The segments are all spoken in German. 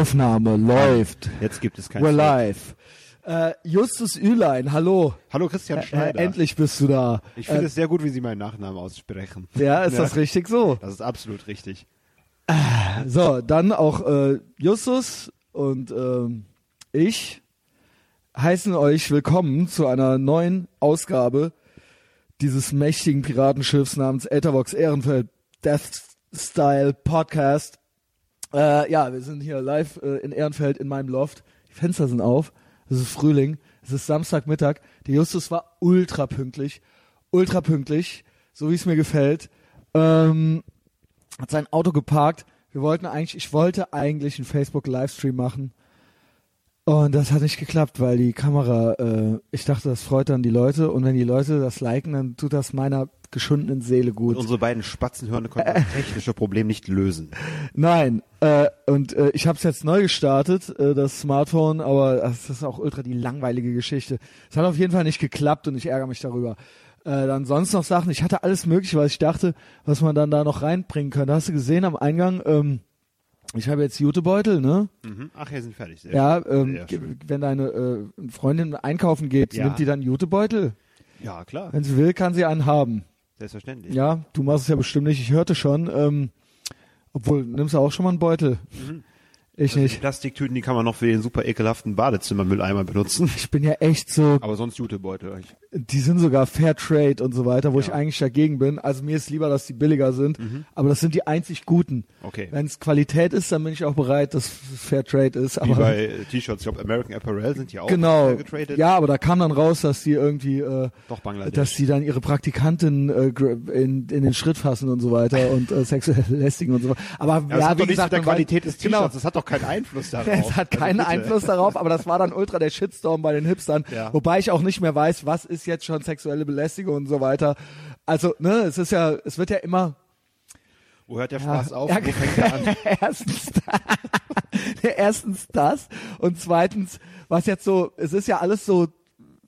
Aufnahme läuft. Jetzt gibt es kein We're live. Äh, Justus Ülein, hallo. Hallo Christian Äh, Schneider. endlich bist du da. Ich finde äh, es sehr gut, wie Sie meinen Nachnamen aussprechen. ja, ist das richtig so? Das ist absolut richtig. So, dann auch äh, Justus und ähm, ich heißen euch willkommen zu einer neuen Ausgabe dieses mächtigen Piratenschiffs namens Ethervox Ehrenfeld Death Style Podcast. Äh, ja, wir sind hier live äh, in Ehrenfeld in meinem Loft. Die Fenster sind auf. Es ist Frühling. Es ist Samstagmittag. Der Justus war ultra pünktlich. Ultra pünktlich. So wie es mir gefällt. Ähm, hat sein Auto geparkt. Wir wollten eigentlich, ich wollte eigentlich einen Facebook Livestream machen. Und das hat nicht geklappt, weil die Kamera, äh, ich dachte, das freut dann die Leute. Und wenn die Leute das liken, dann tut das meiner geschundenen Seele gut. Unsere beiden Spatzenhörner konnten das technische Problem nicht lösen. Nein, äh, und äh, ich habe es jetzt neu gestartet, äh, das Smartphone, aber das ist auch ultra die langweilige Geschichte. Es hat auf jeden Fall nicht geklappt und ich ärgere mich darüber. Äh, dann sonst noch Sachen, ich hatte alles mögliche, was ich dachte, was man dann da noch reinbringen könnte. Hast du gesehen am Eingang, ähm, ich habe jetzt Jutebeutel, ne? Mhm. Ach, wir sind fertig. Sehr Ja, ähm, Sehr wenn deine äh, Freundin einkaufen geht, Ja. nimmt die dann Jutebeutel? ja, klar. Wenn sie will, kann sie einen haben. Selbstverständlich. Ja, du machst es ja bestimmt nicht. Ich hörte schon. Ähm, obwohl, nimmst du auch schon mal einen Beutel? Mhm. Ich Die nicht. Plastiktüten, die kann man noch für den super ekelhaften Badezimmermülleimer benutzen. Ich bin ja echt so, Aber sonst Jutebeutel. Ich- die sind sogar Fair Trade und so weiter, wo Ja. ich eigentlich dagegen bin. Also mir ist lieber, dass die billiger sind, aber das sind die einzig guten. Mhm. Okay. Wenn es Qualität ist, dann bin ich auch bereit, dass Fair Trade ist. Wie Aber bei äh, T-Shirts, ich glaube American Apparel sind die auch genau. getradet. Ja, aber da kam dann raus, dass die irgendwie, äh, Doch Bangladesch. dass die dann ihre Praktikantin äh, in, in den Schritt fassen und so weiter und äh, sexuell lästigen und so weiter. Aber ja, ja, wie gesagt, der Qualität des T-Shirts. Genau. Das hat doch keinen Einfluss darauf. Es hat keinen Also. Einfluss darauf, aber das war dann ultra der Shitstorm bei den Hipstern. Ja. Wobei ich auch nicht mehr weiß, was ist jetzt schon sexuelle Belästigung und so weiter. Also, ne, es ist ja, es wird ja immer Wo hört der Spaß auf? ja, Wo fängt er an? erstens, erstens das und zweitens, was jetzt so, es ist ja alles so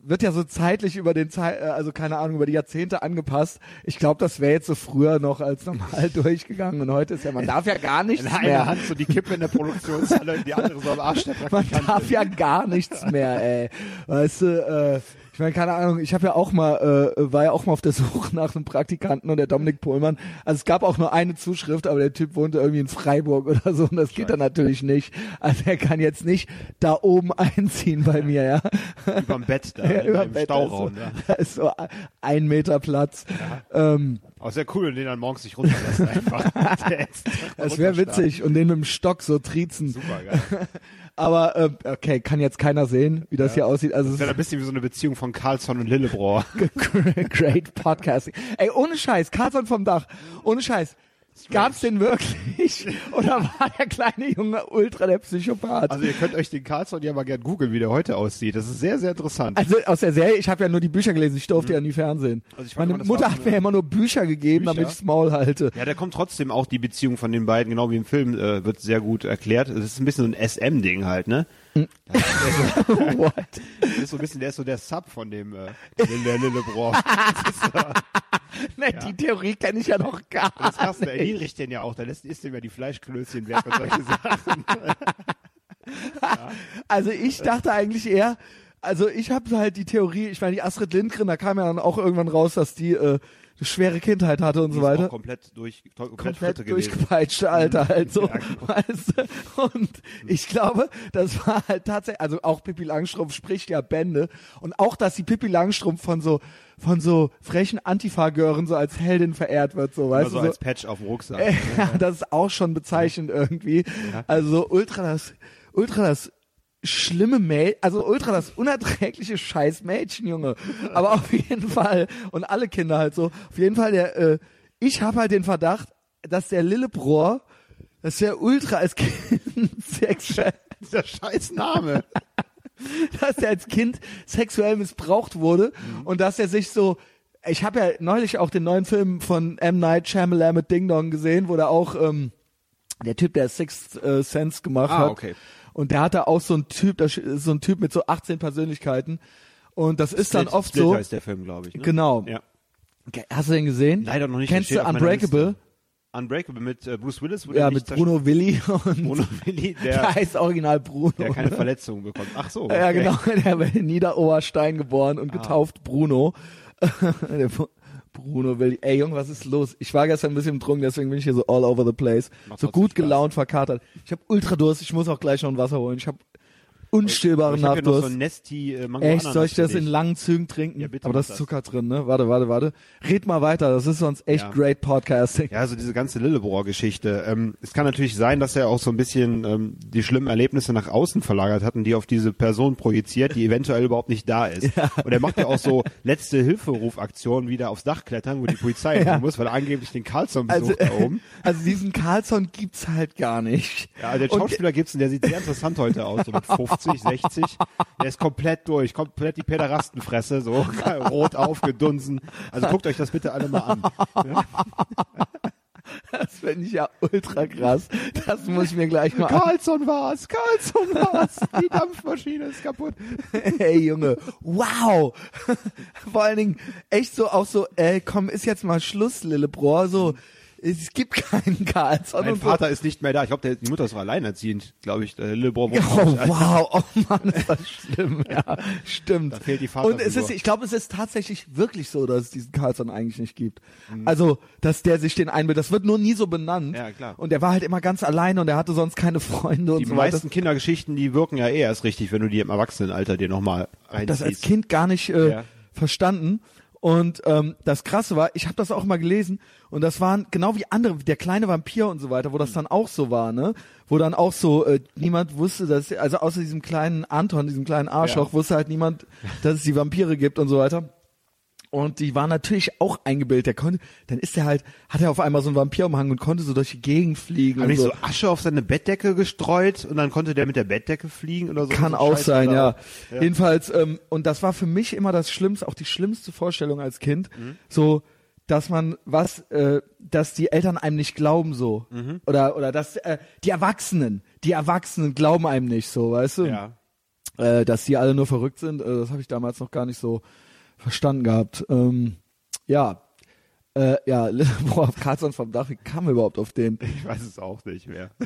wird ja so zeitlich über den Zeit, also keine Ahnung, über die Jahrzehnte angepasst. Ich glaube, das wäre jetzt so früher noch als normal durchgegangen und heute ist ja, man darf ja gar nichts In mehr. Hand so die Kippe in der Produktionshalle, die andere so am Arsch der Man darf ja gar nichts mehr, ey. Weißt du, äh, ich meine, keine Ahnung, ich habe ja auch mal, äh, war ja auch mal auf der Suche nach einem Praktikanten und der Dominik Pohlmann. Also es gab auch nur eine Zuschrift, aber der Typ wohnte irgendwie in Freiburg oder so und das geht dann natürlich nicht. Also er kann jetzt nicht da oben einziehen bei mir, ja. Überm Bett da, Ja, über im Bett, Stauraum. Da Ja. ist, so, da ist so ein Meter Platz. Ähm, Aber sehr cool, und den dann morgens nicht runterlassen einfach. Das wäre witzig und den mit dem Stock so triezen. Super geil. Aber äh, okay, kann jetzt keiner sehen, wie das hier aussieht. Also Das wäre ein bisschen wie so eine Beziehung von Carlsson und Lillebrohr. Great Podcasting. Ey, ohne Scheiß, Carlson vom Dach. Ohne Scheiß. Gab's den wirklich? Oder war der kleine Junge ultra der Psychopath? Also ihr könnt euch den Carlsson ja mal gern googeln, wie der heute aussieht. Das ist sehr, sehr interessant. Also aus der Serie, ich habe ja nur die Bücher gelesen, ich durfte ja nie Fernsehen. Also ich Meine immer, das Mutter hat mir immer nur Bücher gegeben, Bücher? damit ich's Maul halte. Ja, da kommt trotzdem auch die Beziehung von den beiden, genau wie im Film, äh, wird sehr gut erklärt. Es ist ein bisschen so ein SM-Ding halt, ne? What? Das ist so ein bisschen, der ist so der Sub von dem äh, Lille, Lillebrohr. Das ist so, Ne, Die Theorie kenne ich ja noch gar das Carsten nicht. erniedrigt den ja auch, da lässt isst dem ja die Fleischklößchen weg und solche Sachen. Also ich dachte eigentlich eher, also ich habe halt die Theorie, ich meine, die Astrid Lindgren, da kam ja dann auch irgendwann raus, dass die äh, schwere Kindheit hatte und so Die auch weiter. komplett durch, komplett, komplett durchgepeitschte Alter halt so. Ja, weißt du? Und ich glaube, das war halt tatsächlich, also auch Pippi Langstrumpf spricht ja Bände und auch, dass die Pippi Langstrumpf von so von so frechen Antifa-Gören so als Heldin verehrt wird, so weißt Immer so du. So, als Patch auf dem Rucksack. ja, das ist auch schon bezeichnend irgendwie. Also so ultra das, ultra das schlimme Mädchen, also ultra das unerträgliche scheiß Mädchen, Junge. Aber auf jeden Fall, und alle Kinder halt so, auf jeden Fall der, äh, ich habe halt den Verdacht, dass der Lillebrohr, dass der ultra als Kind sexuell, Dieser scheiß Name. dass der als Kind sexuell missbraucht wurde und dass er sich so ich habe ja neulich auch den neuen Film von M. Night Shyamalan mit Ding Dong gesehen, wo da auch ähm, der Typ, der Sixth äh, Sense gemacht Ah, hat. Und der hatte auch so ein Typ, das ist so ein Typ mit so 18 Persönlichkeiten. Und das ist dann Split- oft Split so. heißt der Film, glaube ich. Ne? Genau. Ja. Hast du den gesehen? Leider noch nicht, Kennst du Unbreakable? Unbreakable mit äh, Bruce Willis. Ja, mit Bruno Willi und Bruno Willi, der der, heißt original Bruno. der keine Verletzungen bekommt. Ach so. Ja, okay. genau. Der war in Niederoberstein geboren und getauft Bruno. Bruno will, ey Junge, was ist los? Ich war gestern ein bisschen betrunken, deswegen bin ich hier so all over the place. Macht so gut gelaunt, verkatert. Ich habe ultra Durst, ich muss auch gleich noch ein Wasser holen. Ich habe unstillbaren so Nachdurst. ein Nesti äh, Echt, soll ich das in langen Zügen trinken? Ja, bitte Aber da ist das. Zucker drin, ne? Warte, warte, warte. Red mal weiter, das ist sonst echt Ja. great Podcasting. Ja, also diese ganze Lillebrohr-Geschichte. Ähm, es kann natürlich sein, dass er auch so ein bisschen ähm, die schlimmen Erlebnisse nach außen verlagert hat und die auf diese Person projiziert, die eventuell überhaupt nicht da ist. Und er macht ja auch so letzte Hilferufaktionen wieder aufs Dach klettern, wo die Polizei Ja. hin muss, weil er angeblich den Carlson Also, besucht da oben. also diesen Carlson gibt's halt gar nicht. Ja, also den Und- Schauspieler Gibson, der sieht sehr interessant heute aus, so mit 50, 60. Der ist komplett durch, komplett die Pederastenfresse, so rot aufgedunsen. Also guckt euch das bitte alle mal an. Das finde ich ja ultra krass. Das muss ich mir gleich mal. Carlson war's, Carlson war's. Die Dampfmaschine ist kaputt. Hey Junge, wow. Vor allen Dingen echt so auch so, ey, komm, ist jetzt mal Schluss, Lillebrohr, so es gibt keinen Carlson Mein Vater ist nicht mehr da. Ich glaube, die Mutter ist alleinerziehend, glaube ich. Wohnt so. auch Oh wow, oh Mann, ist das schlimm. Ja, stimmt. Da fehlt die Und es ist, ich glaube, es ist tatsächlich wirklich so, dass es diesen Carlson eigentlich nicht gibt. Mhm. Also, dass der sich den einbildet. Das wird nur nie so benannt. Ja, klar. Und der war halt immer ganz alleine und er hatte sonst keine Freunde und Die so weiter. meisten Kindergeschichten, die wirken ja eh erst richtig, wenn du die im Erwachsenenalter dir nochmal das reinziehst. als Kind gar nicht äh, Ja. verstanden. Und ähm, das Krasse war, ich habe das auch mal gelesen und das waren genau wie andere, der kleine Vampir und so weiter, wo das dann auch so war, ne? Wo dann auch so äh, niemand wusste, dass also außer diesem kleinen Anton, diesem kleinen Arschloch, Ja. wusste halt niemand, dass es die Vampire gibt und so weiter. Und die waren natürlich auch eingebildet. Der konnte, dann ist er halt, hat er auf einmal so einen Vampirumhang und konnte so durch die Gegend fliegen. Haben nicht so. so Asche auf seine Bettdecke gestreut und dann konnte der mit der Bettdecke fliegen oder so? Kann so auch Scheiß sein, ja. Ja. Jedenfalls, ähm, und das war für mich immer das Schlimmste, auch die schlimmste Vorstellung als Kind, Mhm. so, dass man was, äh, dass die Eltern einem nicht glauben so. Mhm. Oder, oder dass äh, die Erwachsenen, die Erwachsenen glauben einem nicht so, weißt du? Ja. Äh, dass die alle nur verrückt sind, äh, das habe ich damals noch gar nicht so verstanden gehabt. Ähm, ja. Äh, ja, boah, Karlsson vom Dach, wie kam er überhaupt auf den? Ich weiß es auch nicht mehr.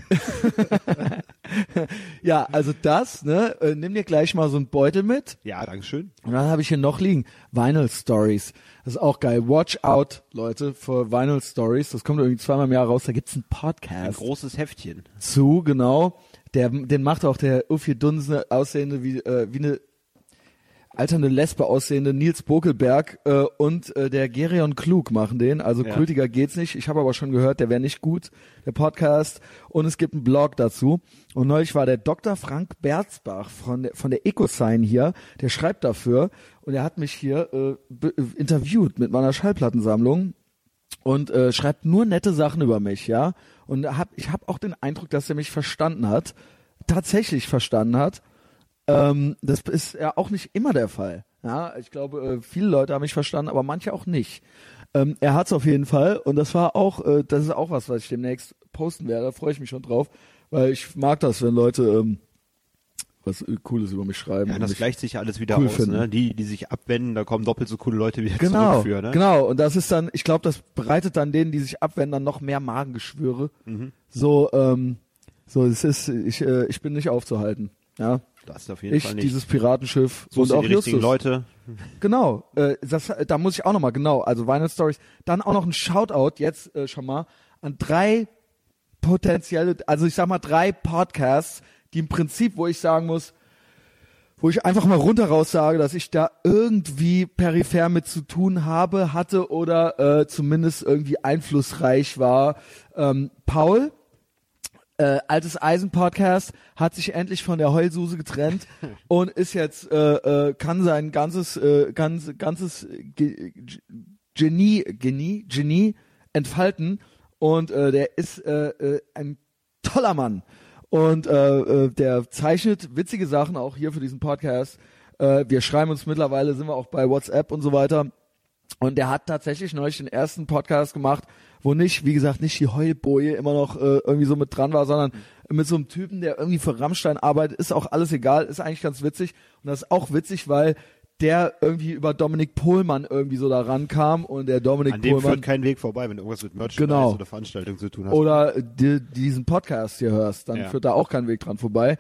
Ja, also das, ne, äh, nimm dir gleich mal so einen Beutel mit. Ja, Dankeschön. Und dann habe ich hier noch liegen Vinyl Stories. Das ist auch geil. Watch out, Leute, für Vinyl Stories. Das kommt irgendwie zweimal im Jahr raus. Da gibt's einen Ein Podcast großes Heftchen. zu, genau. Der, den macht auch der Uffi Dunsen aussehende wie, äh, wie eine alternde Lesbe aussehende Nils Bokelberg äh, und äh, der Gerion Klug machen den. Also Ja. kultiger geht's nicht. Ich habe aber schon gehört, der wäre nicht gut, der Podcast. Und es gibt einen Blog dazu. Und neulich war der Dr. Frank Berzbach von der, von der EcoSign hier, der schreibt dafür. Und er hat mich hier äh, äh, interviewt mit meiner Schallplattensammlung und äh, schreibt nur nette Sachen über mich, ja. Und hab, ich habe auch den Eindruck, dass er mich verstanden hat, tatsächlich verstanden hat. Ähm, das ist ja auch nicht immer der Fall. Ja, ich glaube, äh, viele Leute haben mich verstanden, aber manche auch nicht. Ähm, er hat's auf jeden Fall und das war auch, äh, das ist auch was, was ich demnächst posten werde. Da freue ich mich schon drauf, weil ich mag das, wenn Leute ähm, was äh, Cooles über mich schreiben. Ja, und das gleicht sich ja alles wieder cool aus. finden. Ne? Die, die sich abwenden, da kommen doppelt so coole Leute wieder genau, zurück für. Ne? Genau, und das ist dann, ich glaube, das bereitet dann denen, die sich abwenden, dann noch mehr Magengeschwüre. Mhm. So, ähm, so, es ist, ich, äh, ich bin nicht aufzuhalten. Ja, Das ist auf jeden ich, Fall nicht. dieses Piratenschiff so und auch die richtigen Justus. Leute. Genau, äh, das, da muss ich auch noch mal genau, also Vinyl Stories, dann auch noch ein Shoutout jetzt äh, schon mal an drei potenzielle, also ich sag mal drei Podcasts, die im Prinzip, wo ich sagen muss, wo ich einfach mal runter raus sage, dass ich da irgendwie peripher mit zu tun habe, hatte oder äh, zumindest irgendwie einflussreich war. Ähm, Paul, äh, altes Eisen Podcast, hat sich endlich von der Heulsuse getrennt und ist jetzt äh, äh, kann sein ganzes äh, ganz, ganzes Ge Genie Genie Genie entfalten und äh, der ist äh, äh, ein toller Mann und äh, äh, der zeichnet witzige Sachen auch hier für diesen Podcast. Äh, wir schreiben uns mittlerweile, sind wir auch bei WhatsApp und so weiter. Und der hat tatsächlich neulich den ersten Podcast gemacht, wo nicht, wie gesagt, nicht die Heulboje immer noch äh, irgendwie so mit dran war, sondern mit so einem Typen, der irgendwie für Rammstein arbeitet, ist auch alles egal, ist eigentlich ganz witzig. Und das ist auch witzig, weil der irgendwie über Dominik Pohlmann irgendwie so da rankam und der Dominik An dem Pohlmann führt kein Weg vorbei, wenn du irgendwas mit Merchandise Genau. oder Veranstaltungen zu tun hast. oder die, diesen Podcast hier hörst, dann Ja. führt da auch kein Weg dran vorbei.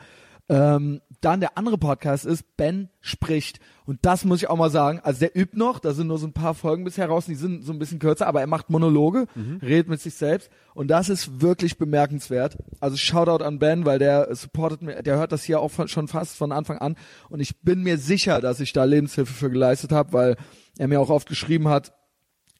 Ähm, dann der andere Podcast ist Ben spricht. Und das muss ich auch mal sagen. Also der übt noch, da sind nur so ein paar Folgen bisher raus, die sind so ein bisschen kürzer, aber er macht Monologe, redet mit sich selbst. Und das ist wirklich bemerkenswert. Also Shoutout an Ben, weil der supportet mir, der hört das hier auch von, schon fast von Anfang an. Und ich bin mir sicher, dass ich da Lebenshilfe für geleistet habe, weil er mir auch oft geschrieben hat,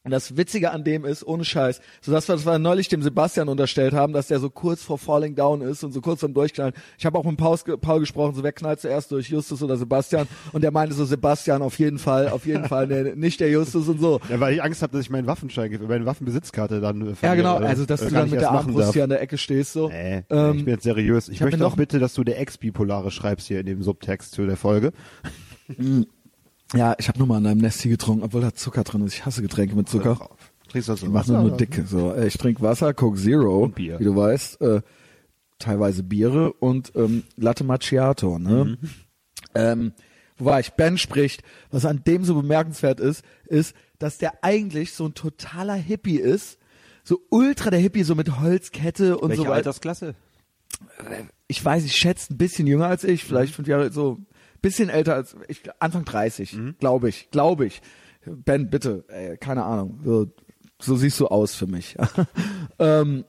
und das Witzige an dem ist, ohne Scheiß, so dass wir das wir neulich dem Sebastian unterstellt haben, dass der so kurz vor Falling Down ist und so kurz vorm Durchknallen. Ich habe auch mit Paul, Paul gesprochen, so wer knallt zuerst durch, Justus oder Sebastian? Und der meinte so, Sebastian auf jeden Fall, auf jeden Fall, nee, nicht der Justus und so. ja, weil ich Angst habe, dass ich meinen Waffenschein, meine Waffenbesitzkarte dann äh, Ja, verliere, genau, oder, also dass äh, du dann mit der Armbrust hier an der Ecke stehst, so. Nee, Ähm, ich bin jetzt seriös. Ich, möchte auch noch- bitte, dass du der Ex-Bipolare schreibst hier in dem Subtext zu der Folge. Ja, ich habe nur mal an einem Nesti getrunken, obwohl da Zucker drin ist. Ich hasse Getränke mit Zucker. Trinkst du das so Ich mach nur, nur dicke. So, äh, ich trinke Wasser, Coke Zero, Und Bier. wie du weißt, äh, teilweise Biere und ähm, Latte Macchiato. Ne? Mhm. Ähm, wo war ich? Ben spricht. Was an dem so bemerkenswert ist, ist, dass der eigentlich so ein totaler Hippie ist. So ultra der Hippie, so mit Holzkette und Welche so weiter. Altersklasse? Ich weiß, ich schätze ein bisschen jünger als ich, vielleicht fünf Jahre, so bisschen älter als ich, Anfang 30, glaube ich, glaube ich. Ben, bitte, ey, keine Ahnung, so, so siehst du aus für mich. ähm,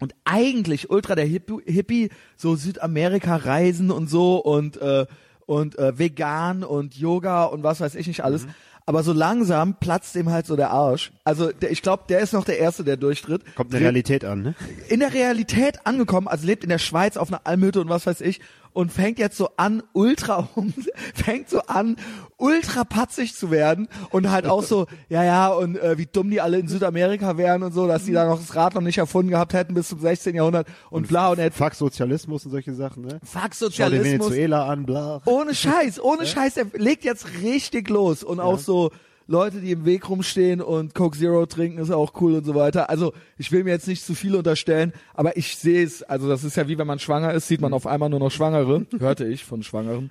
und eigentlich ultra der Hippie, Hippie so Südamerika reisen und so und äh, und äh, vegan und Yoga und was weiß ich nicht alles. Aber so langsam platzt ihm halt so der Arsch. Also der, ich glaube, der ist noch der Erste, der durchtritt. Kommt eine Dreht- Realität an, ne? in der Realität angekommen, also lebt in der Schweiz auf einer Almhütte und was weiß ich und fängt jetzt so an, ultra fängt so an, ultra patzig zu werden und halt auch so, ja, ja, und äh, wie dumm die alle in Südamerika wären und so, dass die da noch das Rad noch nicht erfunden gehabt hätten bis zum 16. Jahrhundert und, bla und er Fuck Sozialismus und solche Sachen, ne? fuck Schau dir Sozialismus. Venezuela an, bla. Ohne Scheiß, ohne Scheiß, er legt jetzt richtig los und auch so Leute, die im Weg rumstehen und Coke Zero trinken, ist auch cool und so weiter. Also ich will mir jetzt nicht zu viel unterstellen, aber ich sehe es, also das ist ja wie wenn man schwanger ist, sieht man auf einmal nur noch Schwangere, hörte ich von Schwangeren.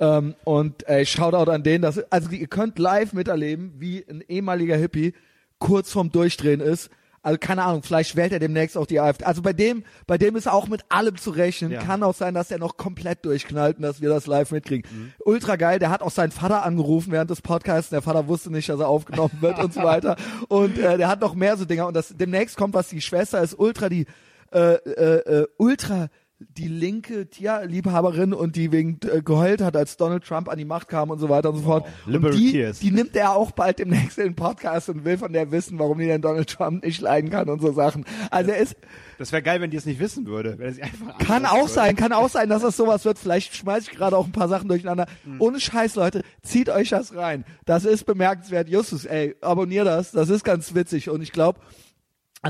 Ähm, und ey, Shoutout an denen, dass, also ihr könnt live miterleben, wie ein ehemaliger Hippie kurz vorm Durchdrehen ist. Also keine Ahnung, vielleicht wählt er demnächst auch die AfD. Also bei dem, bei dem ist auch mit allem zu rechnen. Ja. Kann auch sein, dass er noch komplett durchknallt und dass wir das live mitkriegen. Ultra geil. Der hat auch seinen Vater angerufen während des Podcasts. Der Vater wusste nicht, dass er aufgenommen wird und so weiter. Und äh, der hat noch mehr so Dinger. Und das demnächst kommt was. Die Schwester ist ultra die äh, äh, äh, ultra die linke Tierliebhaberin und die wegen äh, geheult hat, als Donald Trump an die Macht kam und so weiter und so fort. Und Liberal die, die nimmt er auch bald demnächst in den Podcast und will von der wissen, warum die denn Donald Trump nicht leiden kann und so Sachen. Also er ist, Das wäre geil, wenn die es nicht wissen würde. Wenn sie einfach kann auch würde. sein, kann auch sein, dass das sowas wird. Vielleicht schmeiß ich gerade auch ein paar Sachen durcheinander. Ohne Scheiß, Leute, zieht euch das rein. Das ist bemerkenswert. Justus, ey, abonnier das. Das ist ganz witzig. Und ich glaube,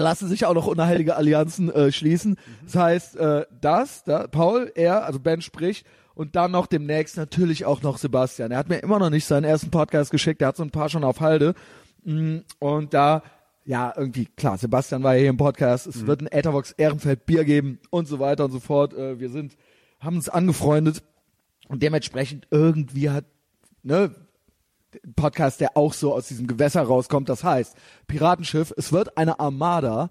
lassen sich auch noch unheilige Allianzen äh, schließen. Das heißt, äh, das, da, Paul, er, also Ben spricht und dann noch demnächst natürlich auch noch Sebastian. Er hat mir immer noch nicht seinen ersten Podcast geschickt, er hat so ein paar schon auf Halde. Mm, Und da, ja, irgendwie, klar, Sebastian war ja hier im Podcast, es wird ein Etherbox Ehrenfeld Bier geben und so weiter und so fort. Äh, wir sind, haben uns angefreundet und dementsprechend irgendwie hat, ne, Podcast, der auch so aus diesem Gewässer rauskommt. Das heißt, Piratenschiff, es wird eine Armada.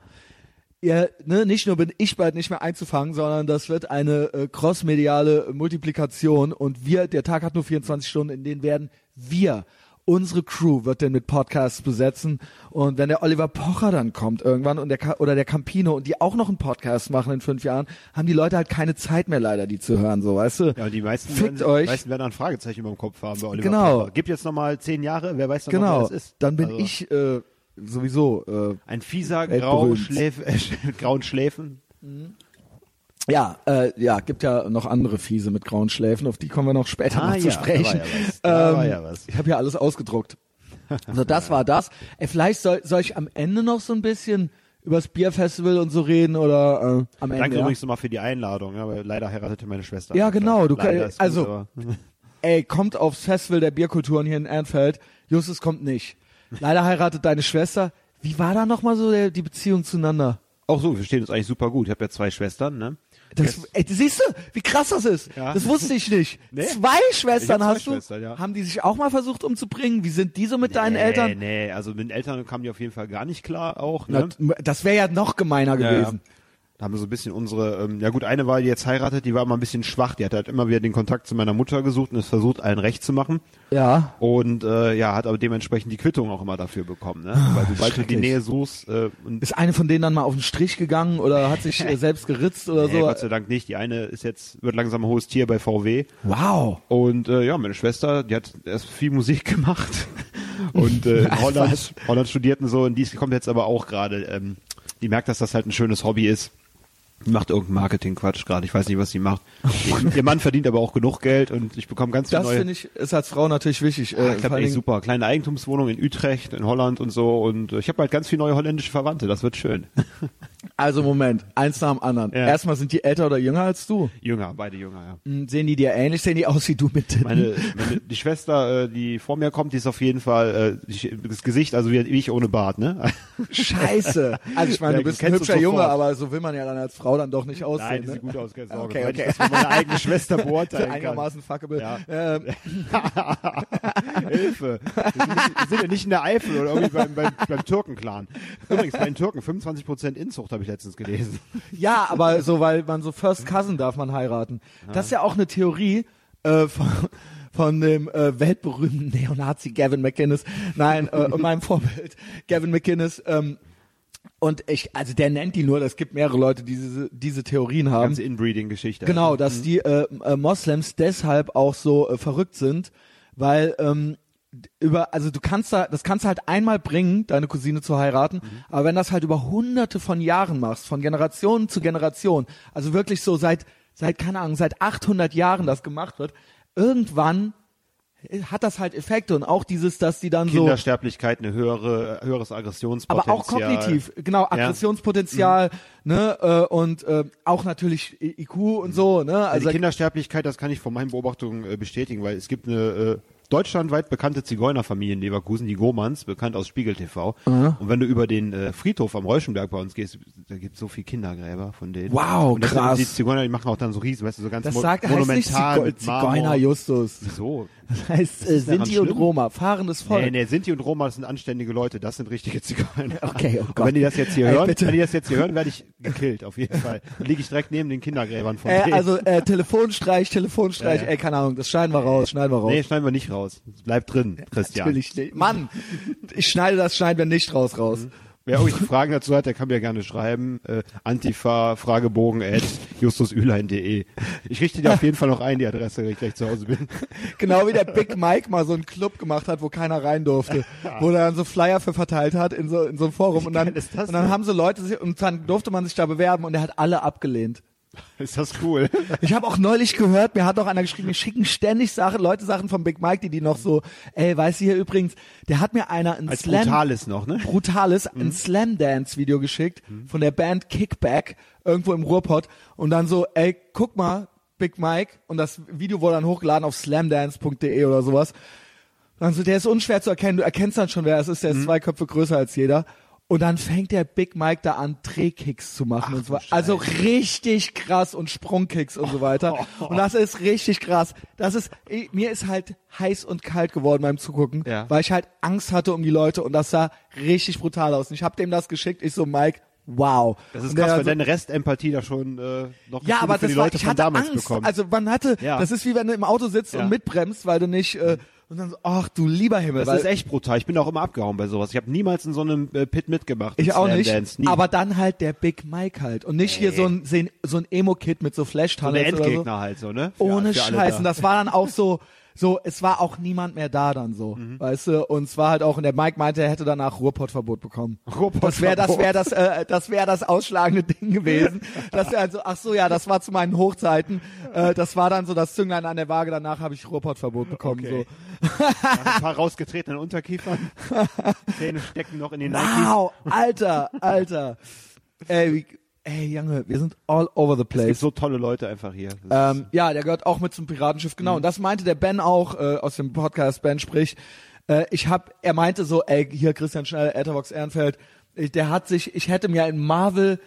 Ihr, ne, nicht nur bin ich bald nicht mehr einzufangen, sondern das wird eine äh, crossmediale Multiplikation und wir, der Tag hat nur 24 Stunden, in denen werden wir, unsere Crew wird den mit Podcasts besetzen und wenn der Oliver Pocher dann kommt irgendwann und der oder der Campino und die auch noch einen Podcast machen in fünf Jahren, haben die Leute halt keine Zeit mehr leider, die zu hören, so, weißt du? Ja, die meisten, Fickt werden, euch. Meisten werden ein Fragezeichen über dem Kopf haben bei Oliver Genau. Pocher. Gibt jetzt nochmal zehn Jahre, wer weiß dann noch, wer Genau, das ist. dann bin Also, ich äh, sowieso äh, Ein fieser, grauen, Schläf äh, grauen Schläfen. Ja, äh, ja, gibt ja noch andere Fiese mit grauen Schläfen, auf die kommen wir noch später Ah, noch zu ja, da war sprechen. ja was, da war Ähm, ja was. Ich habe ja alles ausgedruckt. Also das war das. Ey, vielleicht soll, soll ich am Ende noch so ein bisschen übers Bierfestival und so reden oder äh, am Ende. Danke ja? übrigens nochmal für die Einladung, ja, weil leider heiratete meine Schwester. Ja, genau, du Leider kann- ist gut, also- aber- Ey, kommt aufs Festival der Bierkulturen hier in Ernfeld. Justus kommt nicht. Leider heiratet deine Schwester. Wie war da nochmal so der, die Beziehung zueinander? Auch so, wir verstehen uns eigentlich super gut. Ich habe ja zwei Schwestern, ne? Das, ey, siehst du, wie krass das ist? Ja. Das wusste ich nicht. Nee. Zwei Schwestern zwei hast du? Schwestern, ja. Haben die sich auch mal versucht umzubringen? Wie sind die so mit deinen nee, Eltern? Nee, also mit den Eltern kamen die auf jeden Fall gar nicht klar auch. Ne? Na, Das wäre ja noch gemeiner Ja, gewesen. Ja. Da haben wir so ein bisschen unsere, ähm, ja gut, eine war, die jetzt heiratet, die war immer ein bisschen schwach. Die hat halt immer wieder den Kontakt zu meiner Mutter gesucht und es versucht, allen recht zu machen. Ja. Und äh, ja, hat aber dementsprechend die Quittung auch immer dafür bekommen. Ne? Weil sobald du die Ah. Nähe suchst äh, und Ist eine von denen dann mal auf den Strich gegangen oder hat sich äh, selbst geritzt oder nee, so? Gott sei Dank nicht. Die eine ist jetzt, wird langsam ein hohes Tier bei VW. Wow. Und äh, ja, meine Schwester, die hat erst viel Musik gemacht und äh, in? Holland, Holland studierten so und die kommt jetzt aber auch gerade, ähm, die merkt, dass das halt ein schönes Hobby ist. Macht irgendeinen Marketing-Quatsch gerade, ich weiß nicht, was sie macht. ihr, ihr Mann verdient aber auch genug Geld und ich bekomme ganz viele Das neue... finde ich, ist als Frau natürlich wichtig. Äh, Ah, allen ey, Dingen- super. Kleine Eigentumswohnung in Utrecht, in Holland und so. Und äh, ich habe halt ganz viele neue holländische Verwandte. Das wird schön. Also Moment, eins nach dem anderen. Ja. Erstmal sind die älter oder jünger als du? Jünger, beide jünger, ja. Hm, Sehen die dir ähnlich? Sehen die aus wie du mit? Meine, meine die Schwester, äh, die vor mir kommt, die ist auf jeden Fall äh, das Gesicht, also wie, ich ohne Bart, ne? Scheiße. Also ich meine, Ja, du bist du ein hübscher Junge, aber so will man ja dann als Frau dann doch nicht aussehen. Nein, die ne? sieht gut aus, keine Sorge. Okay, okay. Ich das für meine eigene Schwester beurteilen. Einigermaßen fuckable. Ja. Ähm, Hilfe. Wir sind, ja nicht in der Eifel oder irgendwie beim, beim, beim Türkenclan. Übrigens, bei den Türken 25% Inzucht habe ich letztens gelesen. ja, aber so, weil man so First Cousin darf man heiraten. Das ist ja auch eine Theorie äh, von, von dem äh, weltberühmten Neonazi Gavin McInnes. Nein, äh, und meinem Vorbild Gavin McInnes. Ähm, und ich, also der nennt die nur, es gibt mehrere Leute, die diese, diese Theorien haben. Ganze Inbreeding-Geschichte. Genau, dass die äh, äh, Moslems deshalb auch so äh, verrückt sind, weil ähm, über, also du kannst da, das kannst du halt einmal bringen, deine Cousine zu heiraten, aber wenn das halt über hunderte von Jahren machst, von Generation zu Generation, also wirklich so seit, seit, keine Ahnung, seit 800 Jahren das gemacht wird, irgendwann hat das halt Effekte und auch dieses, dass die dann so Kindersterblichkeit, eine höhere, höheres Aggressionspotenzial. aber auch kognitiv, genau, Ja. Aggressionspotenzial, ne, äh, und äh, auch natürlich IQ und so, ne, Also also die Kindersterblichkeit, das kann ich von meinen Beobachtungen äh, bestätigen, weil es gibt eine äh, deutschlandweit bekannte Zigeunerfamilie in Leverkusen, die Gomans, bekannt aus Spiegel TV. Und wenn du über den äh, Friedhof am Reuschenberg bei uns gehst, da gibt es so viele Kindergräber von denen. Wow, krass. Die Zigeuner, die machen auch dann so riesen, weißt du, so ganz Das mo sagt, heißt nicht monumental Zigo mit Marmor. Zigeuner Justus. Wieso? Das heißt äh, Sinti und schlimm? Roma, fahrendes Volk. Nee, nee, Sinti und Roma, sind anständige Leute, das sind richtige Zigeuner. Okay, oh Gott. wenn die das jetzt hier Ey, hören, bitte. wenn die das jetzt hier hören, werde ich gekillt, auf jeden Fall. Dann liege ich direkt neben den Kindergräbern von Äh, denen. also äh, Telefonstreich, Telefonstreich, Ja, ja. ey, keine Ahnung, das schneiden wir raus, schneiden wir raus. Nee, schneiden wir nicht raus. Bleibt drin, Christian. Natürlich nicht. Mann, ich schneide das, schneiden wir nicht raus, raus. Wer irgendwelche Fragen dazu hat, der kann mir gerne schreiben. Äh, Antifa, Fragebogen at justusülein.de. Ich richte dir auf jeden Fall noch ein, die Adresse, wenn ich gleich zu Hause bin. Genau wie der Big Mike mal so einen Club gemacht hat, wo keiner rein durfte, wo er dann so Flyer für verteilt hat in so in so einem Forum und dann geil ist das und dann haben so Leute sich und dann durfte man sich da bewerben und er hat alle abgelehnt. Ist das cool? Ich habe auch neulich gehört, mir hat auch einer geschrieben, wir schicken ständig Sachen, Leute Sachen von Big Mike, die die noch so, ey, weißt du hier übrigens, der hat mir einer ein Als Slam brutales noch, ne? brutales ein Slam Dance Video geschickt von der Band Kickback irgendwo im Ruhrpott und dann so, ey, guck mal, Big Mike und das Video wurde dann hochgeladen auf slamdance.de oder sowas. Und dann so, der ist unschwer zu erkennen, du erkennst dann schon, wer es ist, der ist zwei Köpfe größer als jeder. Und dann fängt der Big Mike da an, Drehkicks zu machen und so weiter. Also richtig krass und Sprungkicks und so weiter. Und das ist richtig krass. Das ist, ich, mir ist halt heiß und kalt geworden beim Zugucken, Ja. weil ich halt Angst hatte um die Leute und das sah richtig brutal aus. Und ich habe dem das geschickt, ich so, Mike, wow. Das ist Und krass, so, wenn deine Restempathie da schon äh, noch ja, aber für das die war, Leute ich von hatte damals Angst. bekommen. Also man hatte, Ja. das ist wie wenn du im Auto sitzt Ja. und mitbremst, weil du nicht äh, und dann so, ach du lieber Himmel, das ist echt brutal. Ich bin auch immer abgehauen bei sowas. Ich habe niemals in so einem äh, Pit mitgemacht. ich auch Slam nicht, Dance. Aber dann halt der Big Mike halt und nicht hier so ein so ein- Emo-Kid mit so flash so der oder so. Endgegner halt so, ne? Für- Ohne für alle Scheiß. da. Und das war dann auch so, so, es war auch niemand mehr da dann so, Mhm. weißt du? Und es war halt auch, und der Mike meinte, er hätte danach Ruhrpottverbot bekommen. Ruhrpottverbot. Das wäre das wäre das, äh, das wäre das ausschlagende Ding gewesen. Das wäre also, ach so, ja, das war zu meinen Hochzeiten. Äh, das war dann so das Zünglein an der Waage. Danach habe ich Ruhrpottverbot bekommen. Okay. So. ein paar rausgetretenen Unterkiefern. Zähne stecken noch in den Nikes. Wow, Alter, Alter. Ey, wie, ey, Junge, wir sind all over the Es gibt place. so tolle Leute einfach hier. Ähm, ja, der gehört auch mit zum Piratenschiff, genau. Und das meinte der Ben auch äh, aus dem Podcast Ben sprich. Äh, ich hab, er meinte so, ey, hier Christian Schnell, Etherbox Ehrenfeld, ich, der hat sich, ich hätte mir ein Marvel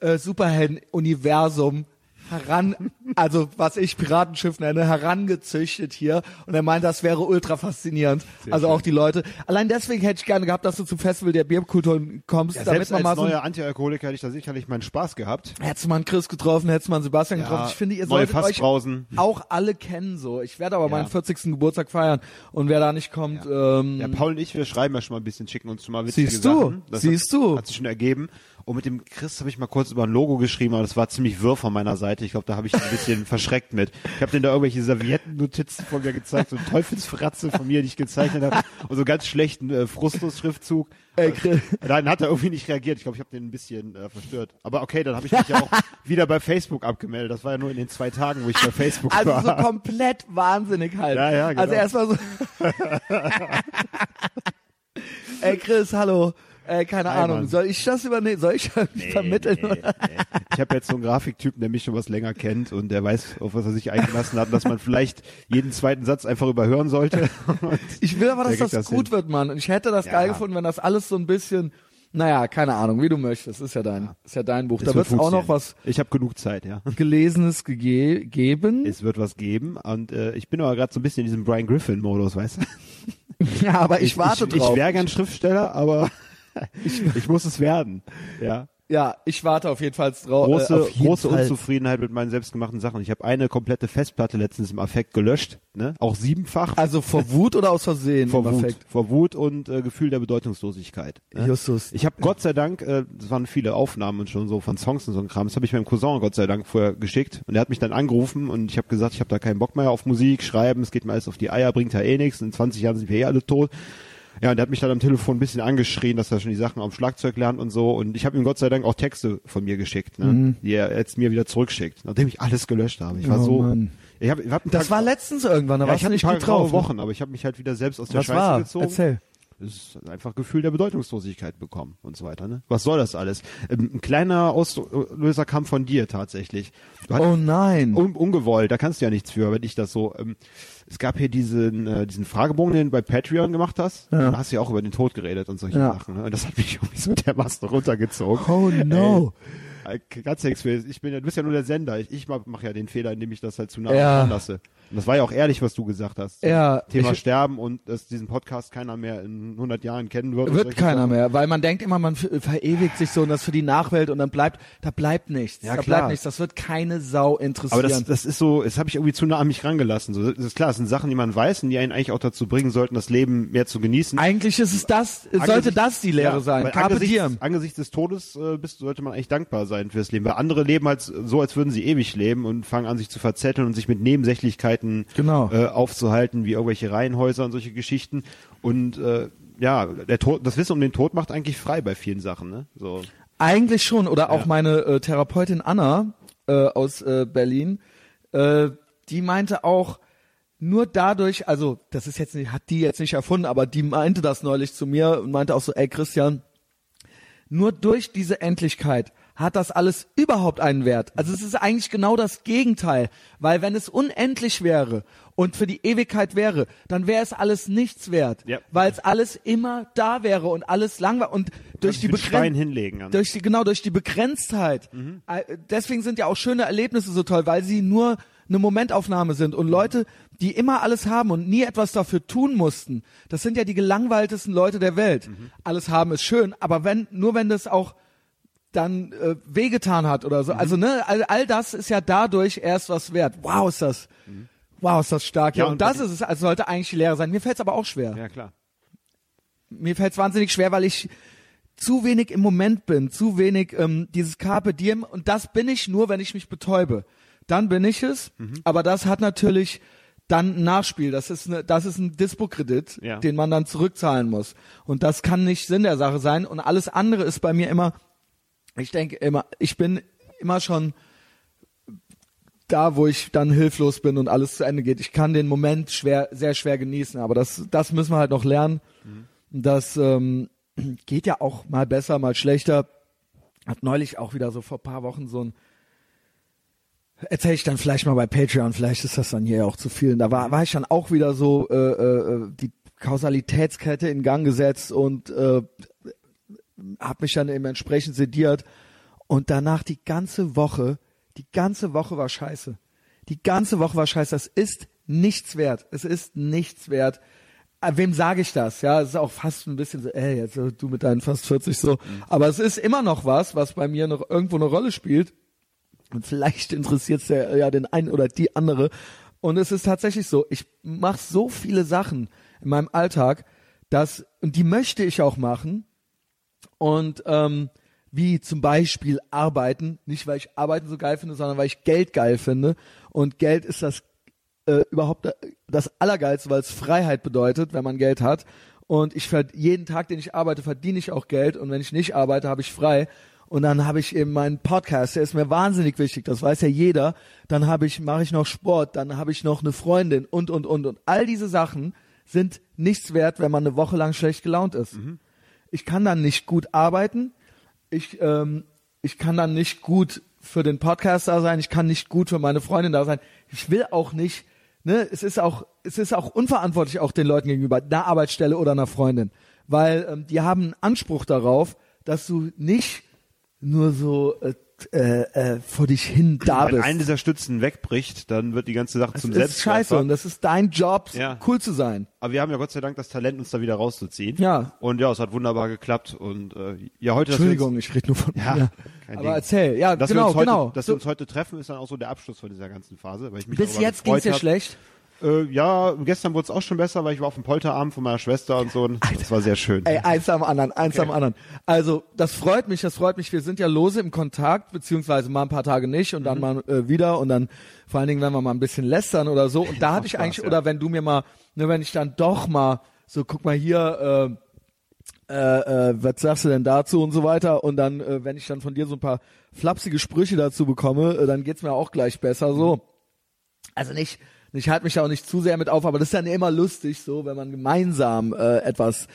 äh, Superhelden Universum heran, also was ich Piratenschiff nenne, herangezüchtet hier. Und er meint, das wäre ultra faszinierend. also auch die Leute. Allein deswegen hätte ich gerne gehabt, dass du zum Festival der Bierkultur kommst, Ja, damit selbst man als mal so. neuer Antialkoholiker hätte ich da sicherlich meinen Spaß gehabt. Hättest du mal einen Chris getroffen, hättest du mal einen Sebastian getroffen. Ich finde, ihr solltet euch Fassbrausen. auch alle kennen so. Ich werde aber Ja. meinen 40. Geburtstag feiern und wer da nicht kommt, ähm, Ja, Paul und ich, wir schreiben ja schon mal ein bisschen, schicken uns schon mal witzige Siehst du, Sachen. Das siehst hat, du. Hat sich schon ergeben. Und mit dem Chris habe ich mal kurz über ein Logo geschrieben, aber das war ziemlich wirr von meiner Seite. Ich glaube, da habe ich ihn ein bisschen verschreckt mit. Ich habe denen da irgendwelche Serviettennotizen von mir gezeigt, so eine Teufelsfratze von mir, die ich gezeichnet habe und so einen ganz schlechten äh, Frustus-Schriftzug. Ey, Chris. Dann hat er irgendwie nicht reagiert. Ich glaube, ich habe den ein bisschen äh, verstört. Aber okay, dann habe ich mich ja auch wieder bei Facebook abgemeldet. Das war ja nur in den zwei Tagen, wo ich bei Facebook Also war. so komplett wahnsinnig halt. Ja, ja, genau. Also erstmal so. Ey Chris, hallo. Äh, keine Hi, Ahnung. Mann. Soll ich das übernehmen? Soll ich das vermitteln? Nee, nee, nee. Ich habe jetzt so einen Grafiktypen, der mich schon was länger kennt und der weiß, auf was er sich eingelassen hat, dass man vielleicht jeden zweiten Satz einfach überhören sollte. Ich will aber, dass das, das gut hin. wird, Mann. Und ich hätte das Ja. geil gefunden, wenn das alles so ein bisschen, naja, keine Ahnung, wie du möchtest. Ist ja dein, ist ja dein Buch. es da wird auch noch was Ich habe genug Zeit, ja. Gelesenes gege geben. Es wird was geben und äh, ich bin aber gerade so ein bisschen in diesem Brian Griffin-Modus, weißt du? ja, aber ich, warte ich, drauf. Ich wäre gern Schriftsteller, aber ich, ich muss es werden. Ja. ja, ich warte auf jeden Fall drauf. Große, äh, auf jeden große Fall. Unzufriedenheit mit meinen selbstgemachten Sachen. Ich habe eine komplette Festplatte letztens im Affekt gelöscht, ne? Auch siebenfach. Also vor Wut oder aus Versehen? vor Wut, Affekt? vor Wut und äh, Gefühl der Bedeutungslosigkeit. Ne? Justus. Ich habe Gott sei Dank, äh, das waren viele Aufnahmen und schon so von Songs und so ein Kram, das habe ich meinem Cousin Gott sei Dank vorher geschickt und der hat mich dann angerufen und ich habe gesagt, ich habe da keinen Bock mehr auf Musik, schreiben, es geht mir alles auf die Eier, bringt ja eh nichts, in 20 Jahren sind wir eh alle tot. Ja, und der hat mich dann am Telefon ein bisschen angeschrien, dass er schon die Sachen am Schlagzeug lernt und so. Und ich habe ihm Gott sei Dank auch Texte von mir geschickt, ne? die er jetzt mir wieder zurückschickt, nachdem ich alles gelöscht habe. Ich war Oh, so. Mann. Ich hab, ich hab Das war letztens irgendwann, da ja, warst ich du hatte nicht ein paar gut drauf. ne? Wochen, aber ich habe mich halt wieder selbst aus der Was Scheiße war? gezogen. Erzähl. Es ist einfach Gefühl der Bedeutungslosigkeit bekommen und so weiter. Ne? Was soll das alles? Ähm, ein kleiner Auslöser kam von dir tatsächlich. Oh nein. un ungewollt, da kannst du ja nichts für, wenn ich das so. Ähm, es gab hier diesen äh, diesen Fragebogen, den du bei Patreon gemacht hast. Ja. Da hast du ja auch über den Tod geredet und solche Ja. Sachen. Ne? Und das hat mich irgendwie so dermaßen runtergezogen. Oh no. Ey, ganz nichts für. Ich bin ja, du bist ja nur der Sender. Ich, ich mache ja den Fehler, indem ich das halt zu nah Ja. lasse. Und das war ja auch ehrlich, was du gesagt hast. Ja, Thema ich- Sterben und dass diesen Podcast keiner mehr in 100 Jahren kennen wird. Wird keiner Sachen. mehr, weil man denkt immer, man verewigt sich so und das für die Nachwelt und dann bleibt, da bleibt nichts. Ja, da klar. bleibt nichts. Das wird keine Sau interessieren. Aber das, das ist so, das habe ich irgendwie zu nah an mich rangelassen. So, das ist klar, das sind Sachen, die man weiß und die einen eigentlich auch dazu bringen sollten, das Leben mehr zu genießen. Eigentlich ist es das, sollte das die Lehre ja, sein. Carpe angesichts, diem. Angesichts des Todes äh, bist, sollte man eigentlich dankbar sein fürs Leben. Weil andere leben halt so, als würden sie ewig leben und fangen an, sich zu verzetteln und sich mit Nebensächlichkeiten Genau. äh, aufzuhalten, wie irgendwelche Reihenhäuser und solche Geschichten. Und äh, ja, der Tod, das Wissen um den Tod macht eigentlich frei bei vielen Sachen. Ne? So. Eigentlich schon. Oder auch Ja. meine äh, Therapeutin Anna äh, aus äh, Berlin, äh, die meinte auch, nur dadurch, also das ist jetzt nicht, hat die jetzt nicht erfunden, aber die meinte das neulich zu mir und meinte auch so, ey Christian, nur durch diese Endlichkeit hat das alles überhaupt einen Wert. Also es ist eigentlich genau das Gegenteil, weil wenn es unendlich wäre und für die Ewigkeit wäre, dann wäre es alles nichts wert, Ja. weil es alles immer da wäre und alles langweilig und durch die Begrenzung hinlegen. Durch die genau durch die Begrenztheit. Äh, Deswegen sind ja auch schöne Erlebnisse so toll, weil sie nur eine Momentaufnahme sind und Leute, die immer alles haben und nie etwas dafür tun mussten. Das sind ja die gelangweiltesten Leute der Welt. Alles haben ist schön, aber wenn nur wenn das auch dann äh, wehgetan hat oder so. Also ne, all, all das ist ja dadurch erst was wert. Wow, ist das. Wow, ist das stark. Ja, Ja, und, und das ist es, also sollte eigentlich die Lehre sein. Mir fällt es aber auch schwer Ja, klar. mir fällt es wahnsinnig schwer, weil ich zu wenig im Moment bin, zu wenig ähm, dieses Carpe Diem und das bin ich nur, wenn ich mich betäube. Dann bin ich es, Mhm. aber das hat natürlich dann ein Nachspiel. Das ist, eine, das ist ein Dispo-Kredit, Ja. den man dann zurückzahlen muss. Und das kann nicht Sinn der Sache sein. Und alles andere ist bei mir immer, ich denke immer, ich bin immer schon da, wo ich dann hilflos bin und alles zu Ende geht. Ich kann den Moment schwer, sehr schwer genießen, aber das, das müssen wir halt noch lernen. Das ähm, geht ja auch mal besser, mal schlechter. Hat neulich auch wieder so vor paar Wochen so ein Erzähle ich dann vielleicht mal bei Patreon, vielleicht ist das dann hier auch zu viel. Und da war, war ich dann auch wieder so äh, äh, die Kausalitätskette in Gang gesetzt und äh, habe mich dann eben entsprechend sediert und danach die ganze Woche die ganze Woche war scheiße. Die ganze Woche war scheiße. Das ist nichts wert. Es ist nichts wert. Äh, Wem sage ich das? Ja, es ist auch fast ein bisschen so, ey, jetzt du mit deinen fast 40 so. Aber es ist immer noch was, was bei mir noch irgendwo eine Rolle spielt. Und vielleicht interessiert es ja, ja den einen oder die andere. Und es ist tatsächlich so, ich mache so viele Sachen in meinem Alltag, dass, und die möchte ich auch machen. Und ähm, wie zum Beispiel arbeiten, nicht weil ich Arbeiten so geil finde, sondern weil ich Geld geil finde. Und Geld ist das äh, überhaupt das Allergeilste, weil es Freiheit bedeutet, wenn man Geld hat. Und ich jeden Tag, den ich arbeite, verdiene ich auch Geld. Und wenn ich nicht arbeite, habe ich frei. Und dann habe ich eben meinen Podcast, der ist mir wahnsinnig wichtig, das weiß ja jeder. Dann habe ich, mache ich noch Sport, dann habe ich noch eine Freundin und und und und all diese Sachen sind nichts wert, wenn man eine Woche lang schlecht gelaunt ist. Ich kann dann nicht gut arbeiten, ich ähm, ich kann dann nicht gut für den Podcast da sein, ich kann nicht gut für meine Freundin da sein. Ich will auch nicht, ne, es ist auch es ist auch unverantwortlich auch den Leuten gegenüber, einer Arbeitsstelle oder einer Freundin, weil ähm, die haben einen Anspruch darauf, dass du nicht nur so äh, äh, äh, vor dich hin da Wenn bist. eine dieser Stützen wegbricht, dann wird die ganze Sache zum das ist scheiße und das ist dein Job, Ja. cool zu sein. Aber wir haben ja Gott sei Dank das Talent, uns da wieder rauszuziehen. Ja. Und ja, es hat wunderbar geklappt. Und äh, ja, heute, Entschuldigung, wir ich rede nur von Ja, mir. Aber Ding. erzähl, ja, uns, dass genau, wir uns heute, genau. Dass So, wir uns heute treffen, ist dann auch so der Abschluss von dieser ganzen Phase. Weil ich mich bis jetzt ging's dir schlecht. Äh, ja, gestern wurde es auch schon besser, weil ich war auf dem Polterabend von meiner Schwester und so. Und das war sehr schön. Ey, eins am anderen, eins am anderen. Also, das freut mich, das freut mich. Wir sind ja lose im Kontakt, beziehungsweise mal ein paar Tage nicht und dann Mhm. mal äh, wieder und dann vor allen Dingen, wenn wir mal ein bisschen lästern oder so. Und da hatte ich Spaß, eigentlich, ja. oder wenn du mir mal, ne, wenn ich dann doch mal so, guck mal hier, äh, äh, äh, was sagst du denn dazu und so weiter und dann, äh, wenn ich dann von dir so ein paar flapsige Sprüche dazu bekomme, äh, dann geht's mir auch gleich besser so. Also nicht, ich halte mich da auch nicht zu sehr mit auf, aber das ist dann immer lustig, so, wenn man gemeinsam äh, etwas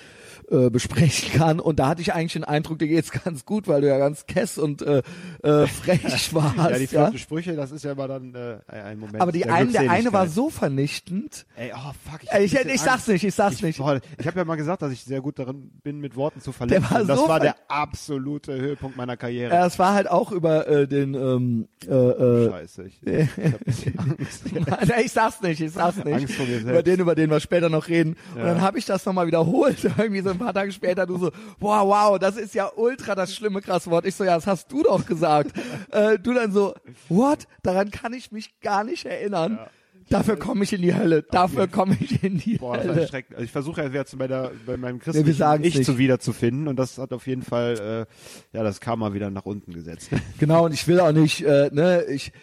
äh, besprechen kann. Und da hatte ich eigentlich den Eindruck, dir geht's ganz gut, weil du ja ganz kess und äh, äh, frech warst. ja, die ja? flotten Sprüche, das ist ja immer dann äh, ein Moment. Aber die der eine, der eine war so vernichtend. Ey, oh fuck. Ich, Ey, ich, ich sag's nicht, ich sag's Ich, nicht. boah, ich habe ja mal gesagt, dass ich sehr gut darin bin, mit Worten zu verletzen. war Und das so war der absolute Höhepunkt meiner Karriere. Ja, es war halt auch über äh, den ähm, äh, äh, Scheiße, ich, ich hab Angst. Nein, ich sag's nicht, ich sag's nicht. Angst vor mir selbst. Über den, über den wir später noch reden. Und Ja. dann habe ich das nochmal wiederholt. Irgendwie so ein paar Tage später, du so, wow, wow, das ist ja ultra das schlimme krass Wort. Ich so, ja, das hast du doch gesagt. äh, du dann so, what? Daran kann ich mich gar nicht erinnern. Dafür komme ich in die Hölle. Dafür komme ich in die Boah, das war Hölle. erschreckend. Also ich versuche ja jetzt bei, der, bei meinem christlichen sagen's Ich nicht. zu wiederzufinden und das hat auf jeden Fall äh, ja das Karma wieder nach unten gesetzt. Genau, und ich will auch nicht, äh, ne, ich,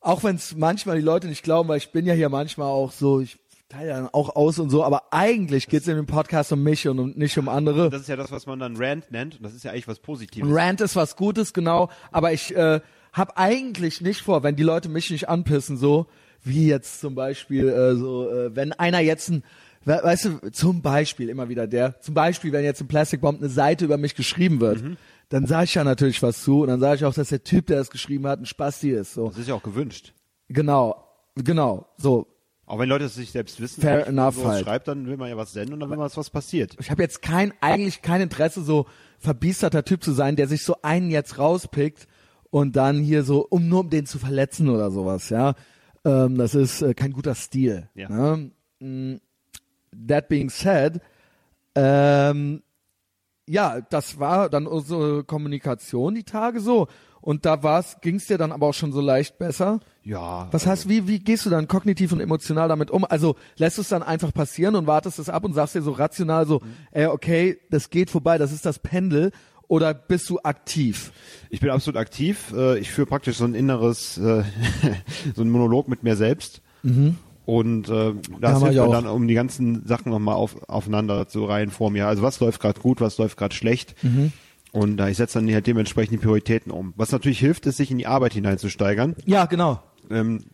auch wenn es manchmal die Leute nicht glauben, weil ich bin ja hier manchmal auch so, ich teile dann auch aus und so, aber eigentlich geht's in dem Podcast um mich und um, nicht um andere. Das ist ja das, was man dann Rant nennt und das ist ja eigentlich was Positives. Rant ist was Gutes, genau, aber ich äh, habe eigentlich nicht vor, wenn die Leute mich nicht anpissen, so wie jetzt zum Beispiel äh, so, äh, wenn einer jetzt ein we- Weißt du, zum Beispiel immer wieder der, zum Beispiel, wenn jetzt im Plastic Bomb eine Seite über mich geschrieben wird, dann sage ich ja natürlich was zu und dann sage ich auch, dass der Typ, der das geschrieben hat, ein Spasti ist. So, Das ist ja auch gewünscht. genau, genau, so. Auch wenn Leute es sich selbst wissen, Fair wenn man enough sowas halt. schreibt, dann will man ja was senden und dann will man, dass was passiert. Ich habe jetzt kein, eigentlich kein Interesse, so verbiesterter Typ zu sein, der sich so einen jetzt rauspickt und dann hier so, um nur um den zu verletzen oder sowas, ja. Ähm, das ist äh, kein guter Stil. Ja. Ne? Mm, That being said, ähm, ja, das war dann unsere Kommunikation die Tage so. Und da war's, ging's dir dann aber auch schon so leicht besser. Ja. Was heißt, wie, wie gehst du dann kognitiv und emotional damit um? Also lässt du es dann einfach passieren und wartest es ab und sagst dir so rational so, ey, okay, das geht vorbei, das ist das Pendel, oder bist du aktiv? Ich bin absolut aktiv. Äh, Ich führe praktisch so ein inneres, äh, so ein Monolog mit mir selbst. Und äh, das mach hilft ich mir dann, um die ganzen Sachen nochmal auf, aufeinander zu reihen vor mir. Also was läuft gerade gut, was läuft gerade schlecht. Und äh, ich setze dann halt dementsprechend die Prioritäten um. Was natürlich hilft, ist, sich in die Arbeit hineinzusteigern. Ja, genau. Ähm,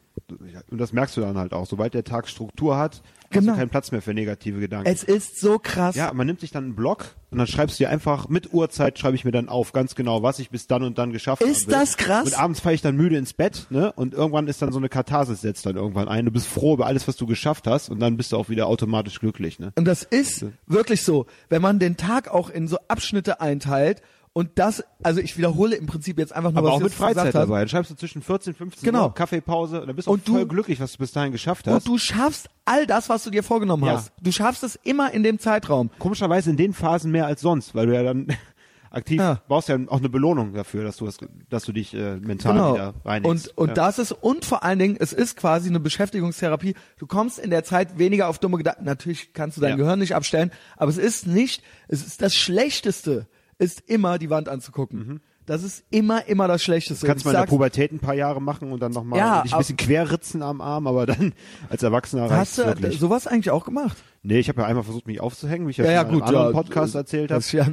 und das merkst du dann halt auch. Sobald der Tag Struktur hat, hast Genau. du keinen Platz mehr für negative Gedanken. Es ist so krass. Ja, man nimmt sich dann einen Block und dann schreibst du dir einfach mit Uhrzeit schreibe ich mir dann auf, ganz genau, was ich bis dann und dann geschafft habe. Ist das krass? Und abends fahre ich dann müde ins Bett, ne? Und irgendwann ist dann so eine Katharsis setzt dann irgendwann ein. Du bist froh über alles, was du geschafft hast und dann bist du auch wieder automatisch glücklich, ne? Und das ist wirklich so, wenn man den Tag auch in so Abschnitte einteilt Und das, also ich wiederhole im Prinzip jetzt einfach nur, Aber was auch ich mit Freizeit dabei. Dann schreibst du zwischen 14, 15 Genau. Uhr, Kaffeepause, und dann bist du Und du- voll glücklich, was du bis dahin geschafft hast. Und du schaffst all das, was du dir vorgenommen Ja. hast. Du schaffst es immer in dem Zeitraum. Komischerweise in den Phasen mehr als sonst, weil du ja dann aktiv Ja. brauchst ja auch eine Belohnung dafür, dass du, das, dass du dich äh, mental Genau. wieder reinigst. Und, und ja. das ist, und vor allen Dingen, es ist quasi eine Beschäftigungstherapie. Du kommst in der Zeit weniger auf dumme Gedanken. Natürlich kannst du dein Ja. Gehirn nicht abstellen, aber es ist nicht, es ist das Schlechteste, ist immer die Wand anzugucken. Das ist immer, immer das Schlechteste. Mhm. Kannst mal in der Pubertät ein paar Jahre machen und dann nochmal Ja, dich ein bisschen querritzen am Arm, aber dann als Erwachsener Hast du wirklich. sowas eigentlich auch gemacht? Nee, ich habe ja einmal versucht, mich aufzuhängen, wie ich ja, Ja, ja, schon in einem anderen ja. Podcast erzählt habe. Ja,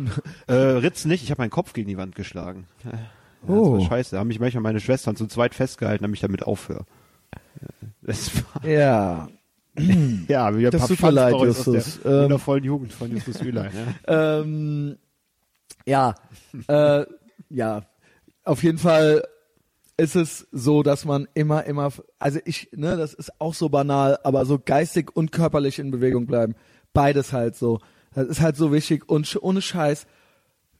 Äh, Ritzen nicht, ich habe meinen Kopf gegen die Wand geschlagen. Ja, Oh. Das war scheiße. Da haben mich manchmal meine Schwestern zu zweit festgehalten, damit ich damit aufhöre. Das war, ja. ja, wie ein Das paar tut mir leid, aus der Ähm. wundervollen Jugend von Justus Ülein. Ja. ähm, ja, äh, ja, auf jeden Fall ist es so, dass man immer, immer, also ich, ne, das ist auch so banal, aber so geistig und körperlich in Bewegung bleiben. Beides halt so. Das ist halt so wichtig und ohne Scheiß.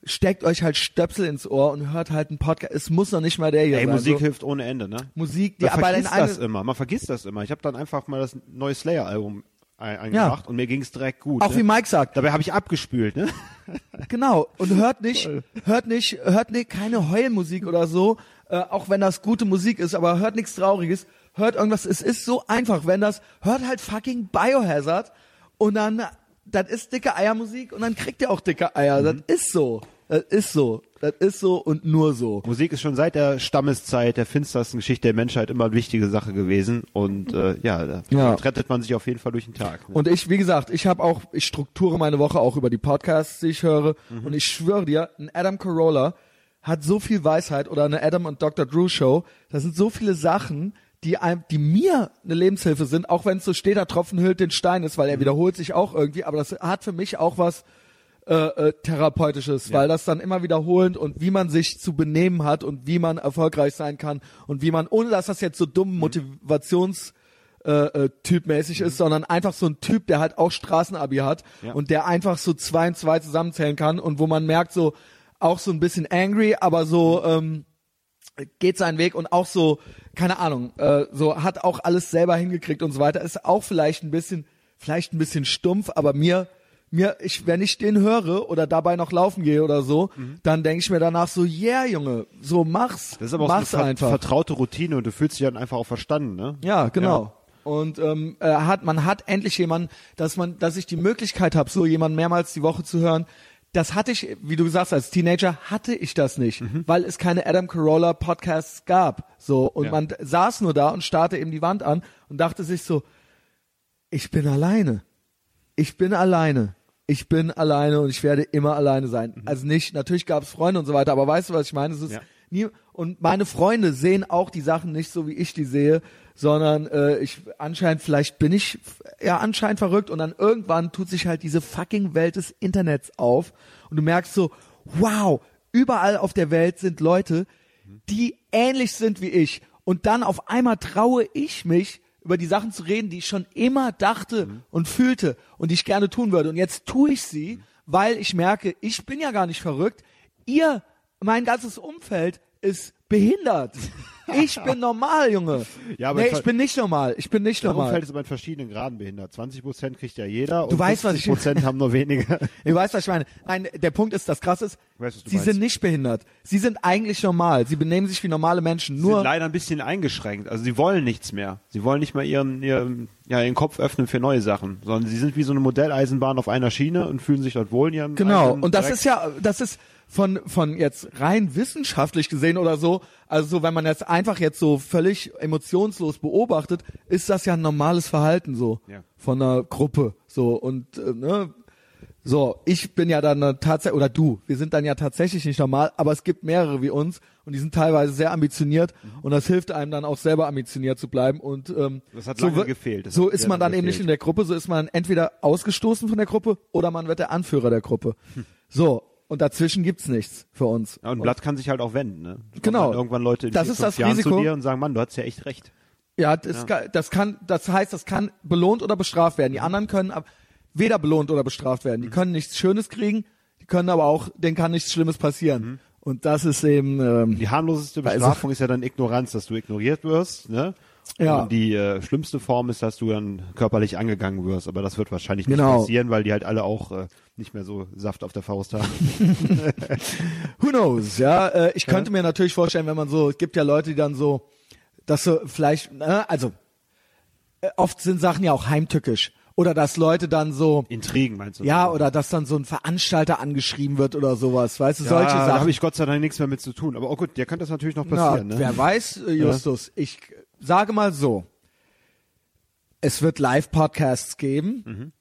Steckt euch halt Stöpsel ins Ohr und hört halt einen Podcast. Es muss noch nicht mal der hier Ey, sein. Also, Musik so, hilft ohne Ende, ne? Musik, die Man aber vergisst das immer. Man vergisst das immer. Ich habe dann einfach mal das neue Slayer-Album ein eingemacht und mir ging's direkt gut. auch ne? wie Mike sagt, Dabei habe ich abgespült, ne? Genau. Und hört nicht, hört nicht, hört nicht keine Heulmusik oder so, äh, auch wenn das gute Musik ist, aber hört nichts Trauriges. Hört irgendwas. Es ist so einfach, wenn das, hört halt fucking Biohazard und dann, das ist dicke Eiermusik und dann kriegt ihr auch dicke Eier. Das ist so. Das ist so. Das ist so und nur so. Musik ist schon seit der Stammeszeit, der finstersten Geschichte der Menschheit immer eine wichtige Sache gewesen und äh, ja, da Ja. rettet man sich auf jeden Fall durch den Tag. Ne? Und ich, wie gesagt, ich habe auch, ich strukture meine Woche auch über die Podcasts, die ich höre. Und ich schwöre dir, ein Adam Carolla hat so viel Weisheit oder eine Adam und Dr. Drew Show. Das sind so viele Sachen, die einem, die mir eine Lebenshilfe sind, auch wenn es so steht, der Tropfen hüllt den Stein ist, weil er wiederholt sich auch irgendwie. Aber das hat für mich auch was äh, äh, therapeutisches, weil das dann immer wiederholend und wie man sich zu benehmen hat und wie man erfolgreich sein kann und wie man, ohne dass das jetzt so dumm Motivations äh, äh, typmäßig ist, sondern einfach so ein Typ, der halt auch Straßenabi hat Ja. und der einfach so zwei und zwei zusammenzählen kann und wo man merkt so auch so ein bisschen angry, aber so ähm, geht seinen Weg und auch so keine Ahnung, äh, so hat auch alles selber hingekriegt und so weiter. Ist auch vielleicht ein bisschen, vielleicht ein bisschen stumpf, aber mir mir, ich, wenn ich den höre oder dabei noch laufen gehe oder so, dann denke ich mir danach so, yeah, Junge, so mach's, Das ist aber auch so eine einfach. vertraute Routine und du fühlst dich dann einfach auch verstanden, ne? Ja, genau. Und ähm, äh, hat man hat endlich jemanden, dass man, dass ich die Möglichkeit habe, so jemanden mehrmals die Woche zu hören. Das hatte ich, wie du gesagt hast, als Teenager hatte ich das nicht, Mhm. weil es keine Adam Carolla Podcasts gab. So und Ja. man saß nur da und starrte eben die Wand an und dachte sich so, ich bin alleine. Ich bin alleine. Ich bin alleine und ich werde immer alleine sein. Also nicht, natürlich gab es Freunde und so weiter, aber weißt du, was ich meine? Es ist Ja. nie, und meine Freunde sehen auch die Sachen nicht so, wie ich die sehe, sondern äh, ich anscheinend, vielleicht bin ich ja anscheinend verrückt und dann irgendwann tut sich halt diese fucking Welt des Internets auf und du merkst so, wow, überall auf der Welt sind Leute, die ähnlich sind wie ich. Und dann auf einmal traue ich mich, über die Sachen zu reden, die ich schon immer dachte und fühlte und die ich gerne tun würde. Und jetzt tue ich sie, weil ich merke, ich bin ja gar nicht verrückt. Ihr, mein ganzes Umfeld ist behindert. Ich bin normal, Junge. Ja, aber nee, ich bin nicht normal. Ich bin nicht normal. Umfeld ist aber in verschiedenen Graden behindert. 20 Prozent kriegt ja jeder Du und weißt, was ich- 50 Prozent haben nur wenige. Du weißt, was ich meine. Nein, der Punkt ist, das krass ist, Ich weiß, was du sie meinst. sind nicht behindert. Sie sind eigentlich normal. Sie benehmen sich wie normale Menschen. Sie Nur sind leider ein bisschen eingeschränkt. Also sie wollen nichts mehr. Sie wollen nicht mal ihren, ihren, ja, ihren Kopf öffnen für neue Sachen, sondern sie sind wie so eine Modelleisenbahn auf einer Schiene und fühlen sich dort wohl in ihrem Genau, und das Dreck. ist ja, das ist von, von jetzt rein wissenschaftlich gesehen oder so, also so, wenn man jetzt einfach jetzt so völlig emotionslos beobachtet, ist das ja ein normales Verhalten so Ja. von einer Gruppe so und äh, ne, so, ich bin ja dann tatsächlich, oder du, wir sind dann ja tatsächlich nicht normal, aber es gibt mehrere wie uns und die sind teilweise sehr ambitioniert Mhm. und das hilft einem dann auch selber ambitioniert zu bleiben und ähm, Das hat so, lange wird- gefehlt. Das so ist man dann lange eben nicht gefehlt. in der Gruppe, so ist man entweder ausgestoßen von der Gruppe oder man wird der Anführer der Gruppe. Hm. So, und dazwischen gibt's nichts für uns. Ja, und ein Blatt kann sich halt auch wenden, ne? Da Genau. dann irgendwann Leute in Das ist das Jahren Risiko. zu dir und sagen, Mann, du hast ja echt recht. Ja, das, Kann, das kann, das heißt, das kann belohnt oder bestraft werden. Die Mhm. anderen können ab, weder belohnt oder bestraft werden. Die können nichts Schönes kriegen, die können aber auch, denen kann nichts Schlimmes passieren. Mhm. Und das ist eben, ähm, Die harmloseste Bestrafung ist ja dann Ignoranz, dass du ignoriert wirst, ne? Ja. Und die äh, schlimmste Form ist, dass du dann körperlich angegangen wirst, aber das wird wahrscheinlich nicht Genau. passieren, weil die halt alle auch äh, nicht mehr so Saft auf der Faust haben. who knows, ja. Äh, ich könnte mir natürlich vorstellen, wenn man so, es gibt ja Leute, die dann so, dass so vielleicht, ne, also äh, oft sind Sachen ja auch heimtückisch. Oder dass Leute dann so, Intrigen meinst du? ja, oder dass dann so ein Veranstalter angeschrieben wird oder sowas, weißt du, ja, solche Da Sachen. habe ich Gott sei Dank nichts mehr mit zu tun. Aber oh gut, dir kann das natürlich noch Na, passieren, ne? Wer weiß, äh, Justus, ich sage mal so, es wird Live-Podcasts geben Mhm.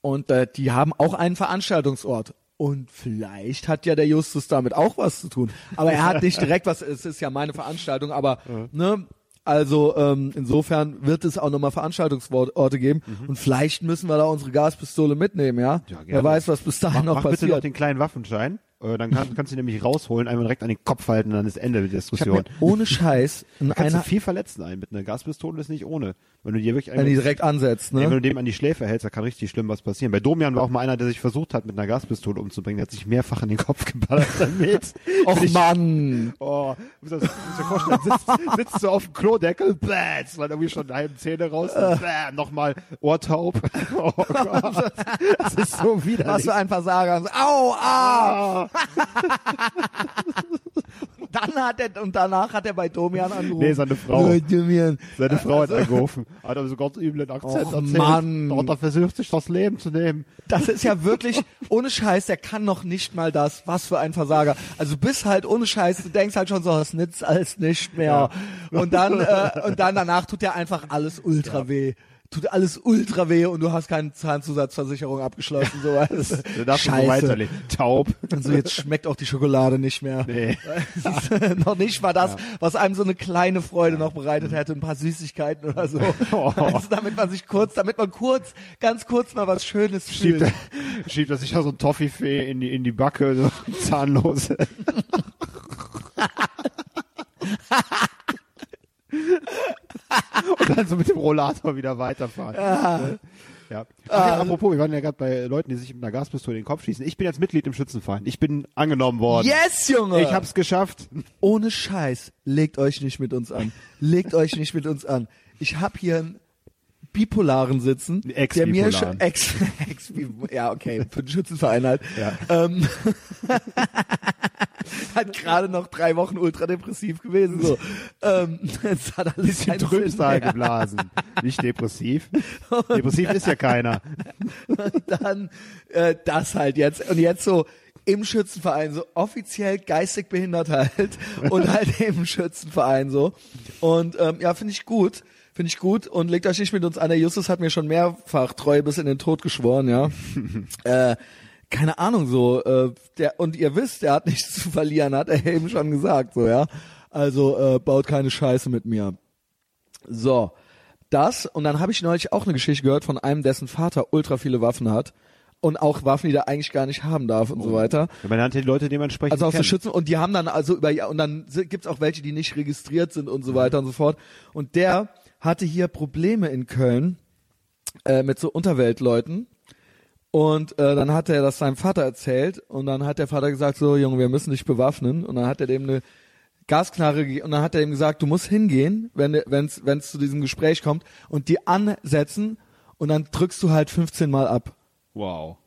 und äh, die haben auch einen Veranstaltungsort. Und vielleicht hat ja der Justus damit auch was zu tun. Aber er hat nicht direkt was, es ist ja meine Veranstaltung, aber ne, also ähm, insofern wird es auch nochmal Veranstaltungsorte geben und vielleicht müssen wir da unsere Gaspistole mitnehmen, ja? Mhm. Ja, Wer weiß, was bis dahin Mach, noch mach bitte noch passiert. den kleinen Waffenschein. Äh, Dann kann, kannst du ihn nämlich rausholen, einmal direkt an den Kopf halten dann ist Ende der Diskussion. ohne Scheiß kannst einer, du viel verletzen einen mit einer Gaspistole ist nicht ohne. Wenn du dir wirklich wenn die direkt ansetzt, ja, wenn ne? du dem an die Schläfe hältst, da kann richtig schlimm was passieren. Bei Domian war auch mal einer, der sich versucht hat, mit einer Gaspistole umzubringen. Der hat sich mehrfach in den Kopf geballert damit. Och ich- Mann! Oh, muss das, muss dir vorstellen, sitzt, sitzt du auf dem Klodeckel, es waren irgendwie schon halbe Zähne raus, Äh. bläh, nochmal Ohrtaub. Oh Gott, das ist so Was widerlich. für ein Versager. Au, ah! Dann hat er, und danach hat er bei Domian angerufen. Nee, seine Frau. Ja, Domian. Seine Frau hat angerufen, hat aber so ganz üblen Akzent Och, erzählt. Mann. Hat er versucht, sich das Leben zu nehmen. Das ist ja wirklich, ohne Scheiß, der kann noch nicht mal das. Was für ein Versager. Also du bist halt ohne Scheiß, du denkst halt schon so, das nützt alles nicht mehr. Und dann, äh, und dann danach tut dir einfach alles ultra weh. Tut alles ultra weh und du hast keine Zahnzusatzversicherung abgeschlossen, so was. Du darfst Scheiße. weiterleben. Taub. Also jetzt schmeckt auch die Schokolade nicht mehr. Nee. Ist noch nicht mal das, was einem so eine kleine Freude noch bereitet hätte, ein paar Süßigkeiten oder so. Oh. Also damit man sich kurz, damit man kurz, ganz kurz mal was Schönes Schiebt, fühlt. er, schiebt er sich ja so ein Toffifee in die, in die Backe, so zahnlose. Und dann so mit dem Rollator wieder weiterfahren. Ja. Ja. Ach ja, apropos, wir waren ja gerade bei Leuten, die sich mit einer Gaspistole in den Kopf schießen. Ich bin jetzt Mitglied im Schützenverein. Ich bin angenommen worden. Yes, Junge! Ich hab's geschafft. Ohne Scheiß, legt euch nicht mit uns an. Legt euch nicht mit uns an. Ich hab hier einen Bipolaren sitzen, der mir schon ex, ex ja okay, für den Schützenverein halt. Ja. Ähm, hat gerade noch drei Wochen ultradepressiv gewesen. So, ähm, es hat alles Bisschen Trübsal geblasen. Nicht depressiv. Depressiv ist ja keiner. Dann äh, das halt jetzt und jetzt so im Schützenverein so offiziell geistig behindert halt und halt im Schützenverein so und ähm, ja finde ich gut finde ich gut und legt euch nicht mit uns an der Justus hat mir schon mehrfach treu bis in den Tod geschworen ja äh, keine Ahnung so äh, der und ihr wisst der hat nichts zu verlieren hat er eben schon gesagt so ja also äh, baut keine Scheiße mit mir so, das und dann habe ich neulich auch eine Geschichte gehört von einem, dessen Vater ultra viele Waffen hat und auch Waffen, die er eigentlich gar nicht haben darf und so weiter. Ja, Man lernt die Leute dementsprechend Also der kennen. Schützen und die haben dann also über ja und dann gibt's auch welche, die nicht registriert sind und so weiter und so fort. Und der hatte hier Probleme in Köln äh, mit so Unterweltleuten. Und äh, dann hat er das seinem Vater erzählt und dann hat der Vater gesagt, so Junge, wir müssen dich bewaffnen. Und dann hat er dem eine Gasknarre gegeben und dann hat er ihm gesagt, du musst hingehen, wenn wenn's zu diesem Gespräch kommt und die ansetzen und dann drückst du halt 15 Mal ab. Wow.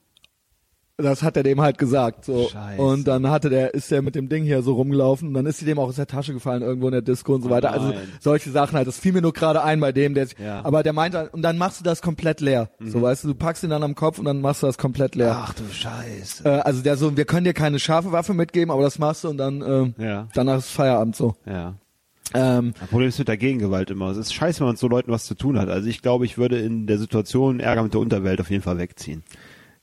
Das hat er dem halt gesagt, so. Scheiße. Und dann hatte der, ist der mit dem Ding hier so rumgelaufen und dann ist sie dem auch aus der Tasche gefallen irgendwo in der Disco und so Oh weiter. Also nein. solche Sachen halt. Das fiel mir nur gerade ein bei dem, der, Ja. aber der meinte, und dann machst du das komplett leer. Mhm. So, weißt du, du packst ihn dann am Kopf und dann machst du das komplett leer. Ach du Scheiße. Äh, also der so, wir können dir keine scharfe Waffe mitgeben, aber das machst du und dann, äh, Ja. danach ist Feierabend so. Ja. Ähm, Das Problem ist mit der Gegengewalt immer. Es ist scheiße, wenn man mit so Leuten was zu tun hat. Also ich glaube, ich würde in der Situation Ärger mit der Unterwelt auf jeden Fall wegziehen.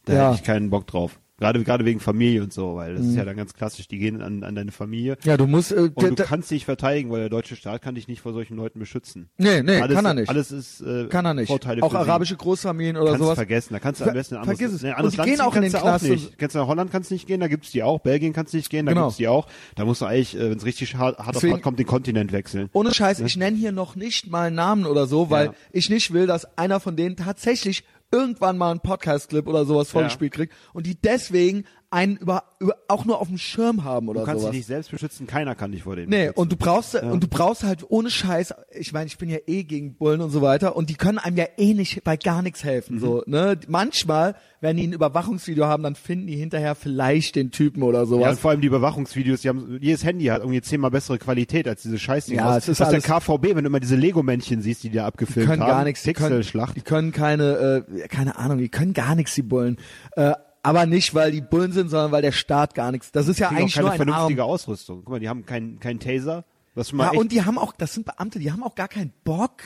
Da Ja. hätte ich keinen Bock drauf. Gerade, gerade wegen Familie und so, weil das ist ja dann ganz klassisch, die gehen an, an deine Familie. ja, du musst, äh, Und du kannst dich verteidigen, weil der deutsche Staat kann dich nicht vor solchen Leuten beschützen. nee, nee, alles, kann er nicht. Alles ist äh, kann er nicht. Vorteile auch sie. arabische Großfamilien oder kannst du sowas. vergessen, da kannst du am besten ein anderes, vergiss es. nee, Und anderes die Land gehen auch in den Knast nicht. Kannst du nach Holland kannst du nicht gehen, da gibt's die auch. Belgien kannst du nicht gehen, da Genau. gibt's die auch. Da musst du eigentlich, äh, wenn es richtig hart, hart auf Deswegen- hart kommt, den Kontinent wechseln. Ohne Scheiß, ich nenne hier noch nicht mal Namen oder so, weil Ja. ich nicht will, dass einer von denen tatsächlich irgendwann mal einen Podcast-Clip oder sowas vorgespielt kriegt und die deswegen einen über, über auch nur auf dem Schirm haben oder Du kannst sowas. dich nicht selbst beschützen, keiner kann dich vor dem Nee, beschützen. und du brauchst und du brauchst halt ohne Scheiß, ich meine, ich bin ja eh gegen Bullen und so weiter und die können einem ja eh nicht bei gar nichts helfen, so, Mhm. ne? Manchmal, wenn die ein Überwachungsvideo haben, dann finden die hinterher vielleicht den Typen oder Ja, und sowas. vor allem die Überwachungsvideos, die haben, jedes Handy hat irgendwie zehnmal bessere Qualität als diese Scheißdinger. Ja, es ist aus der KVB, wenn du immer diese Lego-Männchen siehst, die die da abgefilmt können haben. gar nichts, die können, Pixelschlacht. die können keine, äh, keine Ahnung, die können gar nichts, die Bullen. Äh, aber nicht, weil die Bullen sind, sondern weil der Staat gar nichts. Das ist ja eigentlich keine nur ein Arm. vernünftige Ausrüstung. Guck mal, die haben keinen keinen Taser. Das Ja, und die haben auch, das sind Beamte, die haben auch gar keinen Bock.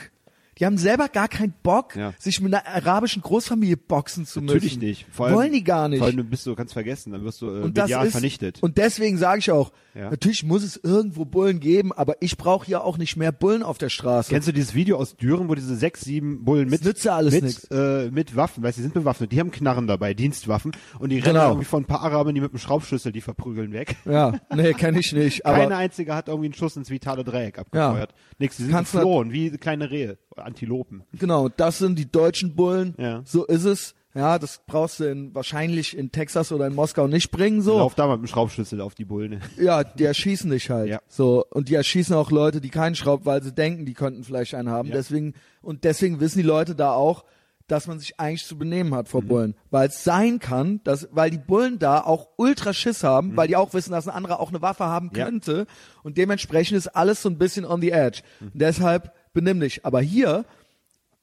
Die haben selber gar keinen Bock, Ja. sich mit einer arabischen Großfamilie boxen zu müssen. natürlich nicht. Vor allem, Wollen die gar nicht. Vor allem, du bist du kannst vergessen, dann wirst du äh, und das ist, vernichtet. Und deswegen sage ich auch, Ja. natürlich muss es irgendwo Bullen geben, aber ich brauche hier auch nicht mehr Bullen auf der Straße. Kennst du dieses Video aus Düren, wo diese sechs, sieben Bullen mit, ja mit, äh, mit Waffen, weißt du, die sind bewaffnet, die haben Knarren dabei, Dienstwaffen, und die rennen Genau. irgendwie von ein paar Arabern, die mit einem Schraubschlüssel die verprügeln weg. ja, nee, kenne ich nicht. Aber Keine einzige hat irgendwie einen Schuss ins vitale Dreieck abgefeuert. Nix, die sind geflohen, wie kleine Rehe, Antilopen. Genau, das sind die deutschen Bullen. Ja. So ist es. Ja, das brauchst du in, wahrscheinlich in Texas oder in Moskau nicht bringen. So, Lauf da mal mit dem Schraubschlüssel auf die Bullen. ja, die erschießen dich halt. Ja. So und die erschießen auch Leute, die keinen Schraub, weil sie denken, die könnten vielleicht einen haben. Ja. Deswegen und deswegen wissen die Leute da auch, dass man sich eigentlich zu benehmen hat Mhm. vor Bullen, weil es sein kann, dass weil die Bullen da auch ultra Schiss haben, weil die auch wissen, dass ein anderer auch eine Waffe haben Mhm. Ja. könnte und dementsprechend ist alles so ein bisschen on the edge. Mhm. Deshalb benimm dich. Aber hier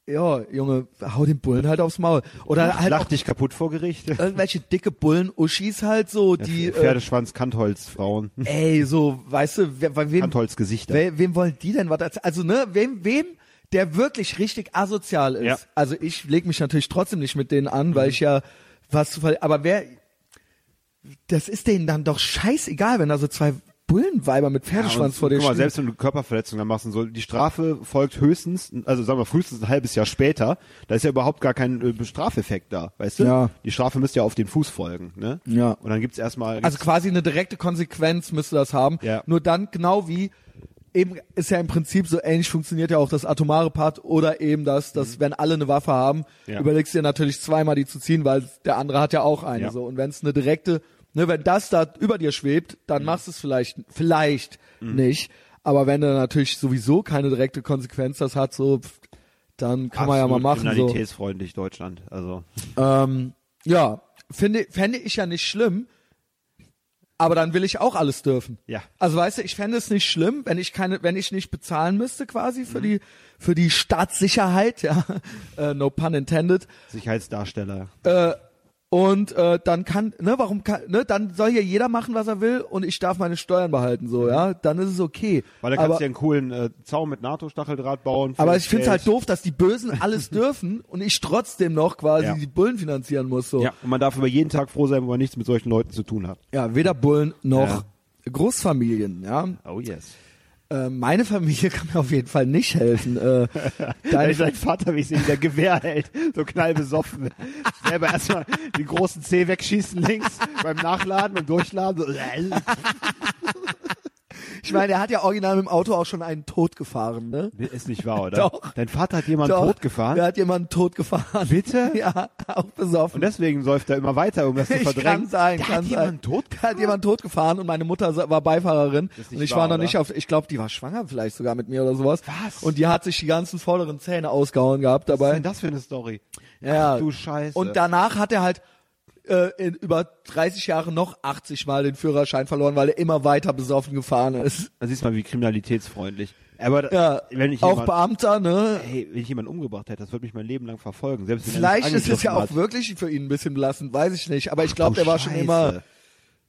ja, Junge, hau den Bullen halt aufs Maul. Oder halt Lach auch dich kaputt vor Gericht. irgendwelche dicke Bullen-Uschis halt so, die, äh, Pferdeschwanz, Kantholzfrauen, ey, so, weißt du, bei wem, Kantholzgesichter. we, wem wollen die denn was erzählen? Also, ne, wem, wem, der wirklich richtig asozial ist. Ja. Also, ich leg mich natürlich trotzdem nicht mit denen an, weil ich ja was zu ver aber wer, das ist denen dann doch scheißegal, wenn da so zwei Bullenweiber mit Pferdeschwanz und, vor dir guck mal, stehen. selbst wenn du Körperverletzungen dann machst und so, die Strafe folgt höchstens, also sagen wir frühestens ein halbes Jahr später, da ist ja überhaupt gar kein äh, Strafeffekt da, weißt du? Ja. Die Strafe müsste ja auf den Fuß folgen, ne? Ja. Und dann gibt's erstmal, Also quasi eine direkte Konsequenz müsste das haben. Ja. Nur dann genau wie eben ist ja im Prinzip so ähnlich funktioniert ja auch das atomare Part oder eben das, dass wenn alle eine Waffe haben, Mhm. Ja. überlegst du dir natürlich zweimal die zu ziehen, weil der andere hat ja auch eine Ja. so und wenn es eine direkte, ne, wenn das da über dir schwebt, dann machst du es vielleicht vielleicht Mhm. nicht, aber wenn du natürlich sowieso keine direkte Konsequenz das hat, so dann kann man ja mal absolut machen so. kriminalitätsfreundlich Deutschland, also. Ähm, ja, finde, fände ich ja nicht schlimm, aber dann will ich auch alles dürfen. Ja. Also weißt du, ich fände es nicht schlimm, wenn ich keine, wenn ich nicht bezahlen müsste quasi für die, für die Staatssicherheit, ja, äh, no pun intended. Sicherheitsdarsteller. Äh, und äh, dann kann, ne, warum kann, ne, dann soll hier jeder machen, was er will und ich darf meine Steuern behalten, so, ja, dann ist es okay. Weil da kannst aber, du ja einen coolen äh, Zaun mit NATO-Stacheldraht bauen. aber ich finde es halt doof, dass die Bösen alles dürfen und ich trotzdem noch quasi Ja. die Bullen finanzieren muss, so. Ja, und man darf über jeden Tag froh sein, wo man nichts mit solchen Leuten zu tun hat. Ja, weder Bullen noch Großfamilien, ja. Oh yes. Äh, meine Familie kann mir auf jeden Fall nicht helfen. Äh, ist dein Vater, wie ich sehe, der Gewehr hält, so knallbesoffen. Selber erstmal den großen C wegschießen links beim Nachladen und Durchladen. So, ich meine, er hat ja original mit dem Auto auch schon einen Tod gefahren, ne? Ist nicht wahr, oder? Doch. Dein Vater hat jemanden Doch, tot gefahren? Der hat jemanden tot gefahren. Bitte? Ja, auch besoffen. Und deswegen säuft er immer weiter, um das zu verdrängen. kann sein, der kann hat sein. jemanden tot Der hat jemanden tot gefahren und meine Mutter war Beifahrerin ist nicht und ich wahr, war noch oder? nicht auf, ich glaube, die war schwanger vielleicht sogar mit mir oder sowas. Was? Und die hat sich die ganzen vorderen Zähne ausgehauen gehabt Was ist dabei. denn das für eine Story? Ja. Ach, du Scheiße. Und danach hat er halt äh, in über 30 Jahre noch 80 Mal den Führerschein verloren, weil er immer weiter besoffen gefahren ist. Da siehst du mal, wie kriminalitätsfreundlich. Aber Ja, wenn ich auch jemand, Beamter, ne? hey, wenn ich jemanden umgebracht hätte, das würde mich mein Leben lang verfolgen. Selbst wenn Vielleicht ist es ja auch angegriffen wirklich für ihn ein bisschen belastend, weiß ich nicht. Aber ich glaube, der war schon immer,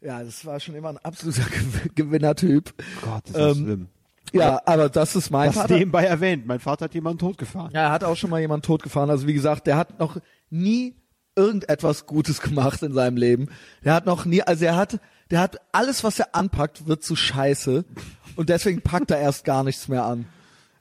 ja, das war schon immer ein absoluter Gew- Gewinnertyp. Gott, ist das Ähm, schlimm. Ja, aber das ist mein Das Vater. nebenbei erwähnt. Mein Vater hat jemanden totgefahren. Ja, er hat auch schon mal jemanden totgefahren. Also wie gesagt, der hat noch nie irgendetwas Gutes gemacht in seinem Leben. Der hat noch nie, also er hat, der hat alles, was er anpackt, wird zu scheiße. Und deswegen packt er erst gar nichts mehr an.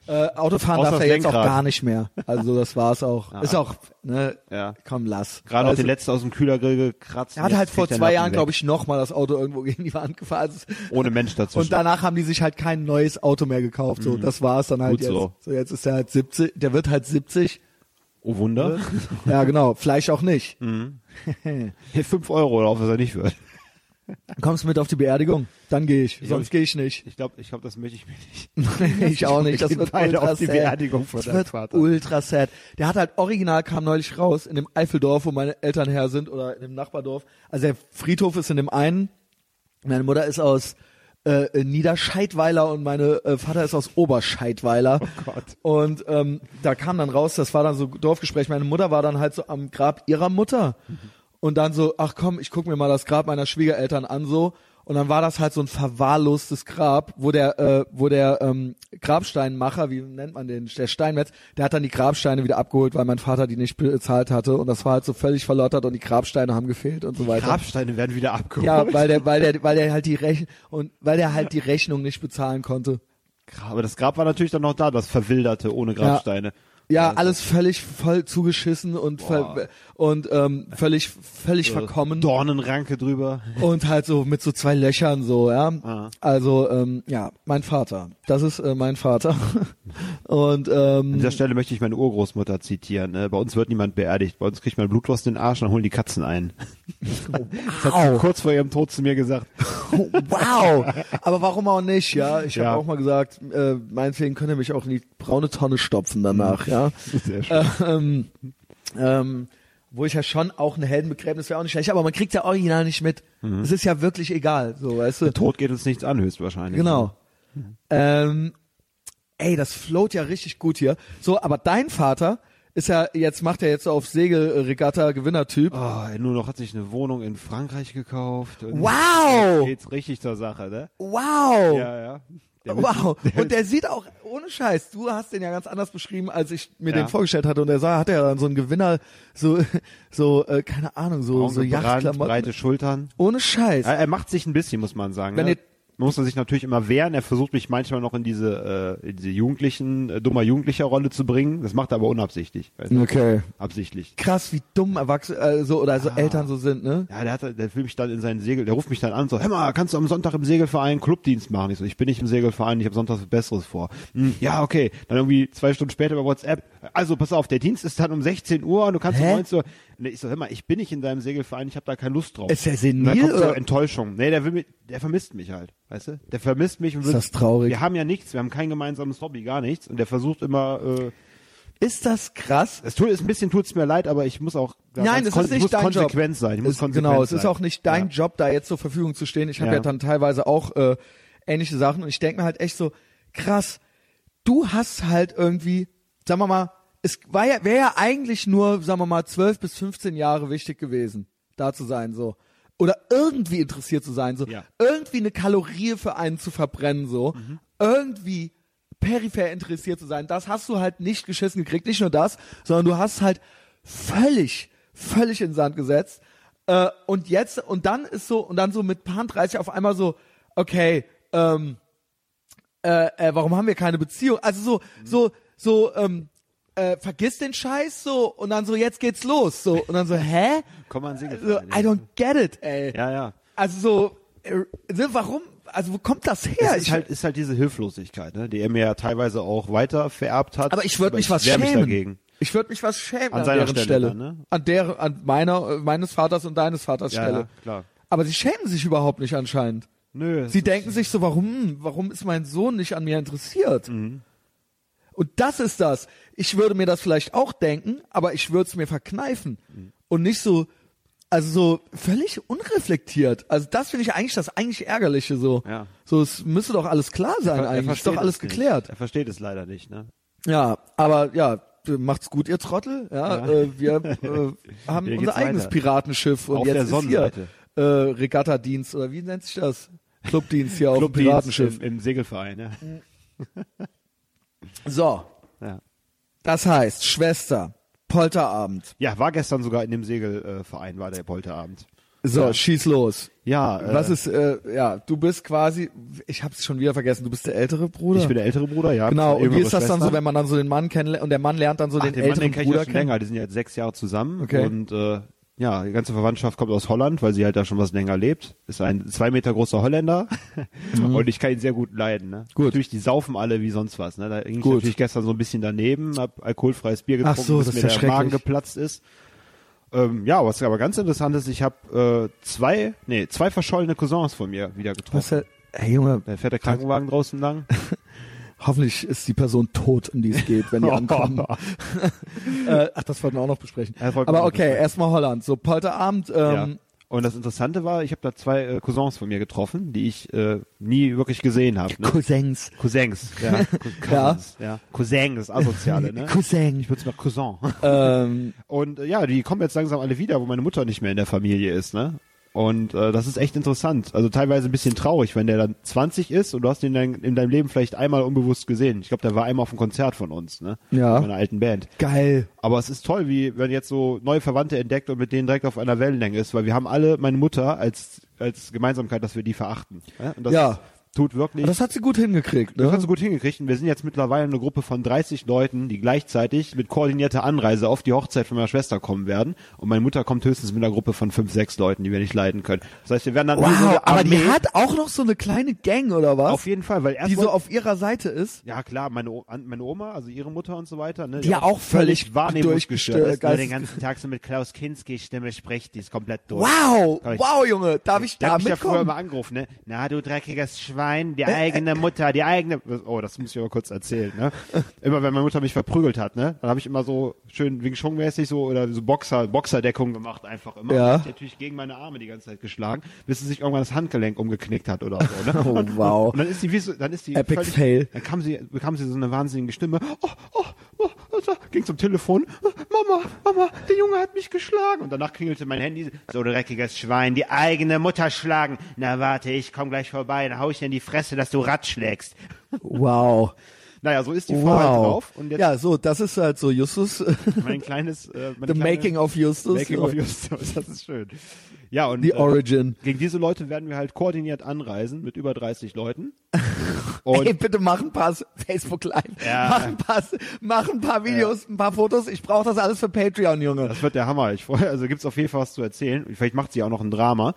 Äh, Autofahren Außer darf er jetzt auch gar nicht mehr. Also das war's auch. Ist auch, ne, Ja. komm, lass. Gerade noch also, den letzten aus dem Kühlergrill gekratzt. er hat halt vor zwei Jahren, glaube ich, noch mal das Auto irgendwo gegen die Wand gefahren. Also, Ohne Mensch dazwischen. und danach haben die sich halt kein neues Auto mehr gekauft. So, das war's dann halt Gut jetzt. so. so, jetzt ist er halt 70, der wird halt 70. oh Wunder. Ja, genau. Vielleicht auch nicht. Hier fünf Euro, auf was er nicht wird. Kommst mit auf die Beerdigung? Dann gehe ich, glaub, sonst gehe ich nicht. Ich glaube, ich glaube, das möchte ich mir nicht. ich auch nicht. Das wird beide ultra auf die sad. Beerdigung von das deinem wird Vater. ultra sad. Der hat halt original kam neulich raus in dem Eifeldorf, wo meine Eltern her sind oder in dem Nachbardorf. Also der Friedhof ist in dem einen. Meine Mutter ist aus äh, Niederscheidweiler und meine äh, Vater ist aus Oberscheidweiler. Oh Gott. Und ähm, da kam dann raus, das war dann so Dorfgespräch. Meine Mutter war dann halt so am Grab ihrer Mutter. Und dann so, ach komm, ich guck mir mal das Grab meiner Schwiegereltern an so. Und dann war das halt so ein verwahrlostes Grab, wo der, äh, wo der ähm, Grabsteinmacher, wie nennt man den, der Steinmetz, der hat dann die Grabsteine wieder abgeholt, weil mein Vater die nicht bezahlt hatte. Und das war halt so völlig verlottert und die Grabsteine haben gefehlt und so weiter. Grabsteine werden wieder abgeholt. ja, weil der, weil der, weil der halt die Rechnung und weil der halt die Rechnung nicht bezahlen konnte. Aber das Grab war natürlich dann noch da, das verwilderte ohne Grabsteine. Ja, alles völlig voll zugeschissen und ver und ähm, völlig völlig verkommen Dornenranke drüber. und halt so mit so zwei Löchern so, ja. Ah. Also ähm, ja, mein Vater. Das ist äh, mein Vater. und An ähm, dieser Stelle möchte ich meine Urgroßmutter zitieren. Ne? Bei uns wird niemand beerdigt. Bei uns kriegt man Blutwurst in den Arsch und dann holen die Katzen ein. Das hat sie kurz vor ihrem Tod zu mir gesagt. wow. Aber warum auch nicht, ja? Ich habe Ja. auch mal gesagt, äh, meinetwegen könnt ihr mich auch in die braune Tonne stopfen danach, ja. Sehr schön. ähm, ähm, wo ich ja schon auch ein Heldenbegräbnis wäre auch nicht schlecht, aber man kriegt ja original nicht mit. Mhm. Es ist ja wirklich egal, so, weißt du. Der Tod geht uns nichts an, höchstwahrscheinlich. Genau. Ähm, ey, das float ja richtig gut hier. So, aber dein Vater ist ja, jetzt macht er jetzt so auf Segelregatta Gewinnertyp. Oh, ey, nur noch hat sich eine Wohnung in Frankreich gekauft. Und Wow! Jetzt geht's richtig zur Sache, ne? Wow! Ja, ja. Der Wow. Und der sieht auch, ohne Scheiß, du hast den ja ganz anders beschrieben, als ich mir Ja. den vorgestellt hatte. Und der sah, hat er dann so einen Gewinner, so, so, äh, keine Ahnung, so, so braun Yachtklamotten. breite Schultern. Ohne Scheiß. Er, er macht sich ein bisschen, muss man sagen. Wenn ne? ihr- muss er sich natürlich immer wehren. Er versucht mich manchmal noch in diese, äh, in diese jugendlichen, äh, dummer jugendlicher Rolle zu bringen. Das macht er aber unabsichtlich. Okay. Absichtlich. Krass, wie dumm Erwachsene, äh, so, oder Ah. so Eltern so sind, ne? Ja, der hat, der will mich dann in seinen Segel, der ruft mich dann an, so, hör mal, kannst du am Sonntag im Segelverein Clubdienst machen? Ich so, ich bin nicht im Segelverein, ich habe Sonntag was Besseres vor. Hm, ja, okay. Dann irgendwie zwei Stunden später über WhatsApp, also pass auf, der Dienst ist dann um 16 Uhr und du kannst Hä? um 19 Uhr. Nee, ich so, hör mal, ich bin nicht in deinem Segelverein, ich habe da keine Lust drauf. Ist der dann senil so oder? Enttäuschung. Nee, der will mich, der vermisst mich halt, weißt du? Der vermisst mich und will, das traurig. Wir haben ja nichts, wir haben kein gemeinsames Hobby, gar nichts. Und der versucht immer, äh, Ist das krass? es tut, ist ein bisschen tut's mir leid, aber ich muss auch da Nein, es ist ich nicht muss dein konsequent Job. sein. Ich muss Es, konsequent genau, es sein. ist auch nicht dein Ja. Job, da jetzt zur Verfügung zu stehen. Ich habe Ja. ja. dann teilweise auch äh, ähnliche Sachen und ich denke mir halt echt so, krass, du hast halt irgendwie, sagen wir mal, es war ja, wäre ja eigentlich nur, sagen wir mal, 12 bis 15 Jahre wichtig gewesen, da zu sein, so. Oder irgendwie interessiert zu sein, so. Ja. Irgendwie eine Kalorie für einen zu verbrennen, so. Irgendwie peripher interessiert zu sein. Das hast du halt nicht geschissen gekriegt. Nicht nur das, sondern du hast halt völlig, völlig in Sand gesetzt. Äh, und jetzt, und dann ist so, und dann so mit Paar 30 auf einmal so, okay, ähm, äh, äh, warum haben wir keine Beziehung? Also so, so, so, ähm, äh, vergiss den Scheiß so und dann so, jetzt geht's los. So, und dann so, hä? Komm mal an So, Segelverein. I don't get it, ey. Ja, ja. Also so, äh, ne, warum? Also wo kommt das her? Es ist halt, ist halt diese Hilflosigkeit, ne, die er mir ja teilweise auch weiter vererbt hat. aber ich würde mich was schämen. mich dagegen. Ich würde mich was schämen An an, seiner deren Stelle Stelle. dann, ne? An der, an meiner, äh, meines Vaters und deines Vaters Ja, Stelle. ja, klar. Aber sie schämen sich überhaupt nicht anscheinend. Nö. Sie denken sich so, warum, warum ist mein Sohn nicht an mir interessiert? Mhm. Und das ist das. Ich würde mir das vielleicht auch denken, aber ich würde es mir verkneifen. Mhm. Und nicht so, also so völlig unreflektiert. Also das finde ich eigentlich das eigentlich Ärgerliche so. Ja. So, es müsste doch alles klar sein Er eigentlich. Ist doch alles es nicht. geklärt. Er versteht es leider nicht, ne? Ja, aber ja, macht's gut, ihr Trottel. Ja, Ja. Äh, wir äh, haben unser eigenes weiter. Piratenschiff und Auf jetzt ist hier äh, Regattadienst oder wie nennt sich das? Clubdienst hier auf dem Piratenschiff. Im, im Segelverein, ja. So, ja. das heißt, Schwester, Polterabend. Ja, war gestern sogar in dem Segelverein, war der Polterabend. So, Ja. schieß los. Ja, äh, Was ist, äh, ja, du bist quasi, ich hab's schon wieder vergessen, du bist der ältere Bruder. ich bin der ältere Bruder, ja. Genau, und wie ist das dann so, wenn man dann so den Mann kennenlernt und der Mann lernt dann so Ach, den den Mann, älteren den ich ja Bruder kennen? länger, die sind ja jetzt sechs Jahre zusammen Okay. und äh, ja, die ganze Verwandtschaft kommt aus Holland, weil sie halt da schon was länger lebt. Ist ein zwei Meter großer Holländer und ich kann ihn sehr gut leiden. Ne? Mhm. Gut. Natürlich, die saufen alle wie sonst was. Ne? Da ging ich Gut. natürlich gestern so ein bisschen daneben, hab alkoholfreies Bier Ach getrunken, so, bis das mir der Magen geplatzt ist. Ähm, ja, was aber ganz interessant ist, ich habe äh, zwei, nee, zwei verschollene Cousins von mir wieder getroffen. Was, hey Junge, Da fährt der Krankenwagen draußen lang. hoffentlich ist die Person tot, um die es geht, wenn die ankommen. äh, ach, das wollten wir auch noch besprechen. Ja, Aber okay, erstmal Holland. So, Polterabend, Ja. ähm, Und das Interessante war, ich habe da zwei äh, Cousins von mir getroffen, die ich äh, nie wirklich gesehen habe. Ne? Cousins. Cousins, ja. Cousins, ja. Cousin, das Asoziale, ne? Cousin. Ich würde es mal Cousin. ähm, Und äh, ja, die kommen jetzt langsam alle wieder, wo meine Mutter nicht mehr in der Familie ist, ne? Und äh, das ist echt interessant. Also teilweise ein bisschen traurig, wenn der dann 20 ist und du hast ihn dann in deinem Leben vielleicht einmal unbewusst gesehen. Ich glaube, der war einmal auf einem Konzert von uns, ne? Ja. Von meiner alten Band. geil. Aber es ist toll, wie wenn jetzt so neue Verwandte entdeckt und mit denen direkt auf einer Wellenlänge ist, weil wir haben alle meine Mutter als als Gemeinsamkeit, dass wir die verachten. Das Ja. Tut wirklich. Das hat sie gut hingekriegt, Das ne? hat sie gut hingekriegt und wir sind jetzt mittlerweile eine Gruppe von 30 Leuten, die gleichzeitig mit koordinierter Anreise auf die Hochzeit von meiner Schwester kommen werden. Und meine Mutter kommt höchstens mit einer Gruppe von fünf, sechs Leuten, die wir nicht leiden können. Das heißt, wir werden dann Wow, aber die hat auch noch so eine kleine Gang, oder was? auf jeden Fall, weil erst die so auf ihrer Seite ist. ja klar, meine, O- meine Oma, also ihre Mutter und so weiter, ne, Die ja auch völlig durchgestört- ist, ne, den ganzen Tag so mit Klaus Kinski Stimme spricht, die ist komplett durch. Wow, ich- wow, Junge, darf ich Der da hat mich ja früher mitkommen? immer angerufen, ne? Na, du dreckiges Schwein, Äh, die eigene Mutter, die eigene. Oh, das muss ich aber kurz erzählen, ne? Immer wenn meine Mutter mich verprügelt hat, ne? Dann habe ich immer so schön Wing Chun mäßig so oder so Boxer, Boxerdeckung gemacht, einfach immer. Ja. Und ich natürlich gegen meine Arme die ganze Zeit geschlagen, bis sie sich irgendwann das Handgelenk umgeknickt hat oder so, ne? Oh, wow. Und, dann ist sie wie so, dann ist die Epic völlig, Fail. Dann kam sie, bekam sie so eine wahnsinnige Stimme. Oh, oh, oh, ging zum Telefon. Mama, Mama, der Junge hat mich geschlagen. Und danach klingelte mein Handy. So dreckiges Schwein, die eigene Mutter schlagen. Na warte, ich komm gleich vorbei, dann hau ich dir in die Fresse, dass du Rad schlägst. Wow. Naja, so ist die Frau halt Wow. drauf. Und jetzt Ja, so, das ist halt so Justus, mein kleines, äh, the meine kleine- making of Justus. Making of Justus, das ist schön. Ja, und The äh, Origin. gegen diese Leute werden wir halt koordiniert anreisen mit über 30 Leuten. Und Ey, bitte mach ein paar Facebook Live. Ja. Mach ein paar, mach ein paar Videos, ein paar Fotos. Ich brauche das alles für Patreon, Junge. Das wird der Hammer. Ich freue, also gibt's auf jeden Fall was zu erzählen. Vielleicht macht sie auch noch ein Drama.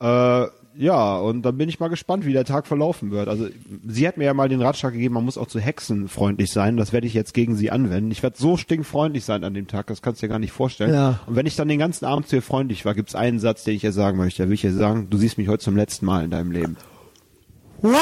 Äh, ja, und dann bin ich mal gespannt, wie der Tag verlaufen wird. Also sie hat mir ja mal den Ratschlag gegeben, man muss auch zu Hexen freundlich sein. Das werde ich jetzt gegen sie anwenden. Ich werde so stinkfreundlich sein an dem Tag, das kannst du dir gar nicht vorstellen. Ja. Und wenn ich dann den ganzen Abend zu ihr freundlich war, gibt's einen Satz, den ich ihr sagen möchte. Da will ich ihr sagen, du siehst mich heute zum letzten Mal in deinem Leben. Wow,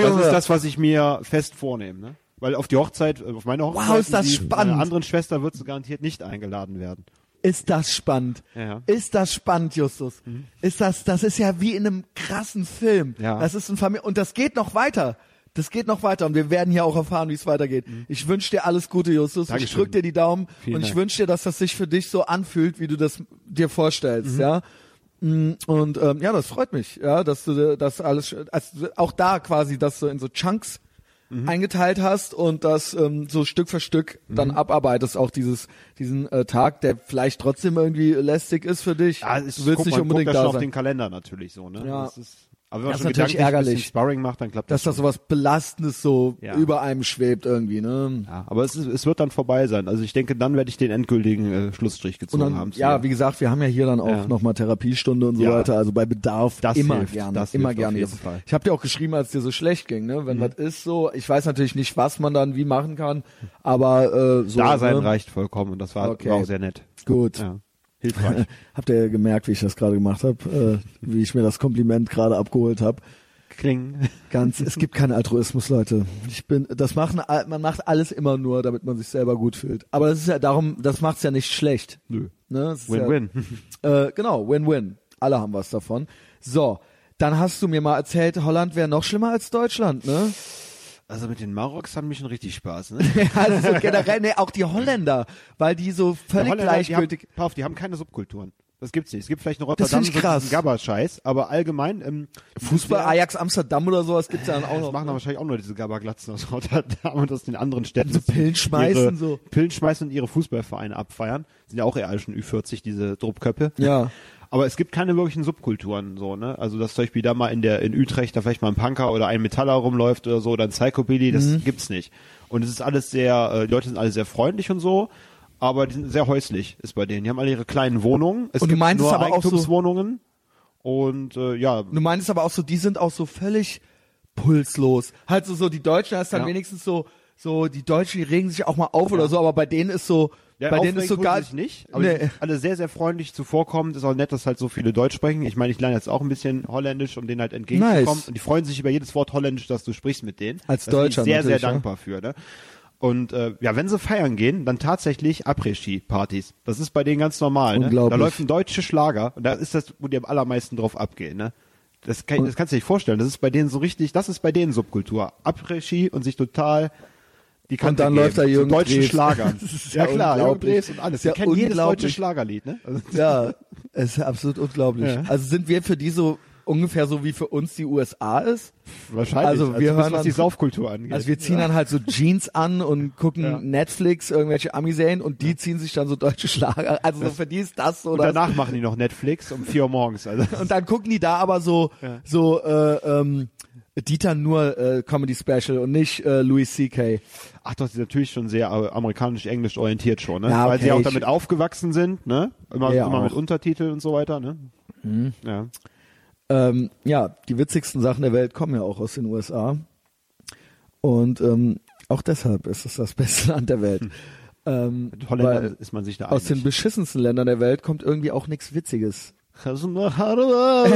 Das Junge. ist das, was ich mir fest vornehme. Ne? Weil auf die Hochzeit, äh, auf meine Hochzeit, ist das die, spannend. Einer anderen Schwester wird sie garantiert nicht eingeladen werden. Ist das spannend? Ja. Ist das spannend, Justus? Ist das, das ist ja wie in einem krassen Film. Ja. Das ist ein Familie, und das geht noch weiter. Das geht noch weiter und wir werden hier auch erfahren, wie es weitergeht. Ich wünsche dir alles Gute, Justus. Ich Dankeschön. drück dir die Daumen Vielen und ich wünsche dir, dass das sich für dich so anfühlt, wie du das dir vorstellst, ja. Mm, Und ähm, ja, das freut mich, ja, dass du das alles, also auch da quasi, dass du in so Chunks Mhm. eingeteilt hast und das ähm, so Stück für Stück dann abarbeitest, auch dieses diesen äh, Tag, der vielleicht trotzdem irgendwie lästig ist für dich. Ja, es du willst guck, nicht unbedingt da schon auf sein. den Kalender natürlich so, ne? Ja. Das ist, aber wenn man Das schon ist natürlich ärgerlich. Sparring macht, dann klappt dass das da schon. sowas Belastendes so Ja. über einem schwebt irgendwie, ne? Ja, aber es, ist, es wird dann vorbei sein. Also ich denke, dann werde ich den endgültigen äh, Schlussstrich gezogen dann, haben. ja, wie gesagt, wir haben ja hier dann auch Ja. nochmal Therapiestunde und so weiter. Also bei Bedarf Das immer hilft, gerne. das immer gerne. jeden Fall. Mhm. Ich habe dir auch geschrieben, als dir so schlecht ging, ne? Wenn was ist so, ich weiß natürlich nicht, was man dann wie machen kann, aber äh, so. da sein ne? reicht vollkommen und das war, Okay. war auch sehr nett. Gut. Ja. Hilfreich. Habt ihr gemerkt, wie ich das gerade gemacht habe, äh, wie ich mir das Kompliment gerade abgeholt habe? Kling. Ganz, es gibt keinen Altruismus, Leute. Ich bin, das machen, man macht alles immer nur, damit man sich selber gut fühlt. Aber das ist ja darum, das macht's ja nicht schlecht. Nö. Ne? Win-win. Ja, äh, genau, Win-Win. Alle haben was davon. So, dann hast du mir mal erzählt, Holland wäre noch schlimmer als Deutschland, ne? Also mit den Maroks haben mich schon richtig Spaß, ne? Ja, also so generell, ne, auch die Holländer, weil die so völlig Holländer, gleichgültig. Die haben, pass auf, die haben keine Subkulturen. Das gibt's nicht. Es gibt vielleicht in Das Rotterdam krass. so diesen Gabba-Scheiß, aber allgemein ähm, Fußball, sehr- Ajax Amsterdam oder sowas gibt's ja dann auch Das noch. machen dann wahrscheinlich auch nur diese Gabberglatzen aus Rotterdam und aus den anderen Städten. So Pillen schmeißen, so. Pillen schmeißen und ihre Fußballvereine abfeiern. Sind ja auch eher alle schon Ü40, diese Druppköppe. Ja. Aber es gibt keine wirklichen Subkulturen, so, ne? Also, dass zum Beispiel da mal in der, in Utrecht da vielleicht mal ein Punker oder ein Metaller rumläuft oder so, oder ein Psychobilly, das Mhm. gibt's nicht. Und es ist alles sehr, äh, die Leute sind alle sehr freundlich und so, aber die sind sehr häuslich, ist bei denen. Die haben alle ihre kleinen Wohnungen. Es Und du gibt meinst nur aber auch so- Eigentumswohnungen. Und, äh, ja, Du meinst aber auch so, die sind auch so völlig pulslos. Halt so, so die Deutschen hast dann Ja. wenigstens so, so, die Deutschen, die regen sich auch mal auf oder so, aber bei denen ist so, Ja, Bei denen ist so aufregend gar tun sie sich nicht, aber Nee. alle sehr, sehr freundlich zuvorkommend. Ist auch nett, dass halt so viele Deutsch sprechen. Ich meine, ich lerne jetzt auch ein bisschen Holländisch, um denen halt entgegenzukommen. Nice. Und die freuen sich über jedes Wort Holländisch, das du sprichst mit denen. Als da bin Deutscher ich sehr, sehr natürlich, ja. dankbar für. Ne? Und äh, ja, wenn sie feiern gehen, dann tatsächlich Après-Ski-Partys. Das ist bei denen ganz normal. Ne? Da läuft ein deutscher Schlager und da ist das, wo die am allermeisten drauf abgehen. Ne? Das, kann, das kannst du dir nicht vorstellen. Das ist bei denen so richtig, das ist bei denen Subkultur. Après-Ski und sich total die Kante dann geben. läuft da Jürgen zu deutschen Drews. Schlagern. Ja ja klar, Jürgen und alles. Das ist Die ja kennen jedes deutsche. Schlagerlied. Ne? Also, Ja, es ist absolut unglaublich. Ja. Also sind wir für die so ungefähr so wie für uns die USA ist? wahrscheinlich. Also wir zumindest hören was die an- Saufkultur angeht. Also wir ziehen dann halt so Jeans an und gucken Ja. Netflix, irgendwelche Ami-Serien und die ziehen sich dann so deutsche Schlager. Also so für die ist das so und das. danach machen die noch Netflix um vier Uhr morgens. Also Und dann gucken die da aber so, Ja. so äh, ähm, Dieter nur äh, Comedy Special und nicht äh, Louis C.K. Ach doch, sind natürlich schon sehr äh, amerikanisch-englisch orientiert schon, ne? Ja, Weil sie okay, auch damit aufgewachsen sind, ne? Immer, Ja, immer mit auch. Mhm. Untertiteln und so weiter, ne? Ja. Ähm, ja, die witzigsten Sachen der Welt kommen ja auch aus den USA. Und ähm, auch deshalb ist es das beste Land der Welt. Ähm, Mit Holländern weil ist man sich da aus den einig. beschissensten Ländern der Welt kommt irgendwie auch nichts Witziges.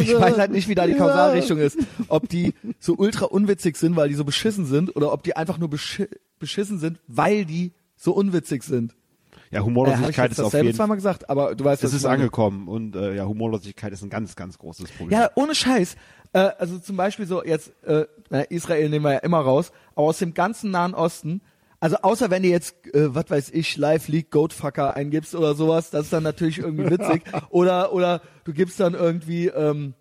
Ich weiß halt nicht, wie da die Kausalrichtung ist. Ob die so ultra unwitzig sind, weil die so beschissen sind, oder ob die einfach nur beschi beschissen sind, weil die so unwitzig sind. Ja, Äh, Humorlosigkeit jetzt ist auf jeden Fall. zweimal gesagt, aber du weißt, Es ist angekommen und äh, ja, Humorlosigkeit ist ein ganz, ganz großes Problem. Ja, ohne Scheiß. Äh, also zum Beispiel so jetzt, äh, Israel nehmen wir ja immer raus, aber aus dem ganzen Nahen Osten, also außer wenn du jetzt, äh, was weiß ich, Live League Goatfucker eingibst oder sowas, das ist dann natürlich irgendwie witzig. oder oder du gibst dann irgendwie, ähm,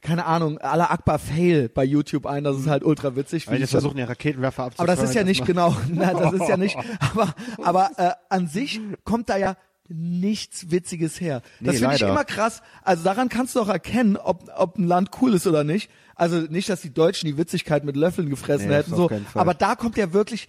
keine Ahnung, Allah Akbar Fail bei YouTube ein, das ist halt ultra witzig. Weil ich- versuchen ja Raketenwerfer aber abzufeuern. das ist ja nicht genau, na, das ist ja nicht, aber, aber äh, an sich kommt da ja nichts Witziges her. Das Nee, finde ich immer krass. Also daran kannst du auch erkennen, ob, ob ein Land cool ist oder nicht. Also nicht, dass die Deutschen die Witzigkeit mit Löffeln gefressen Nee, hätten, so. Aber da kommt ja wirklich,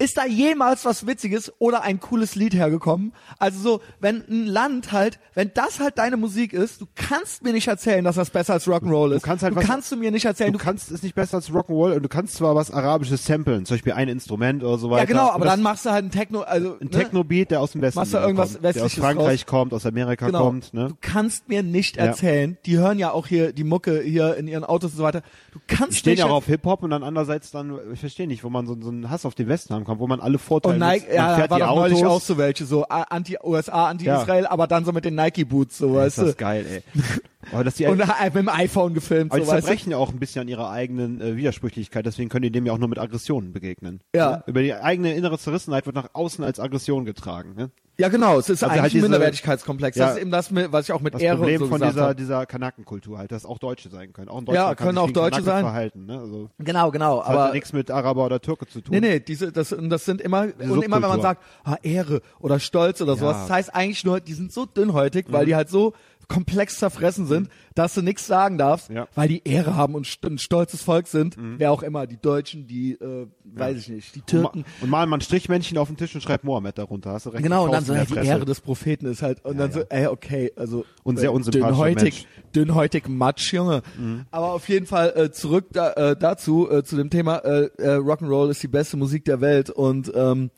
ist da jemals was Witziges oder ein cooles Lied hergekommen? Also so, wenn ein Land halt, wenn das halt deine Musik ist, du kannst mir nicht erzählen, dass das besser als Rock'n'Roll ist. kannst halt du was- kannst du mir nicht erzählen. Du kannst es nicht besser als Rock'n'Roll und du kannst zwar was Arabisches samplen, zum Beispiel ein Instrument oder so weiter. ja genau, aber dann machst du halt ein Techno, also ein ne? Techno-Beat, der aus dem Westen Machst du irgendwas kommt, der aus Westliches Frankreich kommt, aus Amerika Genau. kommt, ne? Du kannst mir nicht Ja. erzählen, die hören ja auch hier die Mucke hier in ihren Autos und so weiter. Du kannst Die stehen ja auch auf Hip-Hop und dann andererseits dann, ich verstehe nicht, wo man so, so einen Hass auf den Westen haben kann, wo man alle Vorteile und Nike, nutzt. Man ja, fährt war die doch neulich Autos. auch so welche, so anti-USA, anti-Israel, aber dann so mit den Nike-Boots, so, Ist weißt du. das geil, ey. Aber dass die, Und mit dem iPhone gefilmt, aber die so, du. zerbrechen ja auch ein bisschen an ihrer eigenen äh, Widersprüchlichkeit, deswegen können die dem ja auch nur mit Aggressionen begegnen. Ja. Ne? Über die eigene innere Zerrissenheit wird nach außen als Aggression getragen. Ne? Ja, genau, es ist Also eigentlich halt ein diese- Minderwertigkeitskomplex. Ja. das ist eben das, was ich auch mit Das Ehre Problem und so von dieser, habe. dieser Kanackenkultur halt, dass auch Deutsche sein können. Auch ein Ja, Deutscher kann können sich auch ein Deutsche Kanake sein. verhalten. Ne? Also, Genau, genau, das hat aber ja nichts mit Araber oder Türke zu tun. Nee, nee, diese, das, und das sind immer, und immer wenn man sagt, ah, Ehre oder Stolz oder sowas, das heißt eigentlich nur, die sind so dünnhäutig, weil die halt so komplex zerfressen sind, dass du nichts sagen darfst, Ja. weil die Ehre haben und st ein stolzes Volk sind, wer auch immer, die Deutschen, die, äh, weiß ich nicht, die Und, Türken. und malen mal ein Strichmännchen auf den Tisch und schreibt Mohammed darunter. Hast du recht. Genau, und dann so, ja, die. Ehre des Propheten ist halt, und dann so, ey, okay, also. Und sehr äh, unsympathischer dünnhäutig. Mhm. dünnhäutig Matsch, Junge. Aber auf jeden Fall äh, zurück da, äh, dazu, äh, zu dem Thema, äh, äh, Rock'n'Roll ist die beste Musik der Welt und ähm,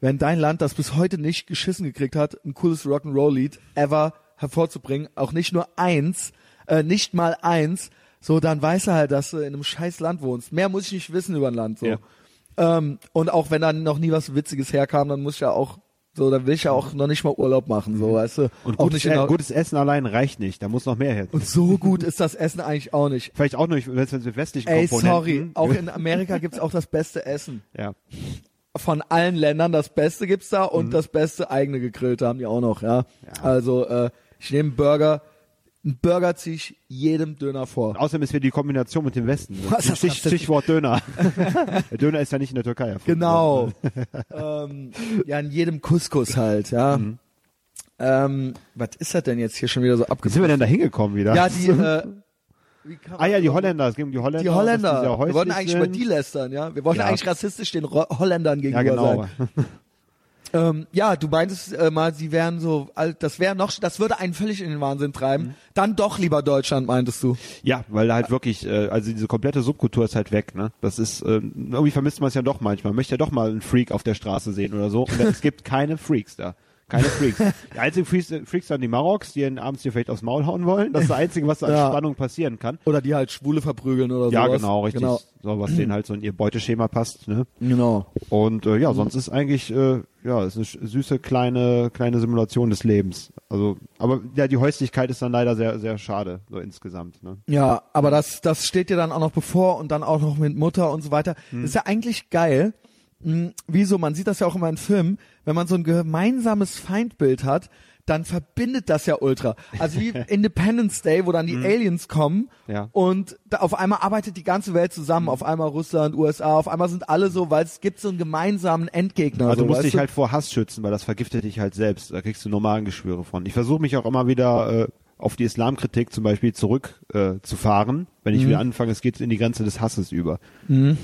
wenn dein Land das bis heute nicht geschissen gekriegt hat, ein cooles Rock'n'Roll-Lied ever hervorzubringen, auch nicht nur eins, äh, nicht mal eins, so dann weiß er halt, dass du in einem scheiß Land wohnst. Mehr muss ich nicht wissen über ein Land so. Ja. Ähm, und auch wenn dann noch nie was Witziges herkam, dann muss ich ja auch so, dann will ich ja auch noch nicht mal Urlaub machen, so, weißt du. Mhm. Und auch gutes, der, gutes Essen allein reicht nicht. Da muss noch mehr her. und so gut ist das Essen eigentlich auch nicht. Vielleicht auch nicht, wenn es mit westlichen Ey, Komponenten. sorry, auch in Amerika gibt's auch das beste Essen. Ja. Von allen Ländern das Beste gibt's da Mhm. und das beste eigene gegrillte haben die auch noch, ja. Also, äh, ich nehme einen Burger, einen Burger ziehe ich jedem Döner vor. Außerdem ist wieder die Kombination mit dem Westen. Was ist Stich, das denn? Stichwort Döner. der Döner ist ja nicht in der Türkei erfunden Genau. ähm, ja, in jedem Couscous halt, ja. Mhm. Ähm, was ist das denn jetzt hier schon wieder so Wie sind abgezogen? wir denn da hingekommen wieder? Ja, die, äh, ah ja, die Holländer. Es ging um die Holländer. Die Holländer. Wir wollten eigentlich über die lästern, ja. Wir wollten Ja. eigentlich rassistisch den Holländern Ja, gegenüber genau. sein. Ähm, ja, du meintest äh, mal, sie wären so, alt- das wäre noch, das würde einen völlig in den Wahnsinn treiben. Mhm. Dann doch lieber Deutschland, meintest du. Ja, weil da halt wirklich, äh, also diese komplette Subkultur ist halt weg, ne? Das ist, äh, irgendwie vermisst man es ja doch manchmal. Man möchte ja doch mal einen Freak auf der Straße sehen oder so. Und es gibt keine Freaks da. Keine Freaks. Die einzigen Freaks, Freaks sind die Maroks, die ihn abends dir vielleicht aufs Maul hauen wollen. Das ist das Einzige, was an Ja. Spannung passieren kann. Oder die halt Schwule verprügeln oder Ja, sowas. genau, richtig. Genau. So, was denen halt so in ihr Beuteschema passt. Ne? genau. Und äh, ja, sonst ist eigentlich äh, ja, ist eine süße kleine kleine Simulation des Lebens. Also, aber ja, die Häuslichkeit ist dann leider sehr sehr schade so insgesamt. Ne? Ja, aber das, das steht dir dann auch noch bevor und dann auch noch mit Mutter und so weiter. Hm. Ist ja eigentlich geil. Hm, Wieso? Man sieht das ja auch immer in Filmen. Wenn man so ein gemeinsames Feindbild hat, dann verbindet das ja ultra. Also wie Independence Day, wo dann die Aliens kommen. Ja. und da auf einmal arbeitet die ganze Welt zusammen. Auf einmal Russland, USA, auf einmal sind alle so, weil es gibt so einen gemeinsamen Endgegner. Also so, du musst dich du? halt vor Hass schützen, weil das vergiftet dich halt selbst. Da kriegst du normalen Geschwüre von. Ich versuche mich auch immer wieder äh, auf die Islamkritik zum Beispiel zurück äh, zu fahren, wenn ich Mhm. wieder anfange, es geht in die Grenze des Hasses über.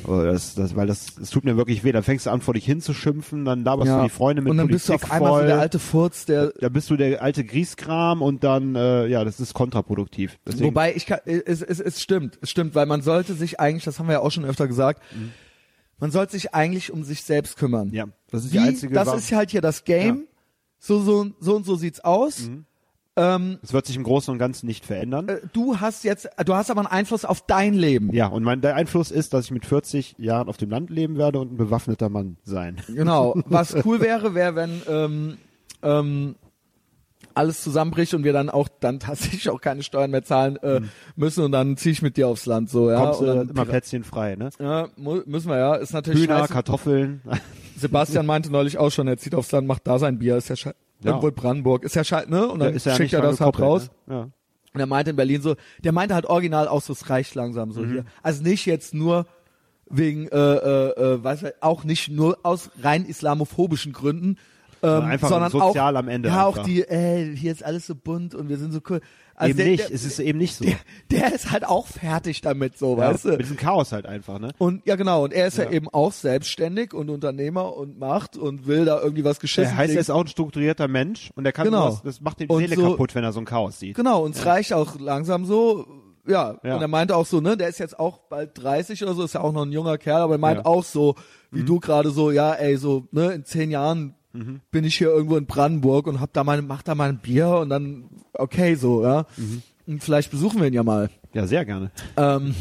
Aber Das, das, weil das, das tut mir wirklich weh. Dann fängst du an, vor dich hinzuschimpfen, dann laberst ja. du die Freunde mit und dann Politik bist du auf einmal voll. so der alte Furz, der da bist du der alte Grieskram und dann, äh, ja, das ist kontraproduktiv. Deswegen, Wobei ich kann, es, es, es stimmt, es stimmt, weil man sollte sich eigentlich, das haben wir ja auch schon öfter gesagt, man sollte sich eigentlich um sich selbst kümmern. Mhm. ja, das ist Wie, die einzige das Wa- ist halt hier das Game. Ja. Mhm. So, so, so und so sieht's aus. Ähm, Es wird sich im Großen und Ganzen nicht verändern. äh, du hast jetzt, du hast aber einen Einfluss auf dein Leben. Ja, und mein der Einfluss ist, dass ich mit 40 Jahren auf dem Land leben werde und ein bewaffneter Mann sein. Genau. Was cool wäre, wäre, wenn ähm, ähm, alles zusammenbricht und wir dann auch dann tatsächlich auch keine Steuern mehr zahlen äh, müssen und dann zieh ich mit dir aufs Land so, ja. Mhm. Kommst dann, immer Plätzchen frei, ne? ja, mu- müssen wir ja. Ist natürlich Hühner, scheiße. Kartoffeln. Sebastian meinte neulich auch schon, er zieht aufs Land, macht da sein Bier, ist ja scheiße. Ja. Irgendwo in Brandenburg, ist ja scheiße, ne? Und dann ja schickt er das halt raus. Ne? Ja. Und er meinte in Berlin so, der meinte halt original auch so, es reicht langsam Mhm. so hier. Also nicht jetzt nur wegen, äh, äh, äh, weiß ich, auch nicht nur aus rein islamophobischen Gründen, ähm, einfach sondern sozial auch, am Ende Ja, auch einfach. die, äh, hier ist alles so bunt und wir sind so cool. Also eben der, nicht, Der, es ist eben nicht so. der, der ist halt auch fertig damit, so, ja, weißt du? Mit diesem Chaos halt einfach, ne? Und ja genau, und er ist ja. Ja. eben auch selbstständig und Unternehmer und macht und will da irgendwie was geschissen Er heißt, er ist auch ein strukturierter Mensch und er kann Genau. sowas, das macht die Seele so- kaputt, wenn er so ein Chaos sieht. Genau, und es reicht auch langsam so. Ja. Ja. und er meinte auch so, ne, der ist jetzt auch bald 30 oder so, ist ja auch noch ein junger Kerl, aber er meint Ja. auch so, Mhm. wie du gerade so, ja, ey, so, ne, in zehn Jahren bin ich hier irgendwo in Brandenburg und hab da meine, mach da mal ein Bier und dann, okay, so, ja. Mhm. Und vielleicht besuchen wir ihn ja mal. Ja, sehr gerne. Ähm,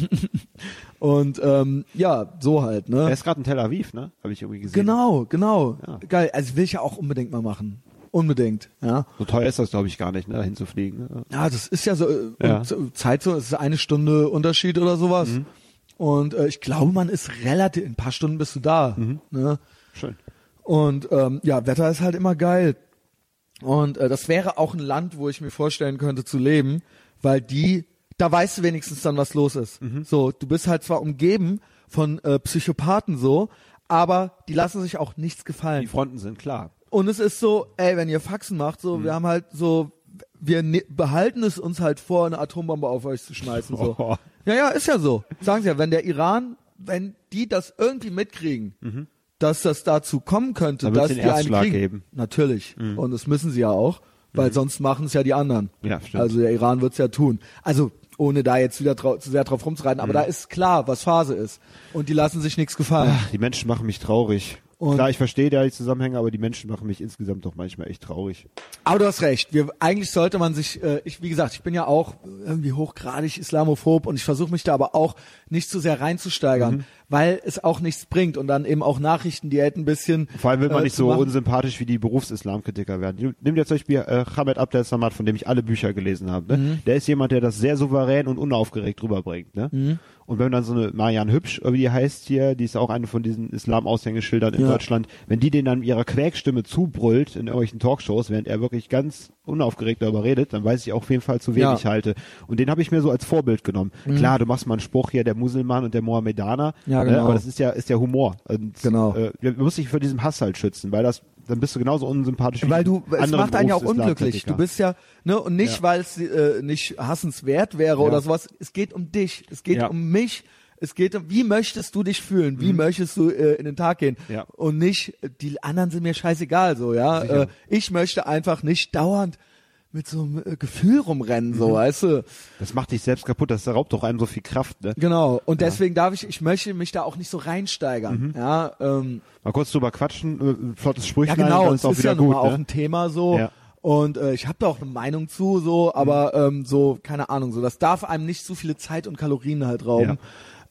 und ähm, ja, so halt, Er ne? ist gerade in Tel Aviv, ne? Habe ich irgendwie gesehen. Genau, genau. Ja. Geil. Also will ich ja auch unbedingt mal machen. Unbedingt, ja. So teuer ist das, glaube ich, gar nicht, ne? Dahin zu fliegen. Ne? Ja, das ist ja so, äh, Ja. Zeit so, es ist eine Stunde Unterschied oder sowas. Mhm. Und äh, ich glaube, man ist relativ, in ein paar Stunden bist du da. Mhm. Ne? Schön. Und ähm, ja, Wetter ist halt immer geil. Und äh, das wäre auch ein Land, wo ich mir vorstellen könnte zu leben, weil die, da weißt du wenigstens dann, was los ist. Mhm. So, du bist halt zwar umgeben von äh, Psychopathen so, aber die lassen sich auch nichts gefallen. Die Fronten sind klar. Und es ist so, ey, wenn ihr Faxen macht, Mhm. so, wir haben halt so, wir ne behalten es uns halt vor, eine Atombombe auf euch zu schmeißen, so. Oh. Ja, ja, ist ja so. Sagen sie ja, wenn der Iran, wenn die das irgendwie mitkriegen, dass das dazu kommen könnte, wird's dass wir einen kriegen. geben. Mhm. Natürlich. Und das müssen sie ja auch, weil sonst machen es ja die anderen. Ja, stimmt. Also der Iran wird's ja tun. Also, ohne da jetzt wieder zu sehr drauf rumzureiten, Mhm. aber da ist klar, was Phase ist. Und die lassen sich nichts gefallen. Die Menschen machen mich traurig. Und- Klar, ich verstehe da die Zusammenhänge, aber die Menschen machen mich insgesamt doch manchmal echt traurig. Aber du hast recht. Wir, eigentlich sollte man sich, äh, ich, wie gesagt, ich bin ja auch irgendwie hochgradig islamophob und ich versuche mich da aber auch nicht zu sehr reinzusteigern, Mhm. Weil es auch nichts bringt und dann eben auch Nachrichten, die hätten ein bisschen. Vor allem will man äh, nicht so machen. unsympathisch wie die Berufsislamkritiker werden. Nimm dir zum Beispiel äh, Hamed Abdel Samad, von dem ich alle Bücher gelesen habe. Ne? Mhm. Der ist jemand, der das sehr souverän und unaufgeregt rüberbringt. Ne? Mhm. Und wenn dann so eine Marianne Hübsch, wie die heißt hier, die ist auch eine von diesen Islam-Aushängeschildern in Ja. Deutschland, wenn die den dann mit ihrer Quäkstimme zubrüllt in irgendwelchen Talkshows, während er wirklich ganz unaufgeregt darüber redet, dann weiß ich auch auf jeden Fall, zu wen Ja. Mhm. ich halte. Und den habe ich mir so als Vorbild genommen. Klar, du machst mal einen Spruch hier, der Muselmann und der Mohammedaner, Ja, ne? genau. aber das ist ja, ist der Humor. Und, Genau. Äh, wir wir müssen dich vor diesem Hass halt schützen, weil das, dann bist du genauso unsympathisch wie Weil du, es macht einen ja auch unglücklich. Du bist ja, ne, und nicht, Ja. weil es äh, nicht hassenswert wäre Ja. oder sowas. Es geht um dich. Es geht Ja. um mich. Es geht um, wie möchtest du dich fühlen? Wie möchtest du äh, in den Tag gehen? Mhm. Ja. Und nicht, die anderen sind mir scheißegal, so, ja. Äh, ich möchte einfach nicht dauernd mit so einem äh, Gefühl rumrennen, so, weißt du? Das macht dich selbst kaputt, das raubt doch einem so viel Kraft, ne? Genau. Und deswegen darf ich, ich möchte mich da auch nicht so reinsteigern. Ja, ähm, Mal kurz drüber quatschen, äh, flottes ja Sprüchlein, genau, dann es ist auch ist ja gut, mal auch ne? ein Thema so. Ja. Und äh, ich habe da auch eine Meinung zu, so, aber ähm, so, keine Ahnung, so, das darf einem nicht zu viele Zeit und Kalorien halt rauben.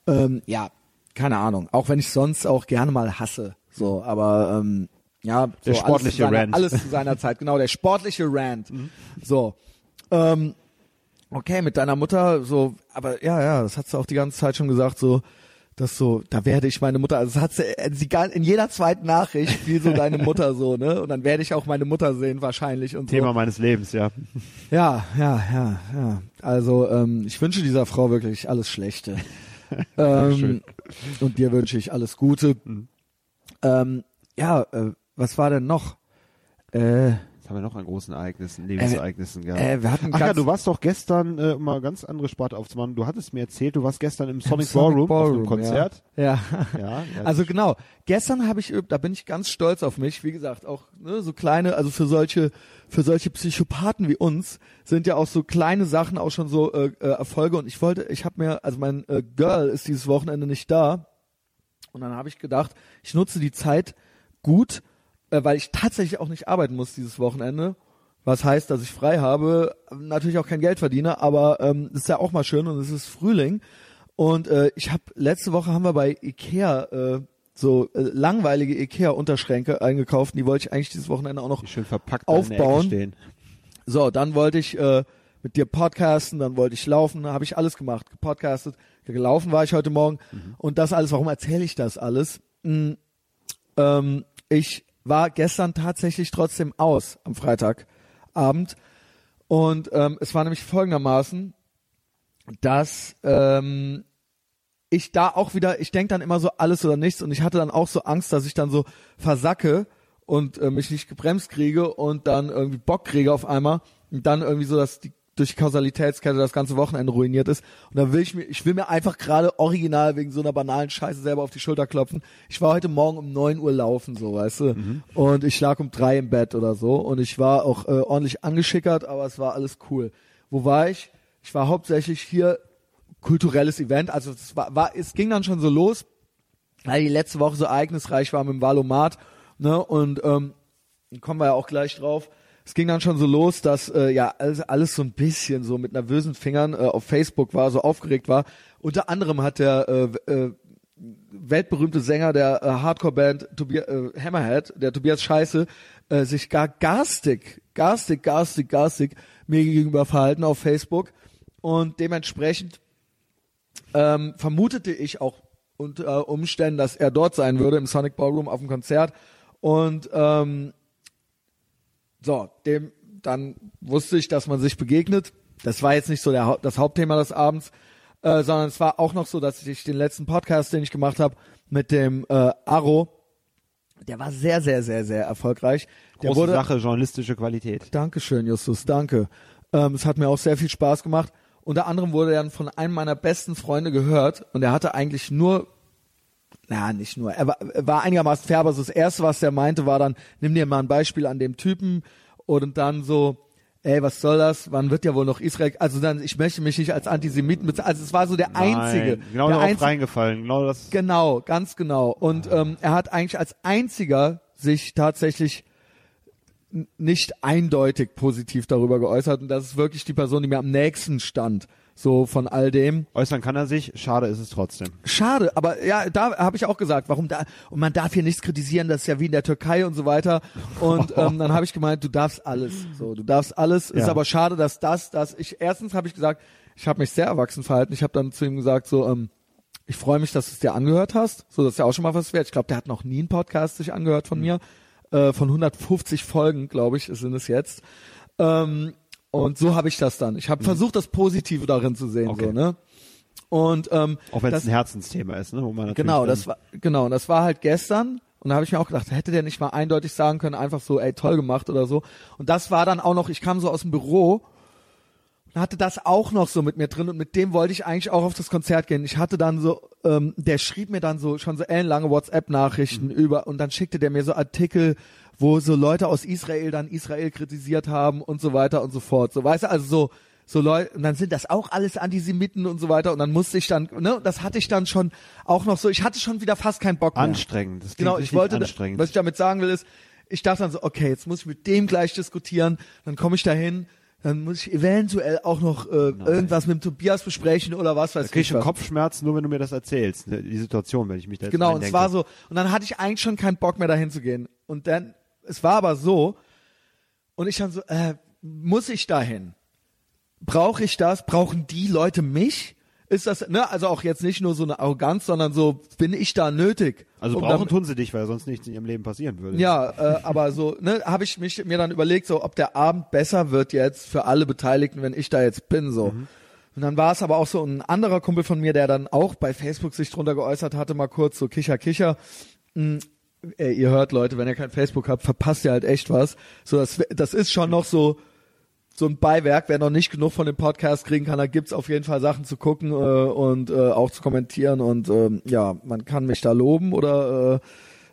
Ja, ähm, ja keine Ahnung. Auch wenn ich sonst auch gerne mal hasse. So, aber ähm, ja, so Der sportliche alles seiner, Rant. alles zu seiner Zeit, genau, der sportliche Rant. Mhm. So. Ähm, okay, mit deiner Mutter, so, aber ja, ja, das hat sie auch die ganze Zeit schon gesagt, so, dass so, da werde ich meine Mutter, also das hat sie, äh, sie in jeder zweiten Nachricht fiel so deine Mutter so, ne? Und dann werde ich auch meine Mutter sehen wahrscheinlich und Thema so. meines Lebens, ja. Ja, ja, ja, ja. Also ähm, ich wünsche dieser Frau wirklich alles Schlechte. ähm, und dir wünsche ich alles Gute. Mhm. Ähm, ja, äh, was war denn noch? Äh, Jetzt haben wir noch an großen Ereignissen, Lebensereignissen gehabt. äh, wir hatten Ach ja, du warst doch gestern, äh, um mal ganz andere Sparte aufzumachen, du hattest mir erzählt, du warst gestern im Sonic, Sonic Ballroom, auf einem Ballroom, Konzert. Ja. ja. Ja, ja Also genau, gestern habe ich, da bin ich ganz stolz auf mich, wie gesagt, auch ne, so kleine, also für solche, für solche Psychopathen wie uns sind ja auch so kleine Sachen auch schon so äh, äh, Erfolge und ich wollte, ich habe mir, also mein äh, Girl ist dieses Wochenende nicht da und dann habe ich gedacht, ich nutze die Zeit gut, äh, weil ich tatsächlich auch nicht arbeiten muss dieses Wochenende. Was heißt, dass ich frei habe, natürlich auch kein Geld verdiene, aber ähm, ist ja auch mal schön und es ist Frühling. Und äh, ich habe letzte Woche haben wir bei Ikea äh, so äh, langweilige Ikea-Unterschränke eingekauft. Die wollte ich eigentlich dieses Wochenende auch noch schön verpackt aufbauen. So, dann wollte ich äh, mit dir podcasten, dann wollte ich laufen, habe ich alles gemacht, gepodcastet, gelaufen war ich heute Morgen und das alles, warum erzähle ich das alles? Mm, ähm, ich war gestern tatsächlich trotzdem aus am Freitagabend. Und ähm, es war nämlich folgendermaßen, dass ähm, ich da auch wieder, ich denke dann immer so alles oder nichts. Und ich hatte dann auch so Angst, dass ich dann so versacke und äh, mich nicht gebremst kriege und dann irgendwie Bock kriege auf einmal. Und dann irgendwie so, dass die durch die Kausalitätskette das ganze Wochenende ruiniert ist. Und dann will ich mir, ich will mir einfach gerade original wegen so einer banalen Scheiße selber auf die Schulter klopfen. Ich war heute Morgen um neun Uhr laufen, so, weißt du. Und ich lag um drei im Bett oder so. Und ich war auch äh, ordentlich angeschickert, aber es war alles cool. Wo war ich? Ich war hauptsächlich hier kulturelles Event. Also es war, war es ging dann schon so los, weil die letzte Woche so ereignisreich war mit dem Valomat, ne? Und ähm, kommen wir ja auch gleich drauf. Es ging dann schon so los, dass äh, ja alles, alles so ein bisschen so mit nervösen Fingern äh, auf Facebook war, so aufgeregt war. Unter anderem hat der äh, äh, weltberühmte Sänger der äh, Hardcore-Band Tobi äh, Hammerhead, der Tobias Scheiße, äh, sich gar garstig, garstig, garstig, garstig mir gegenüber verhalten auf Facebook. Und dementsprechend ähm, vermutete ich auch unter Umständen, dass er dort sein würde im Sonic Ballroom auf dem Konzert. Und ähm, so, dem dann wusste ich, dass man sich begegnet. Das war jetzt nicht so der, das Hauptthema des Abends, äh, sondern es war auch noch so, dass ich den letzten Podcast, den ich gemacht habe, mit dem äh, Aro, der war sehr, sehr, sehr, sehr erfolgreich. Der Große wurde, Sache, journalistische Qualität. Dankeschön, Justus, danke. Ähm, es hat mir auch sehr viel Spaß gemacht. Unter anderem wurde er dann von einem meiner besten Freunde gehört und er hatte eigentlich nur, na, nicht nur, er war, war einigermaßen fair, aber so das Erste, was er meinte, war dann, nimm dir mal ein Beispiel an dem Typen und dann so, ey, was soll das? Wann wird ja wohl noch Israel? Also dann, ich möchte mich nicht als Antisemiten bezeichnen. Also es war so der einzige. Nein, genau der darauf einzige, reingefallen. Genau das. Genau, ganz genau. Und ähm, er hat eigentlich als einziger sich tatsächlich nicht eindeutig positiv darüber geäußert und das ist wirklich die Person, die mir am nächsten stand, so von all dem. Äußern kann er sich, schade ist es trotzdem. Schade, aber ja, da habe ich auch gesagt, warum da und man darf hier nichts kritisieren, das ist ja wie in der Türkei und so weiter. Und ähm, dann habe ich gemeint, du darfst alles, so, du darfst alles. Ist Ja. aber schade, dass das, dass ich erstens habe ich gesagt, ich habe mich sehr erwachsen verhalten. Ich habe dann zu ihm gesagt, so, ähm, ich freue mich, dass du es dir angehört hast. So, das ist ja auch schon mal was wert. Ich glaube, der hat noch nie einen Podcast sich angehört von mir. Äh, von 150 Folgen, glaube ich, sind es jetzt. Ähm, und so habe ich das dann. Ich habe versucht, das Positive darin zu sehen, Okay. so, ne? Und ähm, Auch wenn es ein Herzensthema ist, ne? Wo man natürlich Genau, das war genau, das war halt gestern und da habe ich mir auch gedacht, hätte der nicht mal eindeutig sagen können, einfach so, ey, toll gemacht oder so. Und das war dann auch noch, ich kam so aus dem Büro und hatte das auch noch so mit mir drin und mit dem wollte ich eigentlich auch auf das Konzert gehen. Ich hatte dann so, ähm, der schrieb mir dann so schon so ellenlange WhatsApp-Nachrichten mhm. über und dann schickte der mir so Artikel, wo so Leute aus Israel dann Israel kritisiert haben und so weiter und so fort. So weißt du, also so so Leute, und dann sind das auch alles Antisemiten und so weiter und dann musste ich dann, ne, das hatte ich dann schon auch noch so, ich hatte schon wieder fast keinen Bock mehr. Anstrengend. Das genau, ich wollte, anstrengend. was ich damit sagen will ist, ich dachte dann so, okay, jetzt muss ich mit dem gleich diskutieren, dann komme ich dahin, dann muss ich eventuell auch noch äh, irgendwas mit dem Tobias besprechen oder was weiß da krieg ich. schon Kopfschmerzen, nur wenn du mir das erzählst, ne, die Situation, wenn ich mich da jetzt Genau, und es war so, und dann hatte ich eigentlich schon keinen Bock mehr dahin zu gehen. Und dann, es war aber so, und ich dann so, äh, muss ich dahin? brauche ich das? Brauchen die Leute mich? Ist das, ne, also auch jetzt nicht nur so eine Arroganz, sondern so, bin ich da nötig? Also brauchen dann, tun sie dich, weil sonst nichts in ihrem Leben passieren würde. Ja, äh, aber so, ne, habe ich mich mir dann überlegt, so, ob der Abend besser wird jetzt für alle Beteiligten, wenn ich da jetzt bin, so. Mhm. Und dann war es aber auch so ein anderer Kumpel von mir, der dann auch bei Facebook sich drunter geäußert hatte, mal kurz so Kicher, Kicher. Mhm. Ey, ihr hört Leute, wenn ihr kein Facebook habt, verpasst ihr halt echt was. So, das, das ist schon noch so, so ein Beiwerk. Wer noch nicht genug von dem Podcast kriegen kann, da gibt's auf jeden Fall Sachen zu gucken äh, und äh, auch zu kommentieren. Und ähm, ja, man kann mich da loben oder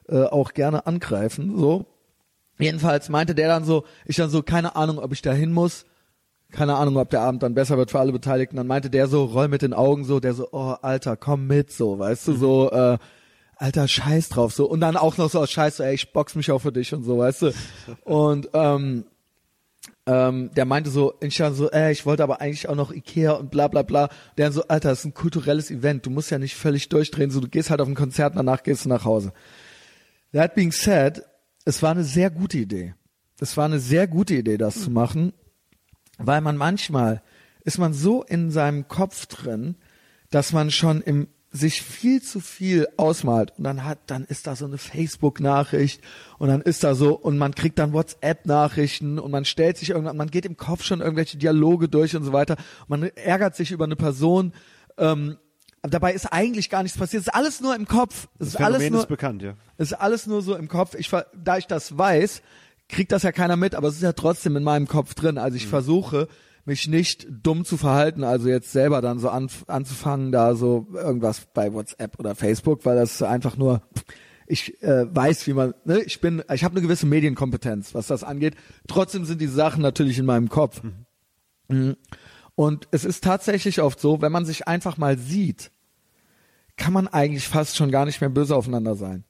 äh, äh, auch gerne angreifen. So. Jedenfalls meinte der dann so, ich dann so, keine Ahnung, ob ich da hin muss. Keine Ahnung, ob der Abend dann besser wird für alle Beteiligten. Dann meinte der so, roll mit den Augen so, der so, oh, Alter, komm mit, so, weißt du, so, äh, Alter, scheiß drauf, so. Und dann auch noch so Scheiß, so, ey, ich box mich auch für dich und so, weißt du. Und ähm, ähm, der meinte so, ich so, äh, ich wollte aber eigentlich auch noch Ikea und bla bla bla. Der so, Alter, das ist ein kulturelles Event, du musst ja nicht völlig durchdrehen, so du gehst halt auf ein Konzert, danach gehst du nach Hause. That being said, es war eine sehr gute Idee. Es war eine sehr gute Idee, das zu machen, weil man manchmal ist man so in seinem Kopf drin, dass man schon im sich viel zu viel ausmalt und dann hat, dann ist da so eine Facebook-Nachricht und dann ist da so und man kriegt dann WhatsApp-Nachrichten und man stellt sich irgendwann, man geht im Kopf schon irgendwelche Dialoge durch und so weiter. Man ärgert sich über eine Person. Ähm, dabei ist eigentlich gar nichts passiert. Es ist alles nur im Kopf. Es ist alles nur, ist bekannt, ja. Es ist alles nur so im Kopf. Ich, da ich das weiß, kriegt das ja keiner mit, aber es ist ja trotzdem in meinem Kopf drin. Also ich mhm. versuche mich nicht dumm zu verhalten, also jetzt selber dann so an, anzufangen, da so irgendwas bei WhatsApp oder Facebook, weil das einfach nur ich äh, weiß, wie man, ne, ich bin, ich habe eine gewisse Medienkompetenz, was das angeht. Trotzdem sind die Sachen natürlich in meinem Kopf. Mhm. mhm. Und es ist tatsächlich oft so, wenn man sich einfach mal sieht, kann man eigentlich fast schon gar nicht mehr böse aufeinander sein.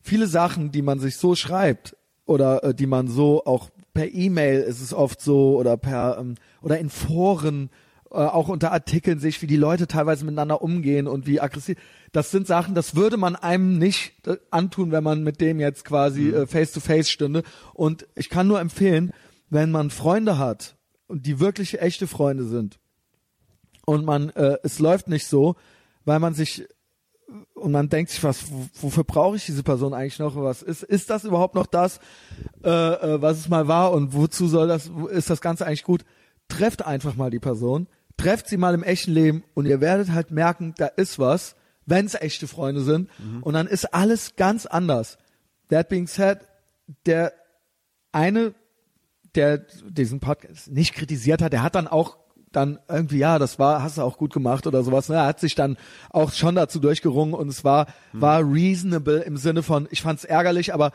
Viele Sachen, die man sich so schreibt oder äh, die man so auch per E-Mail ist es oft so oder per ähm, oder in Foren äh, auch unter Artikeln sich, wie die Leute teilweise miteinander umgehen und wie aggressiv. Das sind Sachen, das würde man einem nicht äh, antun, wenn man mit dem jetzt quasi mhm. äh, face to face stünde. Und ich kann nur empfehlen, wenn man Freunde hat und die wirklich echte Freunde sind und man äh, es läuft nicht so, weil man sich und man denkt sich, was, wofür brauche ich diese Person eigentlich noch? Was ist, ist das überhaupt noch das, äh, äh, was es mal war und wozu soll das, ist das Ganze eigentlich gut? Trefft einfach mal die Person, trefft sie mal im echten Leben und ihr werdet halt merken, da ist was, wenn es echte Freunde sind mhm. und dann ist alles ganz anders. That being said, der eine, der diesen Podcast nicht kritisiert hat, der hat dann auch dann irgendwie, ja, das war, hast du auch gut gemacht oder sowas. Ne? Er hat sich dann auch schon dazu durchgerungen und es war, hm. war reasonable im Sinne von, ich fand es ärgerlich, aber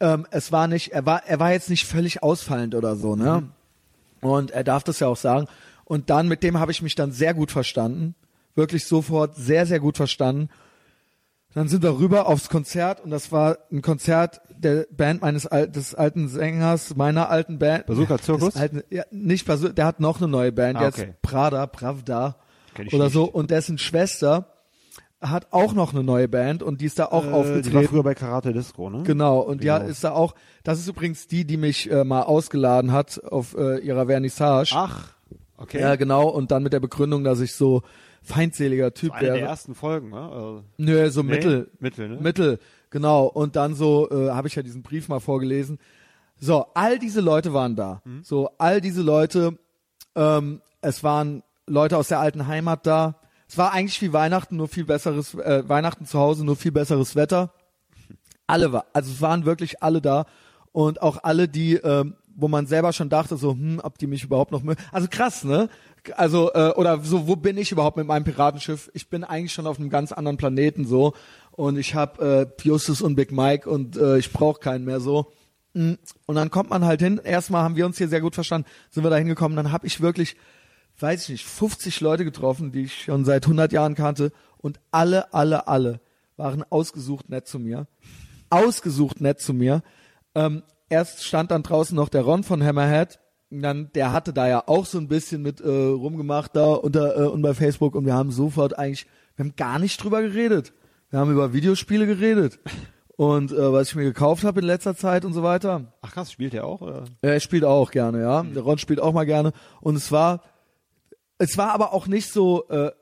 ähm, es war nicht, er war, er war jetzt nicht völlig ausfallend oder so, ne? Mhm. Und er darf das ja auch sagen. Und dann, mit dem habe ich mich dann sehr gut verstanden. Wirklich sofort sehr, sehr gut verstanden. Dann sind wir rüber aufs Konzert und das war ein Konzert der Band meines Al des alten Sängers, meiner alten Band. Bazooka Zirkus? Alten, ja, nicht Bazooka, der hat noch eine neue Band, ah, okay. jetzt Prada, Pravda oder nicht. so und dessen Schwester hat auch noch eine neue Band und die ist da auch äh, aufgetreten. Die war früher bei Karate Disco, ne? Genau, und genau. ja, ist da auch, das ist übrigens die, die mich äh, mal ausgeladen hat auf äh, ihrer Vernissage. Ach, okay. Ja, genau, und dann mit der Begründung, dass ich so feindseliger Typ wäre. Eine der ersten Folgen, ne? Also, Nö, so nee, Mittel. Mittel, ne? Mittel, genau. Und dann so, äh, habe ich ja diesen Brief mal vorgelesen. So, all diese Leute waren da. Mhm. So, all diese Leute, ähm, es waren Leute aus der alten Heimat da. Es war eigentlich wie Weihnachten, nur viel besseres, äh, Weihnachten zu Hause, nur viel besseres Wetter. Alle war, also es waren wirklich alle da. Und auch alle, die ähm, wo man selber schon dachte, so, hm, ob die mich überhaupt noch mögen. Also krass, ne? Also, äh, oder so, wo bin ich überhaupt mit meinem Piratenschiff? Ich bin eigentlich schon auf einem ganz anderen Planeten so. Und ich habe äh, Justus und Big Mike und äh, ich brauche keinen mehr so. Mm, Und dann kommt man halt hin. Erstmal haben wir uns hier sehr gut verstanden, sind wir da hingekommen. Dann habe ich wirklich, weiß ich nicht, 50 Leute getroffen, die ich schon seit 100 Jahren kannte. Und alle, alle, alle waren ausgesucht nett zu mir. Ausgesucht nett zu mir. Ähm, erst stand dann draußen noch der Ron von Hammerhead. Dann, der hatte da ja auch so ein bisschen mit äh, rumgemacht da unter äh, und bei Facebook und wir haben sofort eigentlich, wir haben gar nicht drüber geredet. Wir haben über Videospiele geredet und äh, was ich mir gekauft habe in letzter Zeit und so weiter. Ach krass, spielt der auch? Oder? Er spielt auch gerne, ja. Der Ron spielt auch mal gerne. Und es war, es war aber auch nicht so äh,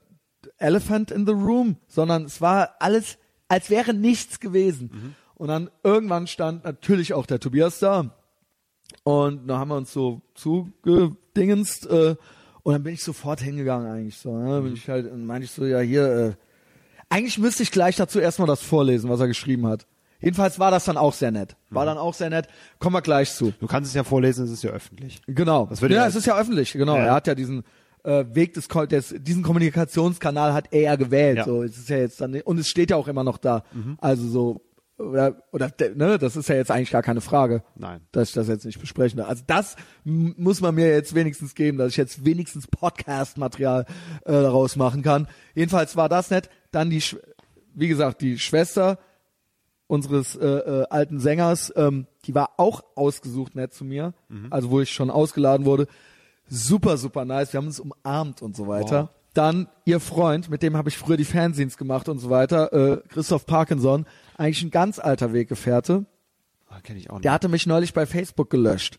Elephant in the Room, sondern es war alles, als wäre nichts gewesen. Und dann irgendwann stand natürlich auch der Tobias da. Und da haben wir uns so zugedingenst. Äh, und dann bin ich sofort hingegangen eigentlich so. Ne? Bin ich halt, meinte ich so, ja hier, äh, eigentlich müsste ich gleich dazu erstmal das vorlesen, was er geschrieben hat. Jedenfalls war das dann auch sehr nett. War dann auch sehr nett. Kommen wir gleich zu. Du kannst es ja vorlesen, es ist ja öffentlich. Genau. Das würde ja, ja- es ist ja öffentlich, genau. Ja. Er hat ja diesen äh, Weg des, des diesen Kommunikationskanal hat er ja gewählt. Ja. So, es ist ja jetzt dann und es steht ja auch immer noch da. Also so oder oder ne, das ist ja jetzt eigentlich gar keine Frage. Nein. Dass ich das jetzt nicht besprechen darf. Also das muss man mir jetzt wenigstens geben, dass ich jetzt wenigstens Podcast-Material äh, daraus machen kann. Jedenfalls war das nett. Dann die, Sch- wie gesagt, die Schwester unseres äh, äh, alten Sängers, ähm, die war auch ausgesucht nett zu mir, also wo ich schon ausgeladen wurde. Super, super nice. Wir haben uns umarmt und so weiter. Wow. Dann ihr Freund, mit dem habe ich früher die Fernsehens gemacht und so weiter, äh, Christoph Parkinson, eigentlich ein ganz alter Weggefährte. Ah, Kenn ich auch nicht. Der hatte mich neulich bei Facebook gelöscht.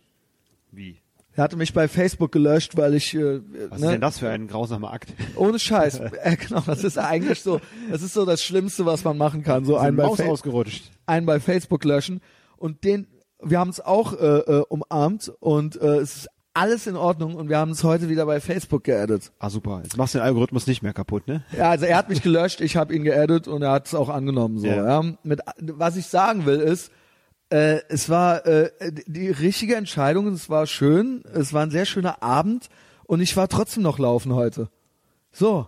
Wie? Er hatte mich bei Facebook gelöscht, weil ich äh, Was ne, ist denn das für ein grausamer Akt? ohne Scheiß. äh, genau, das ist eigentlich so, das ist so das Schlimmste, was man machen kann. So Ein einen bei, Maus ausgerutscht. einen bei Facebook löschen und den, wir haben es auch äh, äh, umarmt und äh, es ist alles in Ordnung und wir haben es heute wieder bei Facebook geaddet. Ah, super. Jetzt machst du den Algorithmus nicht mehr kaputt, ne? Ja, also er hat mich gelöscht, ich habe ihn geaddet und er hat es auch angenommen. So, ja. Ja. Mit, was ich sagen will ist, äh, es war äh, die richtige Entscheidung, es war schön, es war ein sehr schöner Abend und ich war trotzdem noch laufen heute. So,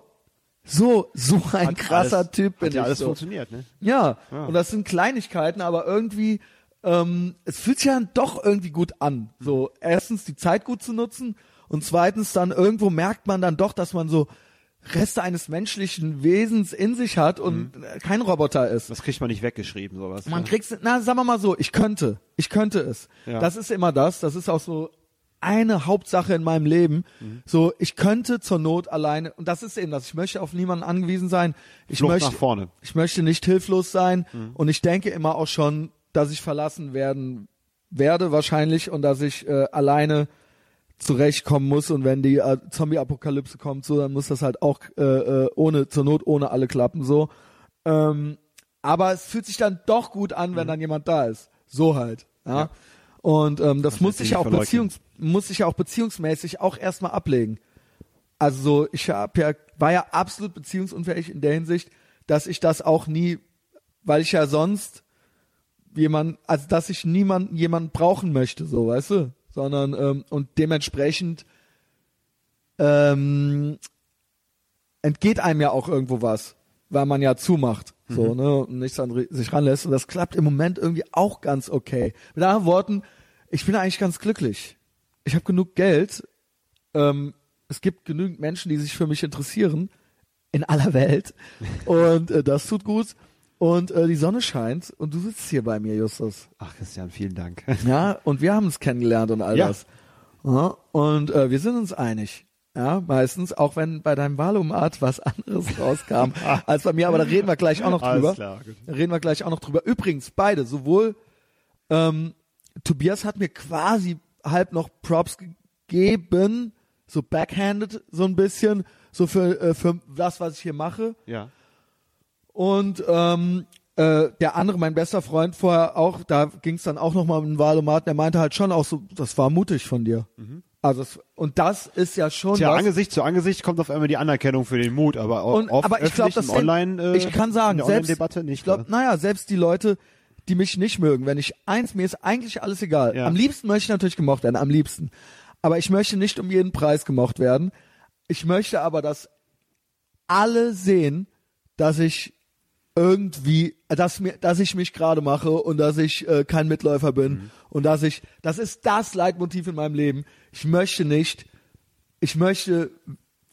so, so ein Hat krasser alles, Typ bin hat ja ich. alles so. funktioniert, ne? Ja, Ja. und das sind Kleinigkeiten, aber irgendwie, ähm, es fühlt sich ja doch irgendwie gut an. So, erstens die Zeit gut zu nutzen und zweitens dann irgendwo merkt man dann doch, dass man so Reste eines menschlichen Wesens in sich hat und äh, kein Roboter ist. Das kriegt man nicht weggeschrieben, sowas. Man ne? kriegt's, na, sagen wir mal so, ich könnte, ich könnte es. Ja. Das ist immer das, das ist auch so eine Hauptsache in meinem Leben. Mhm. So, ich könnte zur Not alleine, und das ist eben das, ich möchte auf niemanden angewiesen sein. Ich Flucht möchte, nach vorne. Mhm. ich möchte nicht hilflos sein und ich denke immer auch schon, dass ich verlassen werden werde wahrscheinlich und dass ich äh, alleine zurechtkommen muss und wenn die äh, Zombie-Apokalypse kommt, so dann muss das halt auch äh, äh, ohne zur Not ohne alle klappen so. Ähm, aber es fühlt sich dann doch gut an, wenn dann jemand da ist. So halt. Ja. Mhm. Ja. Und ähm, das muss lässt sich ich ja auch beziehungs muss ich ja auch beziehungsmäßig auch erstmal ablegen. Also so, ich hab ja, war ja absolut beziehungsunfähig in der Hinsicht, dass ich das auch nie, weil ich ja sonst jemand, also dass ich niemanden, jemanden brauchen möchte, so, weißt du? Sondern, ähm, und dementsprechend ähm, entgeht einem ja auch irgendwo was, weil man ja zumacht, so, ne, und nichts an sich ranlässt. Und das klappt im Moment irgendwie auch ganz okay. Mit anderen Worten, ich bin eigentlich ganz glücklich. Ich habe genug Geld. Ähm, es gibt genügend Menschen, die sich für mich interessieren in aller Welt. Und äh, das tut gut. Und äh, die Sonne scheint und du sitzt hier bei mir, Justus. Ach, Christian, vielen Dank. Ja, und wir haben uns kennengelernt und all Ja. das. Ja, und äh, wir sind uns einig. Ja, meistens, auch wenn bei deinem Wahlomat was anderes rauskam als bei mir, aber da reden wir gleich auch noch Alles drüber. klar, gut. Da reden wir gleich auch noch drüber. Übrigens, beide, sowohl ähm, Tobias hat mir quasi halb noch Props gegeben, so backhanded so ein bisschen, so für, äh, für das, was ich hier mache. Ja. Und ähm, äh, der andere, mein bester Freund vorher auch, da ging es dann auch nochmal um den Wahlomaten, der meinte halt schon auch so, das war mutig von dir. Also es, und das ist ja schon Tja, was. Angesicht zu Angesicht kommt auf einmal die Anerkennung für den Mut, aber auch Und, oft aber ich öffentlich das im Online, äh, ich kann sagen, selbst Online-Debatte nicht. Ich glaube, oder? naja, selbst die Leute, die mich nicht mögen, wenn ich eins, mir ist eigentlich alles egal. Ja. Am liebsten möchte ich natürlich gemocht werden, am liebsten. Aber ich möchte nicht um jeden Preis gemocht werden. Ich möchte aber, dass alle sehen, dass ich irgendwie, dass mir, dass ich mich gerade mache und dass ich äh, kein Mitläufer bin Mhm. und dass ich, das ist das Leitmotiv in meinem Leben. Ich möchte nicht, ich möchte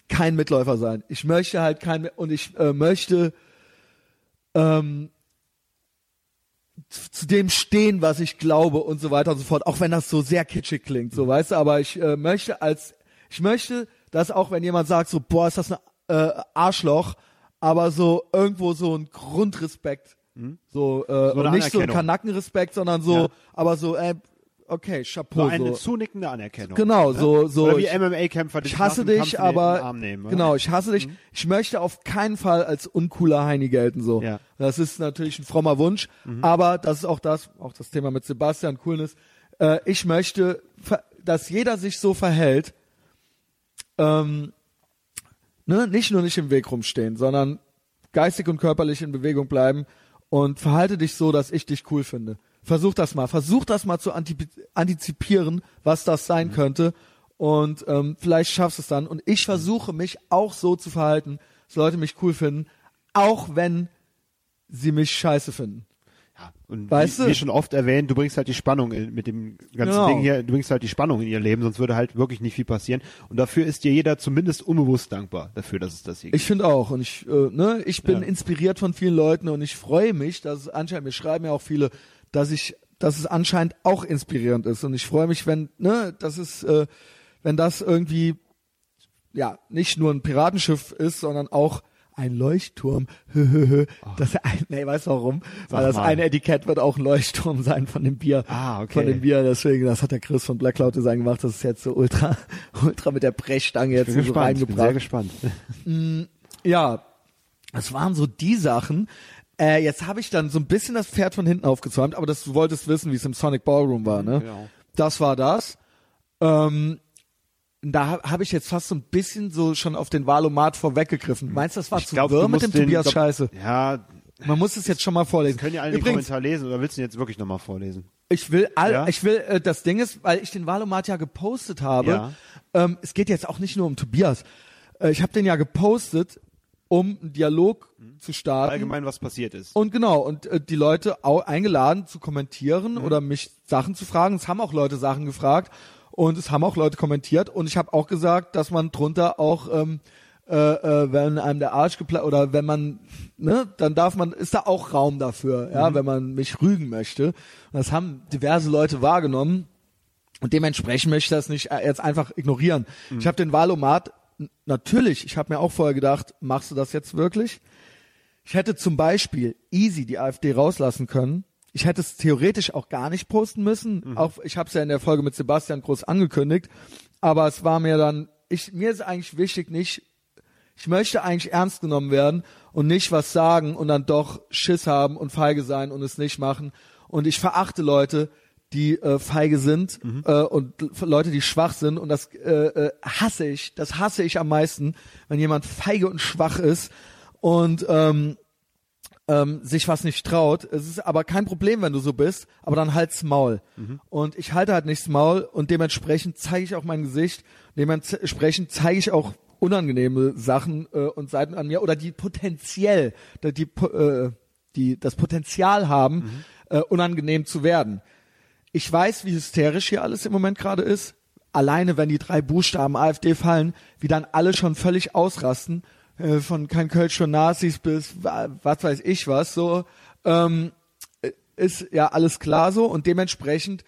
kein Mitläufer sein. Ich möchte halt kein und ich äh, möchte ähm, zu dem stehen, was ich glaube und so weiter und so fort. Auch wenn das so sehr kitschig klingt, so weißt du. Aber ich äh, möchte als, ich möchte, dass auch wenn jemand sagt so, boah, ist das ein äh, Arschloch, aber so irgendwo so ein Grundrespekt, so, äh, und nicht so ein. Kanackenrespekt, sondern so, Ja. aber so, äh, okay, So Chapeau. eine so. zunickende Anerkennung. Genau, ne? so, so. Oder wie MMA-Kämpfer, die ich hasse dich, Kampf in den aber Arm nehmen. ne? genau, ich hasse dich. Ich möchte auf keinen Fall als uncooler Heini gelten so. Ja. Das ist natürlich ein frommer Wunsch, aber das ist auch das, auch das Thema mit Sebastian Coolness. Äh, ich möchte, dass jeder sich so verhält, ähm, ne, nicht nur nicht im Weg rumstehen, sondern geistig und körperlich in Bewegung bleiben und verhalte dich so, dass ich dich cool finde. Versuch das mal, versuch das mal zu antizipieren, was das Mhm. sein könnte und ähm, vielleicht schaffst du es dann. Und ich versuche mich auch so zu verhalten, dass Leute mich cool finden, auch wenn sie mich scheiße finden. Und Weißt wie, du? wie schon oft erwähnt, du bringst halt die Spannung in, mit dem ganzen Genau. Ding hier, du bringst halt die Spannung in ihr Leben, sonst würde halt wirklich nicht viel passieren. Und dafür ist dir jeder zumindest unbewusst dankbar dafür, dass es das hier gibt. Ich finde auch und ich, äh, ne, ich bin Ja. inspiriert von vielen Leuten und ich freue mich, dass es anscheinend, mir schreiben ja auch viele, dass ich, dass es anscheinend auch inspirierend ist und ich freue mich, wenn, ne, das ist, äh, wenn das irgendwie, ja, nicht nur ein Piratenschiff ist, sondern auch ein Leuchtturm. Das, nee, weißt du warum? Weil das eine Etikett wird auch ein Leuchtturm sein von dem Bier. Ah, okay. Von dem Bier, deswegen, das hat der Chris von Black Cloud Design gemacht, das ist jetzt so ultra, ultra mit der Brechstange jetzt so gespannt, ich bin sehr reingebracht. gespannt. Ja, das waren so die Sachen. Äh, jetzt habe ich dann so ein bisschen das Pferd von hinten aufgezäumt, aber das, du wolltest wissen, wie es im Sonic Ballroom war, ne? Genau. Das war das. Ähm, da habe hab ich jetzt fast so ein bisschen so schon auf den Valomat vorweggegriffen. Meinst du, das war Ich zu glaub, wirr mit dem den- Tobias glaub- Scheiße? Ja, Man muss es jetzt schon mal vorlesen. können ja alle den Übrigens, Kommentar lesen oder willst du ihn jetzt wirklich nochmal vorlesen? ich will, all, Ja? ich will, äh, das Ding ist, weil ich den Valomat ja gepostet habe. Ja. Ähm, es geht jetzt auch nicht nur um Tobias. Äh, ich habe den ja gepostet, um einen Dialog zu starten. Allgemein, was passiert ist. Und genau, und äh, die Leute au eingeladen zu kommentieren Mhm. oder mich Sachen zu fragen. Es haben auch Leute Sachen gefragt und es haben auch Leute kommentiert. Und ich habe auch gesagt, dass man drunter auch, ähm, äh, äh, wenn einem der Arsch geplatzt oder wenn man, ne, dann darf man, ist da auch Raum dafür, Mhm. ja, wenn man mich rügen möchte. Und das haben diverse Leute wahrgenommen. Und dementsprechend möchte ich das nicht äh, jetzt einfach ignorieren. Mhm. Ich habe den Valomat, n- natürlich, ich habe mir auch vorher gedacht, machst du das jetzt wirklich? Ich hätte zum Beispiel easy die AfD rauslassen können. Ich hätte es theoretisch auch gar nicht posten müssen. Auch ich habe es ja in der Folge mit Sebastian groß angekündigt, aber es war mir dann, ich mir ist eigentlich wichtig nicht. Ich möchte eigentlich ernst genommen werden und nicht was sagen und dann doch Schiss haben und feige sein und es nicht machen. Und ich verachte Leute, die äh, feige sind äh, und Leute, die schwach sind. Und das äh, äh, hasse ich. Das hasse ich am meisten, wenn jemand feige und schwach ist und ähm, ähm, sich was nicht traut. Es ist aber kein Problem, wenn du so bist, aber dann halt's Maul. Und ich halte halt nichts Maul und dementsprechend zeige ich auch mein Gesicht. Dementsprechend zeige ich auch unangenehme Sachen äh, und Seiten an mir oder die potenziell, die, die, äh, die das Potenzial haben, äh, unangenehm zu werden. Ich weiß, wie hysterisch hier alles im Moment gerade ist. Alleine, wenn die drei Buchstaben AfD fallen, wie dann alle schon völlig ausrasten, äh, von kein Kölsch für Nazis bis wa- was weiß ich was, so, ähm, äh, ist ja alles klar so und dementsprechend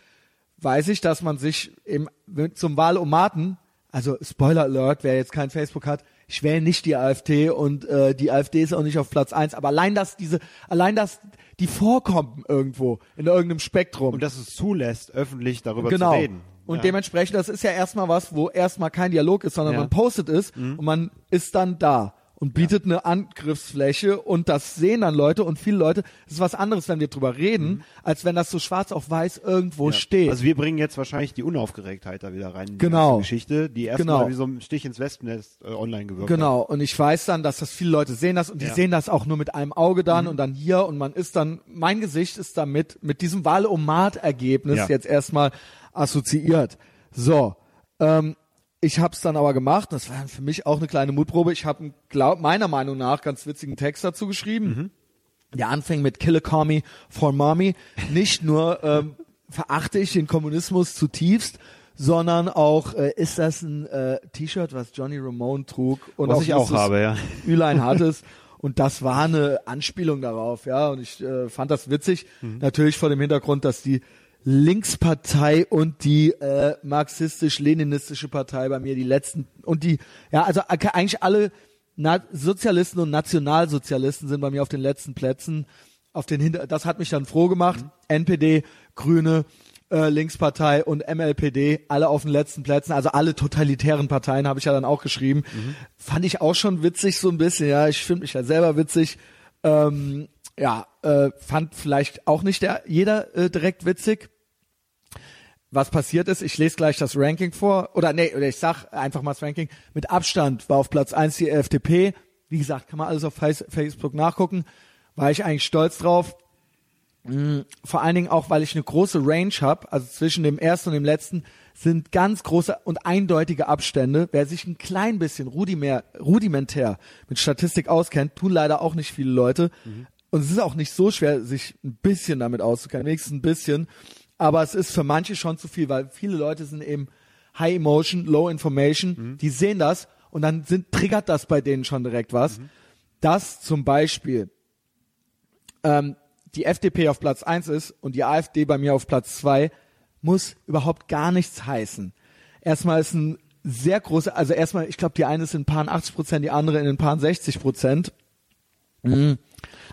weiß ich, dass man sich eben zum Wahlomaten, also Spoiler Alert, wer jetzt kein Facebook hat, ich wähle nicht die AfD und äh, die AfD ist auch nicht auf Platz eins, aber allein dass diese, allein dass die vorkommen irgendwo in irgendeinem Spektrum Und dass es zulässt, öffentlich darüber genau. zu reden. Und ja. dementsprechend, das ist ja erstmal was, wo erstmal kein Dialog ist, sondern Ja. Mhm. man postet es und man ist dann da und bietet eine Angriffsfläche und das sehen dann Leute und viele Leute, das ist was anderes, wenn wir drüber reden, als wenn das so schwarz auf weiß irgendwo Mhm. Ja. steht. Also wir bringen jetzt wahrscheinlich die Unaufgeregtheit da wieder rein in die Genau. ganze Geschichte, die erstmal Genau. wie so ein Stich ins Wespennest äh, online gewirkt Genau, und ich weiß dann, dass das viele Leute sehen das und die Ja. Mhm. sehen das auch nur mit einem Auge dann und dann hier und man ist dann, mein Gesicht ist damit mit diesem Wahlomat-Ergebnis Ja. jetzt erstmal assoziiert. So, ähm, ich habe es dann aber gemacht. Das war für mich auch eine kleine Mutprobe. Ich habe meiner Meinung nach ganz witzigen Text dazu geschrieben. Mhm. Der anfängt mit Kill a Commie for Mommy. Nicht nur ähm, verachte ich den Kommunismus zutiefst, sondern auch äh, ist das ein äh, T-Shirt, was Johnny Ramone trug und Was ich auch habe, ja. Ülein hat es. Und das war eine Anspielung darauf, ja. Und ich äh, fand das witzig. Mhm. Natürlich vor dem Hintergrund, dass die Linkspartei und die äh, marxistisch-leninistische Partei bei mir die letzten und die, ja, also eigentlich alle Na Sozialisten und Nationalsozialisten sind bei mir auf den letzten Plätzen. Auf den Hinter das hat mich dann froh gemacht. Mhm. NPD, Grüne, äh, Linkspartei und MLPD, alle auf den letzten Plätzen, also alle totalitären Parteien habe ich ja dann auch geschrieben. Mhm. Fand ich auch schon witzig so ein bisschen, ja, ich finde mich ja selber witzig. Ähm, ja, äh, fand vielleicht auch nicht der, jeder äh, direkt witzig. Was passiert ist, ich lese gleich das Ranking vor, oder nee, oder ich sag einfach mal das Ranking. Mit Abstand war auf Platz eins die FDP. Wie gesagt, kann man alles auf Face- Facebook nachgucken. War ich eigentlich stolz drauf. Mm, Vor allen Dingen auch, weil ich eine große Range habe, also zwischen dem ersten und dem letzten sind ganz große und eindeutige Abstände. Wer sich ein klein bisschen rudimentär, rudimentär mit Statistik auskennt, tun leider auch nicht viele Leute. Und es ist auch nicht so schwer, sich ein bisschen damit auszukennen, wenigstens ein bisschen. Aber es ist für manche schon zu viel, weil viele Leute sind eben High Emotion, Low Information. Die sehen das und dann sind, triggert das bei denen schon direkt was. Dass zum Beispiel ähm, die FDP auf Platz eins ist und die AfD bei mir auf Platz zwei muss überhaupt gar nichts heißen. Erstmal ist ein sehr großer, also erstmal, ich glaube, die eine ist in ein paar 80 Prozent, die andere in ein paar 60 Prozent.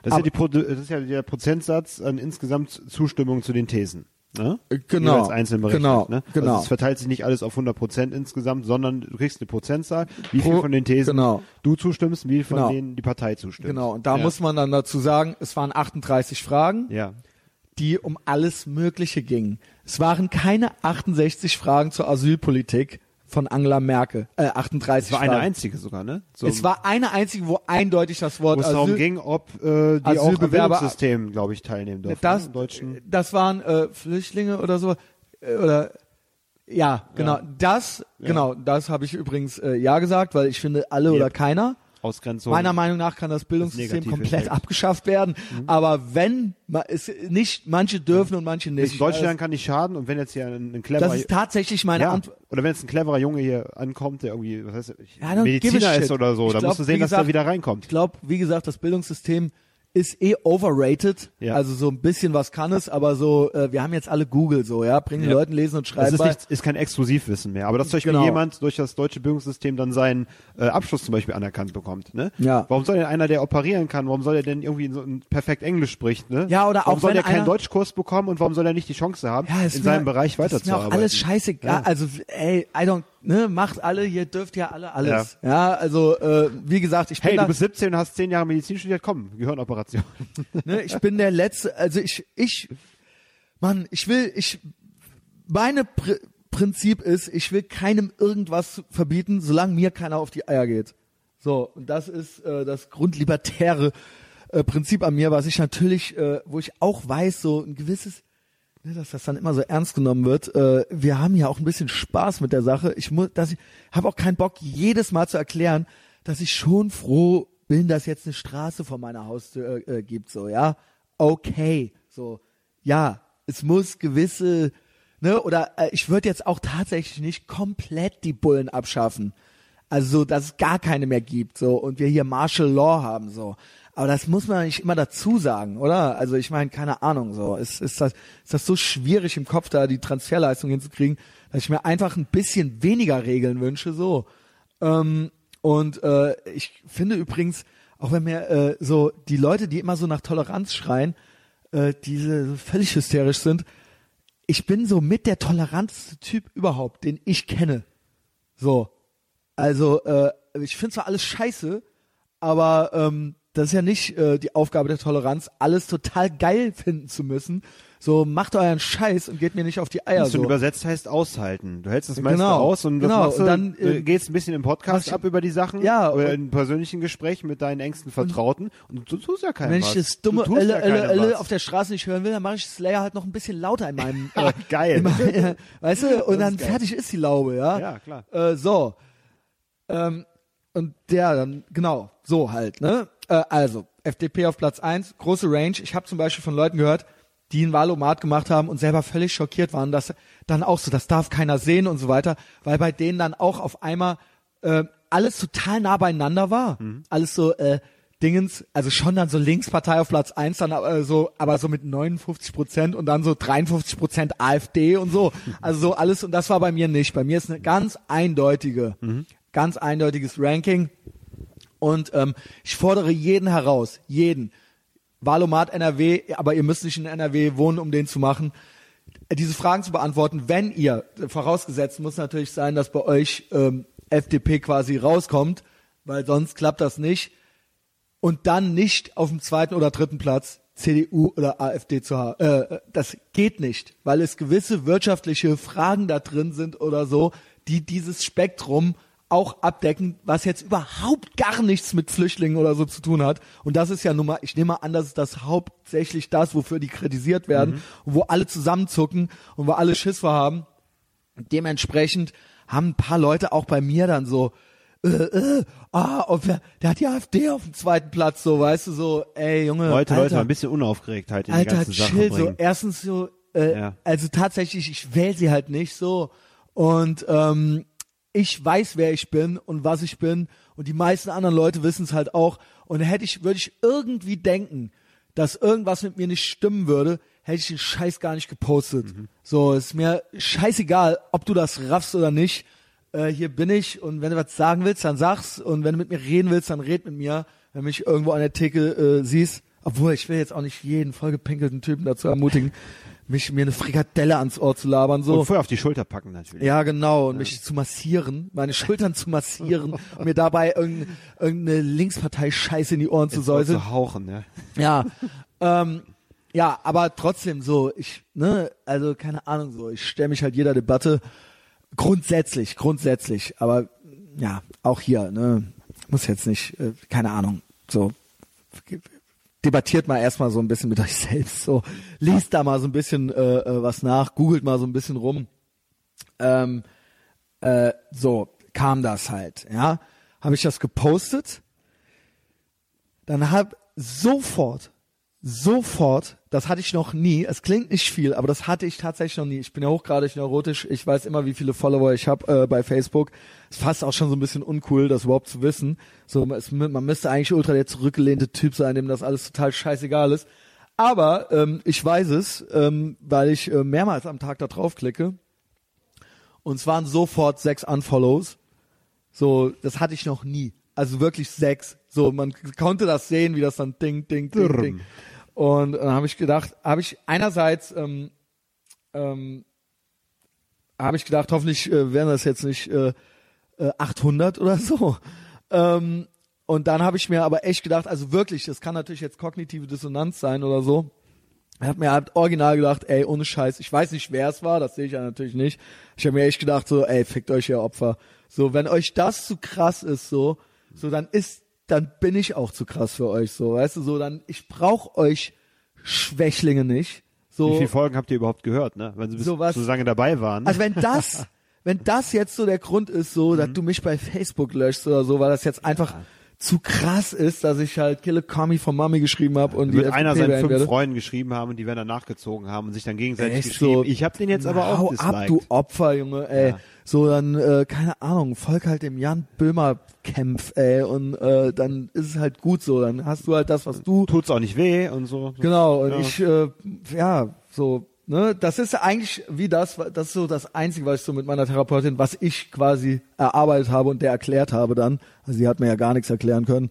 Das ist, ja die das ist ja der Prozentsatz an insgesamt Zustimmung zu den Thesen. Ne? Genau, Jeweils einzeln berechnet. genau, ne? genau. Also es verteilt sich nicht alles auf 100 Prozent insgesamt, sondern du kriegst eine Prozentzahl, wie Pro- viel von den Thesen genau. du zustimmst, wie viel von Genau. denen die Partei zustimmt. Genau, und da ja. muss man dann dazu sagen, es waren 38 Fragen, Ja. die um alles Mögliche gingen. Es waren keine 68 Fragen zur Asylpolitik von Angela Merkel, äh, 38 Es war eine Fragen. einzige sogar, ne? So, es war eine einzige, wo eindeutig das Wort wo es darum Asyl, ging, ob äh, die auch am Bildungssystem, glaube ich, teilnehmen dürfen. das, ne? Deutschen. das waren äh, Flüchtlinge oder so, äh, oder ja, genau, das, genau, das habe ich übrigens äh, ja gesagt, weil ich finde alle oder Yep. keiner. Ausgrenzung. Meiner Meinung nach kann das Bildungssystem komplett Effekt. abgeschafft werden, aber wenn ma- es nicht manche dürfen und manche nicht. In Deutschland kann nicht schaden und wenn jetzt hier ein, ein cleverer das ist tatsächlich meine ja, Antwort. oder wenn jetzt ein cleverer Junge hier ankommt, der irgendwie, was heißt, ich- I don't give a Mediziner shit. ist oder so, Ich dann glaub, musst du sehen, dass gesagt, er wieder reinkommt. Ich glaube, wie gesagt, das Bildungssystem ist eh overrated. Ja. Also so ein bisschen was kann es, aber so, äh, wir haben jetzt alle Google so, ja, bringen Ja. Leuten lesen und Das schreiben ist, bei. nicht, ist kein Exklusivwissen mehr. Aber dass zum Beispiel Genau. jemand durch das deutsche Bildungssystem dann seinen äh, Abschluss zum Beispiel anerkannt bekommt. Ne? Ja. Warum soll denn einer, der operieren kann, warum soll er denn irgendwie so ein perfekt Englisch spricht? Ne? Ja, oder warum auch soll der keinen Deutschkurs bekommen und warum soll er nicht die Chance haben, Ja, ist in mir- seinem Bereich das ist mir auch weiterzuarbeiten? alles scheißegal. Ja. Also, ey, I don't, ne, macht alle, ihr dürft ja alle alles. Ja, also, äh, wie gesagt, ich bin Hey, da, du bist 17 und hast 10 Jahre Medizin studiert, komm, Gehirnoperation. ne, ich bin der letzte, also ich, ich, Mann, ich will, ich, meine Pr Prinzip ist, ich will keinem irgendwas verbieten, solange mir keiner auf die Eier geht. So, und das ist äh, das grundlibertäre äh, Prinzip an mir, was ich natürlich, äh, wo ich auch weiß, so ein gewisses, dass das dann immer so ernst genommen wird. Äh, wir haben ja auch ein bisschen Spaß mit der Sache. Ich muss, dass ich habe auch keinen Bock, jedes Mal zu erklären, dass ich schon froh bin, dass jetzt eine Straße vor meiner Haustür äh, äh, gibt. So, ja, okay, so, ja, es muss gewisse, ne, oder äh, ich würde jetzt auch tatsächlich nicht komplett die Bullen abschaffen. Also, so, dass es gar keine mehr gibt, so, und wir hier Martial Law haben, so. Aber das muss man nicht immer dazu sagen, oder? Also, ich meine, keine Ahnung, so. Ist, ist das, ist das so schwierig im Kopf, da die Transferleistung hinzukriegen, dass ich mir einfach ein bisschen weniger Regeln wünsche, so. Ähm, und äh, ich finde übrigens, auch wenn mir äh, so die Leute, die immer so nach Toleranz schreien, äh, diese so völlig hysterisch sind, ich bin so mit der toleranteste Typ überhaupt, den ich kenne. So. Also, äh, ich finde zwar alles scheiße, aber ähm, das ist ja nicht äh, die Aufgabe der Toleranz, alles total geil finden zu müssen. So, macht euren Scheiß und geht mir nicht auf die Eier. Das So. übersetzt heißt aushalten. Du hältst das meiste Genau, aus und das genau. machst du, Und dann, äh, äh, gehst ein bisschen im Podcast ab über die Sachen Ja, oder und- in persönlichen Gesprächen mit deinen engsten Vertrauten und du tust ja keinem Wenn was. ich das dumme Elle, ja Elle, Elle auf der Straße nicht hören will, dann mache ich Slayer halt noch ein bisschen lauter in meinem. Ja, geil. In meinem weißt du? Und Das dann ist fertig ist die Laube, ja. Ja, klar. Äh, so. Ähm, und der dann, genau, so halt, ne? Äh, also, FDP auf Platz eins, große Range. Ich habe zum Beispiel von Leuten gehört, die ein Wahlomat gemacht haben und selber völlig schockiert waren, dass dann auch so, das darf keiner sehen und so weiter, weil bei denen dann auch auf einmal äh, alles total nah beieinander war. Alles so, äh, Dingens, also schon dann so Linkspartei auf Platz eins, dann aber so, aber so mit 59 Prozent und dann so 53 Prozent AfD und so. Also so alles und das war bei mir nicht. Bei mir ist eine ganz eindeutige, ganz eindeutiges Ranking und ähm, ich fordere jeden heraus, jeden. Wahlomat NRW, aber ihr müsst nicht in NRW wohnen, um den zu machen. Diese Fragen zu beantworten, wenn ihr, vorausgesetzt muss natürlich sein, dass bei euch ähm, FDP quasi rauskommt, weil sonst klappt das nicht. Und dann nicht auf dem zweiten oder dritten Platz CDU oder AfD zu haben. Äh, das geht nicht, weil es gewisse wirtschaftliche Fragen da drin sind oder so, die dieses Spektrum auch abdecken, was jetzt überhaupt gar nichts mit Flüchtlingen oder so zu tun hat. Und das ist ja nun mal, ich nehme an, das ist das hauptsächlich das, wofür die kritisiert werden und wo alle zusammenzucken und wo alle Schiss vor haben. Dementsprechend haben ein paar Leute auch bei mir dann so, äh, äh, ah, auf, der, der hat die AfD auf dem zweiten Platz, so, weißt du, so, ey, Junge, Leute, Alter, Leute, ein bisschen Unaufgeregtheit in die Alter, ganze Sache chill, so, bringen. erstens so, äh, Ja. also tatsächlich, ich wähle sie halt nicht so und ähm, ich weiß, wer ich bin und was ich bin. Und die meisten anderen Leute wissen es halt auch. Und hätte ich, würde ich irgendwie denken, dass irgendwas mit mir nicht stimmen würde, hätte ich den Scheiß gar nicht gepostet. So, ist mir scheißegal, ob du das raffst oder nicht. Äh, hier bin ich. Und wenn du was sagen willst, dann sag's. Und wenn du mit mir reden willst, dann red mit mir. Wenn du mich irgendwo an der Theke äh, siehst, obwohl ich will jetzt auch nicht jeden vollgepinkelten Typen dazu ermutigen, mich mir eine Frikadelle ans Ohr zu labern. So. Und vorher auf die Schulter packen natürlich. Ja, genau. Und mich zu massieren, meine Schultern zu massieren und mir dabei irgendeine, irgendeine Linkspartei-Scheiße in die Ohren zu säuseln. zu hauchen, ja. Ja. ähm, ja, aber trotzdem so, ich, ne, also keine Ahnung, so, ich stelle mich halt jeder Debatte grundsätzlich, grundsätzlich, aber ja, auch hier, ne, muss jetzt nicht, äh, keine Ahnung, so debattiert mal erstmal so ein bisschen mit euch selbst, so. Liest da mal so ein bisschen äh, äh, was nach, googelt mal so ein bisschen rum. Ähm, äh, so kam das halt, ja, habe ich das gepostet, dann hab sofort, sofort, das hatte ich noch nie, es klingt nicht viel, aber das hatte ich tatsächlich noch nie. Ich bin ja hochgradig neurotisch, ich weiß immer, wie viele Follower ich habe äh, bei Facebook. Ist fast auch schon so ein bisschen uncool, das überhaupt zu wissen. So, es, man müsste eigentlich ultra der zurückgelehnte Typ sein, dem das alles total scheißegal ist. Aber ähm, ich weiß es, ähm, weil ich äh, mehrmals am Tag da draufklicke. Und es waren sofort sechs Unfollows. So, das hatte ich noch nie. Also wirklich sechs. So, man konnte das sehen, wie das dann ding, ding, ding, ding. Und dann habe ich gedacht, habe ich einerseits ähm, ähm, habe ich gedacht, hoffentlich äh, wären das jetzt nicht äh, äh, 800 oder so. Ähm, und dann habe ich mir aber echt gedacht, also wirklich, das kann natürlich jetzt kognitive Dissonanz sein oder so. Ich habe mir halt original gedacht, ey, ohne Scheiß, ich weiß nicht, wer es war, das sehe ich ja natürlich nicht. Ich habe mir echt gedacht, so, ey, fickt euch ihr Opfer. So, wenn euch das zu krass ist, so, so, dann ist, dann bin ich auch zu krass für euch, so, weißt du, so, dann, ich brauch euch Schwächlinge nicht. So, Wie viele Folgen habt ihr überhaupt gehört, ne? Wenn sie bis So was- so lange dabei waren. also wenn das, wenn das jetzt so der Grund ist, so, dass du mich bei Facebook löschst oder so, weil das jetzt einfach zu krass ist, dass ich halt Kille Commie von Mami geschrieben habe und die wird einer seinen fünf werde. Freunden geschrieben haben und die werden dann nachgezogen haben und sich dann gegenseitig Echt geschrieben. so, ich habe den jetzt aber auch ab, du Opfer, Junge, ey. Ja. So, dann, äh, keine Ahnung, folg halt dem Jan Böhmer Kämpf, ey, und äh, dann ist es halt gut so, dann hast du halt das, was du Tut's auch nicht weh und so. Genau, und Ja. ich, äh, ja, so, ne, das ist eigentlich wie das, das ist so das Einzige, was ich so mit meiner Therapeutin, was ich quasi erarbeitet habe und der erklärt habe dann, also sie hat mir ja gar nichts erklären können,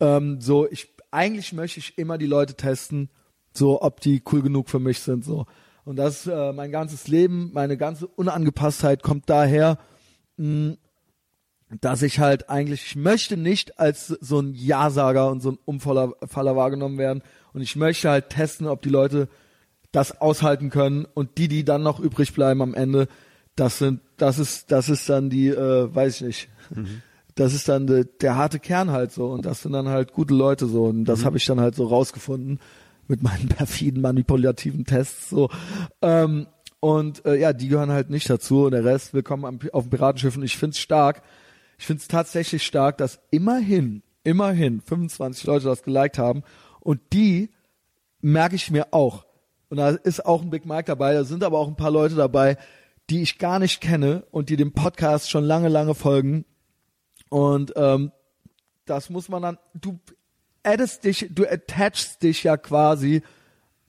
ähm, so, ich, eigentlich möchte ich immer die Leute testen, so, ob die cool genug für mich sind, so. Und das, äh, mein ganzes Leben, meine ganze Unangepasstheit kommt daher, mh, dass ich halt eigentlich, ich möchte nicht als so ein Ja-Sager und so ein Umfaller Faller wahrgenommen werden. Und ich möchte halt testen, ob die Leute das aushalten können. Und die, die dann noch übrig bleiben am Ende, das sind, das ist, das ist dann die, äh, weiß ich nicht. Das ist dann de, der harte Kern halt so. Und das sind dann halt gute Leute so. Und das habe ich dann halt so rausgefunden mit meinen perfiden manipulativen Tests so. Ähm, und äh, ja, die gehören halt nicht dazu und der Rest willkommen am, auf dem Piratenschiff und ich find's stark. Ich find's tatsächlich stark, dass immerhin, immerhin 25 Leute das geliked haben und die merke ich mir auch. Und da ist auch ein Big Mike dabei, da sind aber auch ein paar Leute dabei, die ich gar nicht kenne und die dem Podcast schon lange, lange folgen. Und ähm, das muss man dann, du addest dich, du attachst dich ja quasi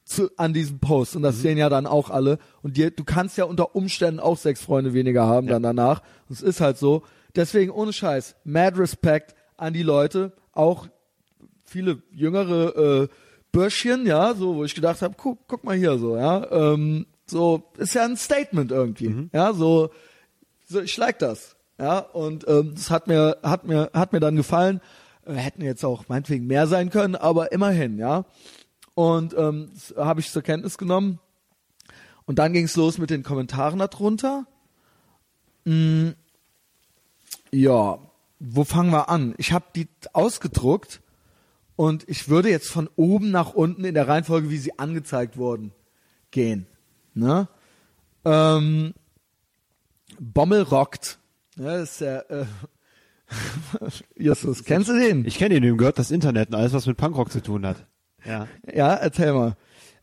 zu, an diesem Post. Und das sehen ja dann auch alle. Und dir, du kannst ja unter Umständen auch sechs Freunde weniger haben dann danach. Das ist halt so. Deswegen ohne Scheiß, mad Respect an die Leute, auch viele jüngere äh, Bürschchen, ja, so, wo ich gedacht habe, guck, guck mal hier so, ja, ähm, so ist ja ein Statement irgendwie, ja, so, so ich like das, ja, und ähm, das hat mir, hat mir, hat mir dann gefallen. Hätten jetzt auch meinetwegen mehr sein können, aber immerhin, ja. Und ähm, das habe ich zur Kenntnis genommen. Und dann ging es los mit den Kommentaren darunter. Mm, ja, wo fangen wir an? Ich habe die ausgedruckt und ich würde jetzt von oben nach unten in der Reihenfolge, wie sie angezeigt wurden, gehen. Ne? Ähm, Bommel rockt. Ja, das ist der, äh, Justus, kennst du den? Ich kenne ihn, dem gehört das Internet und alles, was mit Punkrock zu tun hat. Ja. Ja, erzähl mal.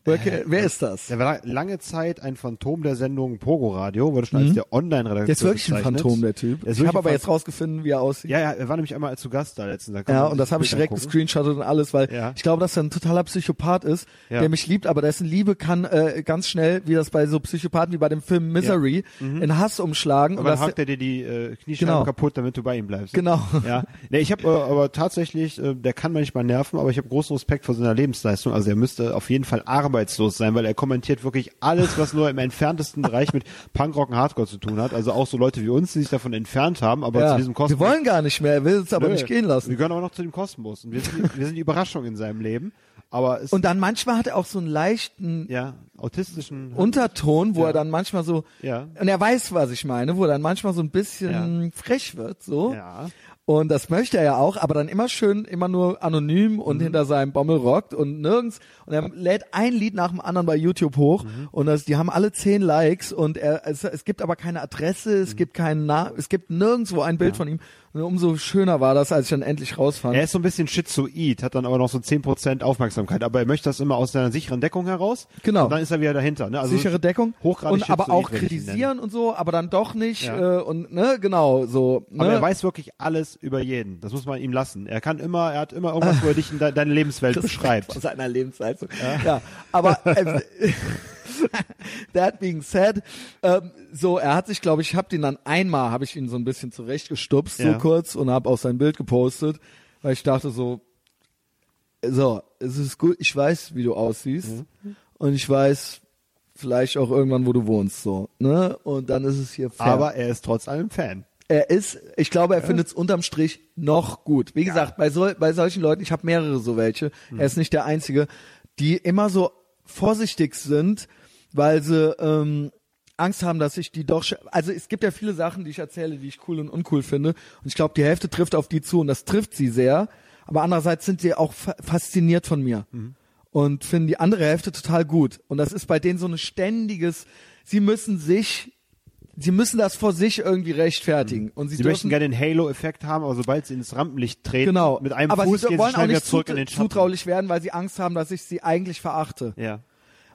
Wer, wer ist das? Der war lange Zeit ein Phantom der Sendung Pogo Radio, wurde schon als der Online-Redakteur Mhm. Der ist wirklich ein bezeichnet. Phantom, der Typ. Der Ich habe aber ein jetzt rausgefunden, wie er aussieht. Ja, ja, er war nämlich einmal zu Gast da letztens. Da kann Ja, und das habe ich direkt gescreenshottet und alles, weil Ja. ich glaube, dass er ein totaler Psychopath ist, Ja. der mich liebt, aber dessen Liebe kann äh, ganz schnell, wie das bei so Psychopathen wie bei dem Film Misery, in Hass umschlagen. Aber und dann hakt er dir die äh, Kniescheiben Genau. kaputt, damit du bei ihm bleibst. Genau. Ja. Nee, ich habe äh, aber tatsächlich, äh, der kann manchmal nerven, aber ich habe großen Respekt vor seiner Lebensleistung. Also er müsste auf jeden Fall arbeitslos sein, weil er kommentiert wirklich alles, was nur im entferntesten Bereich mit Punkrock und Hardcore zu tun hat. Also auch so Leute wie uns, die sich davon entfernt haben, aber ja, zu diesem wir Kosmos. wollen gar nicht mehr, er will es aber Nö, nicht gehen lassen. Wir gehören aber noch zu dem Kosmos und wir sind, wir sind die Überraschung in seinem Leben. Aber es, Und dann manchmal hat er auch so einen leichten ja, autistischen Unterton, wo Ja. er dann manchmal so, Ja. und er weiß, was ich meine, wo er dann manchmal so ein bisschen frech wird, so. Ja. Und das möchte er ja auch, aber dann immer schön, immer nur anonym und Mhm. hinter seinem Bommel rockt und nirgends. Und er lädt ein Lied nach dem anderen bei YouTube hoch Mhm. und das, die haben alle zehn Likes und er, es, es gibt aber keine Adresse, Mhm. es gibt keinen Na es gibt nirgendwo ein Bild von ihm. Und umso schöner war das, als ich dann endlich rausfand. Er ist so ein bisschen schizoid, hat dann aber noch so 10% Aufmerksamkeit, aber er möchte das immer aus seiner sicheren Deckung heraus. Genau. Und dann ist er wieder dahinter. Ne? Also sichere Deckung Hochgradig und aber auch kritisieren und so, aber dann doch nicht Ja. äh, und ne genau so. Ne? Aber er weiß wirklich alles über jeden. Das muss man ihm lassen. Er kann immer, er hat immer irgendwas, wo er dich in de deine Lebenswelt beschreibt. Von seiner Lebensleistung. Ja, aber äh, that being said, ähm, so er hat sich, glaube ich, hab den dann einmal, habe ich ihn so ein bisschen zurechtgestupst, so Ja. kurz und habe auch sein Bild gepostet, weil ich dachte so, so es ist gut, ich weiß, wie du aussiehst Mhm. und ich weiß vielleicht auch irgendwann, wo du wohnst, so ne und dann ist es hier fair. Aber er ist trotz allem Fan. er ist, ich glaube, er findet es unterm Strich noch gut. Wie gesagt, bei, so, bei solchen Leuten, ich habe mehrere so welche, er ist nicht der Einzige, die immer so vorsichtig sind, weil sie ähm, Angst haben, dass ich die doch, also es gibt ja viele Sachen, die ich erzähle, die ich cool und uncool finde und ich glaube, die Hälfte trifft auf die zu und das trifft sie sehr, aber andererseits sind sie auch fa fasziniert von mir und finden die andere Hälfte total gut und das ist bei denen so ein ständiges, sie müssen sich Sie müssen das vor sich irgendwie rechtfertigen. Und sie, Sie dürfen, möchten gerne den Halo-Effekt haben, aber sobald sie ins Rampenlicht treten, genau. mit einem aber Fuß sie gehen sie wollen auch schnell wieder nicht zurück in den Schatten. zutraulich werden, weil sie Angst haben, dass ich sie eigentlich verachte. Ja.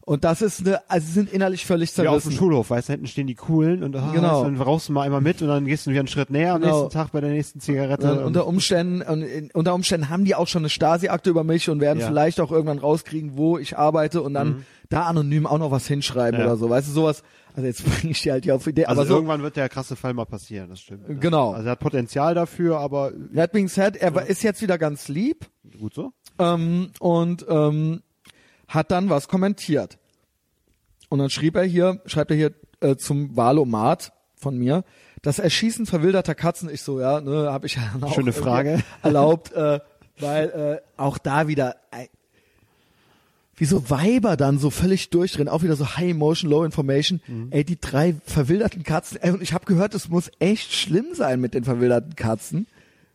Und das ist eine, also sie sind innerlich völlig Wie auf dem zerrissen. Schulhof, weißt du, hinten stehen die Coolen und ah, Genau. dann rauchst du mal einmal mit und dann gehst du wieder einen Schritt näher am Genau. nächsten Tag bei der nächsten Zigarette. Dann und- unter Umständen, und in, unter Umständen haben die auch schon eine Stasi-Akte über mich und werden Ja. Mhm. vielleicht auch irgendwann rauskriegen, wo ich arbeite und dann da anonym auch noch was hinschreiben Ja. oder so. Weißt du, sowas, also jetzt bringe ich dir halt hier auf Idee, also aber so, irgendwann wird der krasse Fall mal passieren, das stimmt. ne? Genau. Also er hat Potenzial dafür, aber that being said, er war- ist jetzt wieder ganz lieb, gut so. ähm, und ähm, hat dann was kommentiert. Und dann schrieb er hier, schreibt er hier äh, zum Wahlomat von mir, das Erschießen verwilderter Katzen, ich so, ja, ne, habe ich ja auch Schöne Frage. erlaubt, äh, weil äh, auch da wieder äh, wie so Weiber dann so völlig durchdrehen, auch wieder so High Emotion, Low Information. Mhm. Ey, die drei verwilderten Katzen, ey, und ich habe gehört, es muss echt schlimm sein mit den verwilderten Katzen.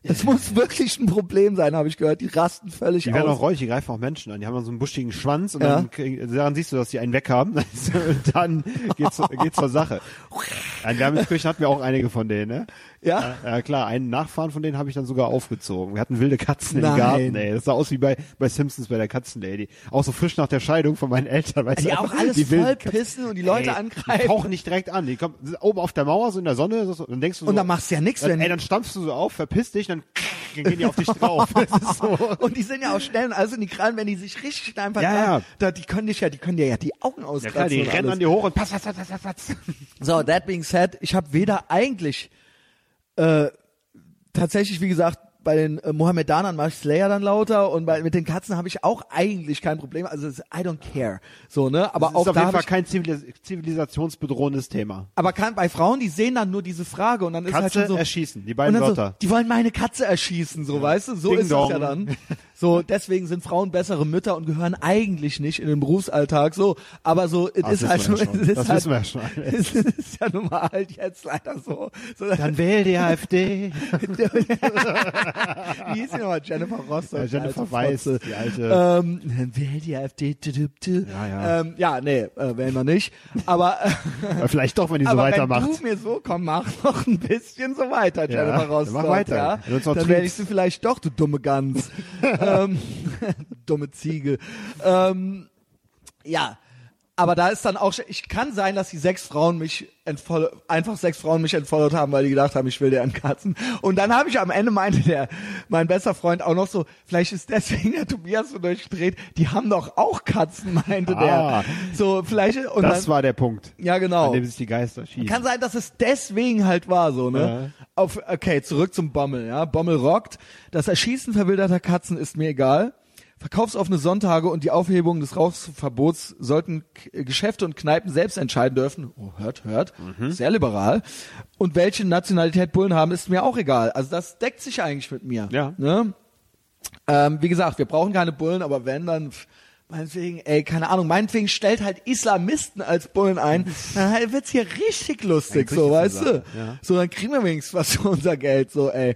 Es muss wirklich ein Problem sein, habe ich gehört. Die rasten völlig Die werden aus. auch räuchig, die greifen auch Menschen an. Die haben dann so einen buschigen Schwanz und Ja. dann kriegen, daran siehst du, dass die einen weg haben. und dann geht's, geht's zur Sache. In Wermelskirchen hatten wir auch einige von denen, ne? ja? Ja klar, einen Nachfahren von denen habe ich dann sogar aufgezogen. Wir hatten wilde Katzen Nein. im Garten, ey. Das sah aus wie bei, bei Simpsons bei der Katzenlady. Auch so frisch nach der Scheidung von meinen Eltern, weißt Die du. auch alles die voll pissen und die Leute Ey, Die angreifen. tauchen nicht direkt an. Die kommen oben auf der Mauer, so in der Sonne, so, so, dann denkst du so. Und dann machst du ja wenn- Ey, dann stampfst du so auf, verpiss dich, dann gehen die auf dich drauf. So. Und die sind ja auch schnell und alles in die Krallen, wenn die sich richtig einfach Ja, ja. Da, die können dich ja, die können dir ja die Augen Ja auskratzen. klar, die rennen alles. an dir hoch und pass, pass, pass, pass, pass, pass. So, that being said, ich habe weder eigentlich äh, tatsächlich, wie gesagt, bei den äh, Mohammedanern mache ich Slayer dann lauter und bei, mit den Katzen habe ich auch eigentlich kein Problem. Also I don't care. So, ne? Aber Das auch ist auf jeden Fall kein zivilis zivilisationsbedrohendes Thema. aber kann, bei Frauen, die sehen dann nur diese Frage und dann ist halt Katze schon so erschießen, die beiden dann so, Wörter. die wollen meine Katze erschießen, so weißt du, so Ding ist das ja dong. dann. So, deswegen sind Frauen bessere Mütter und gehören eigentlich nicht in den Berufsalltag, so, aber so, es Das ist halt ja es schon. ist Das halt, wissen wir ja schon es ist ja nun mal halt jetzt leider so. so Dann wähl die AfD. Wie hieß die nochmal? Jennifer Rostock. Ja, Jennifer alte Fotze. die alte- Ähm, dann wählt die AfD. Ja, ja. Ähm, ja, nee, äh, wählen wir nicht. Aber, äh, Ja, Vielleicht doch, wenn die so aber wenn weitermacht. du mir so komm, mach noch ein bisschen so weiter, Ja, Jennifer dann Rostock. mach weiter. Ja? Wenn Dann werde ich du vielleicht doch, du dumme Gans. ähm, dumme Ziege. Ähm, ja, aber da ist dann auch, ich kann sein, dass die sechs Frauen mich entfollow, einfach sechs Frauen mich entfollowt haben, weil die gedacht haben, ich will deren Katzen. Und dann habe ich am Ende meinte der, mein bester Freund auch noch so, vielleicht ist deswegen der Tobias so durchgedreht, die haben doch auch Katzen, meinte Ah. der. So, vielleicht, und Das dann, war der Punkt, ja an genau. dem sich die Geister schießen. Kann sein, dass es deswegen halt war, so, ne? Auf, okay, zurück zum Bommel, ja. Bommel rockt. Das Erschießen verwilderter Katzen ist mir egal. Verkaufsoffene Sonntage und die Aufhebung des Rauchverbots sollten K Geschäfte und Kneipen selbst entscheiden dürfen. Oh, hört, hört. Sehr liberal. Und welche Nationalität Bullen haben, ist mir auch egal. Also das deckt sich eigentlich mit mir. Ja. Ne? Ähm, wie gesagt, wir brauchen keine Bullen, aber wenn, dann meinetwegen, ey, keine Ahnung, meinetwegen stellt halt Islamisten als Bullen ein, dann halt wird's hier richtig lustig, so, weißt du? Ja. So, dann kriegen wir wenigstens was für unser Geld, so, ey.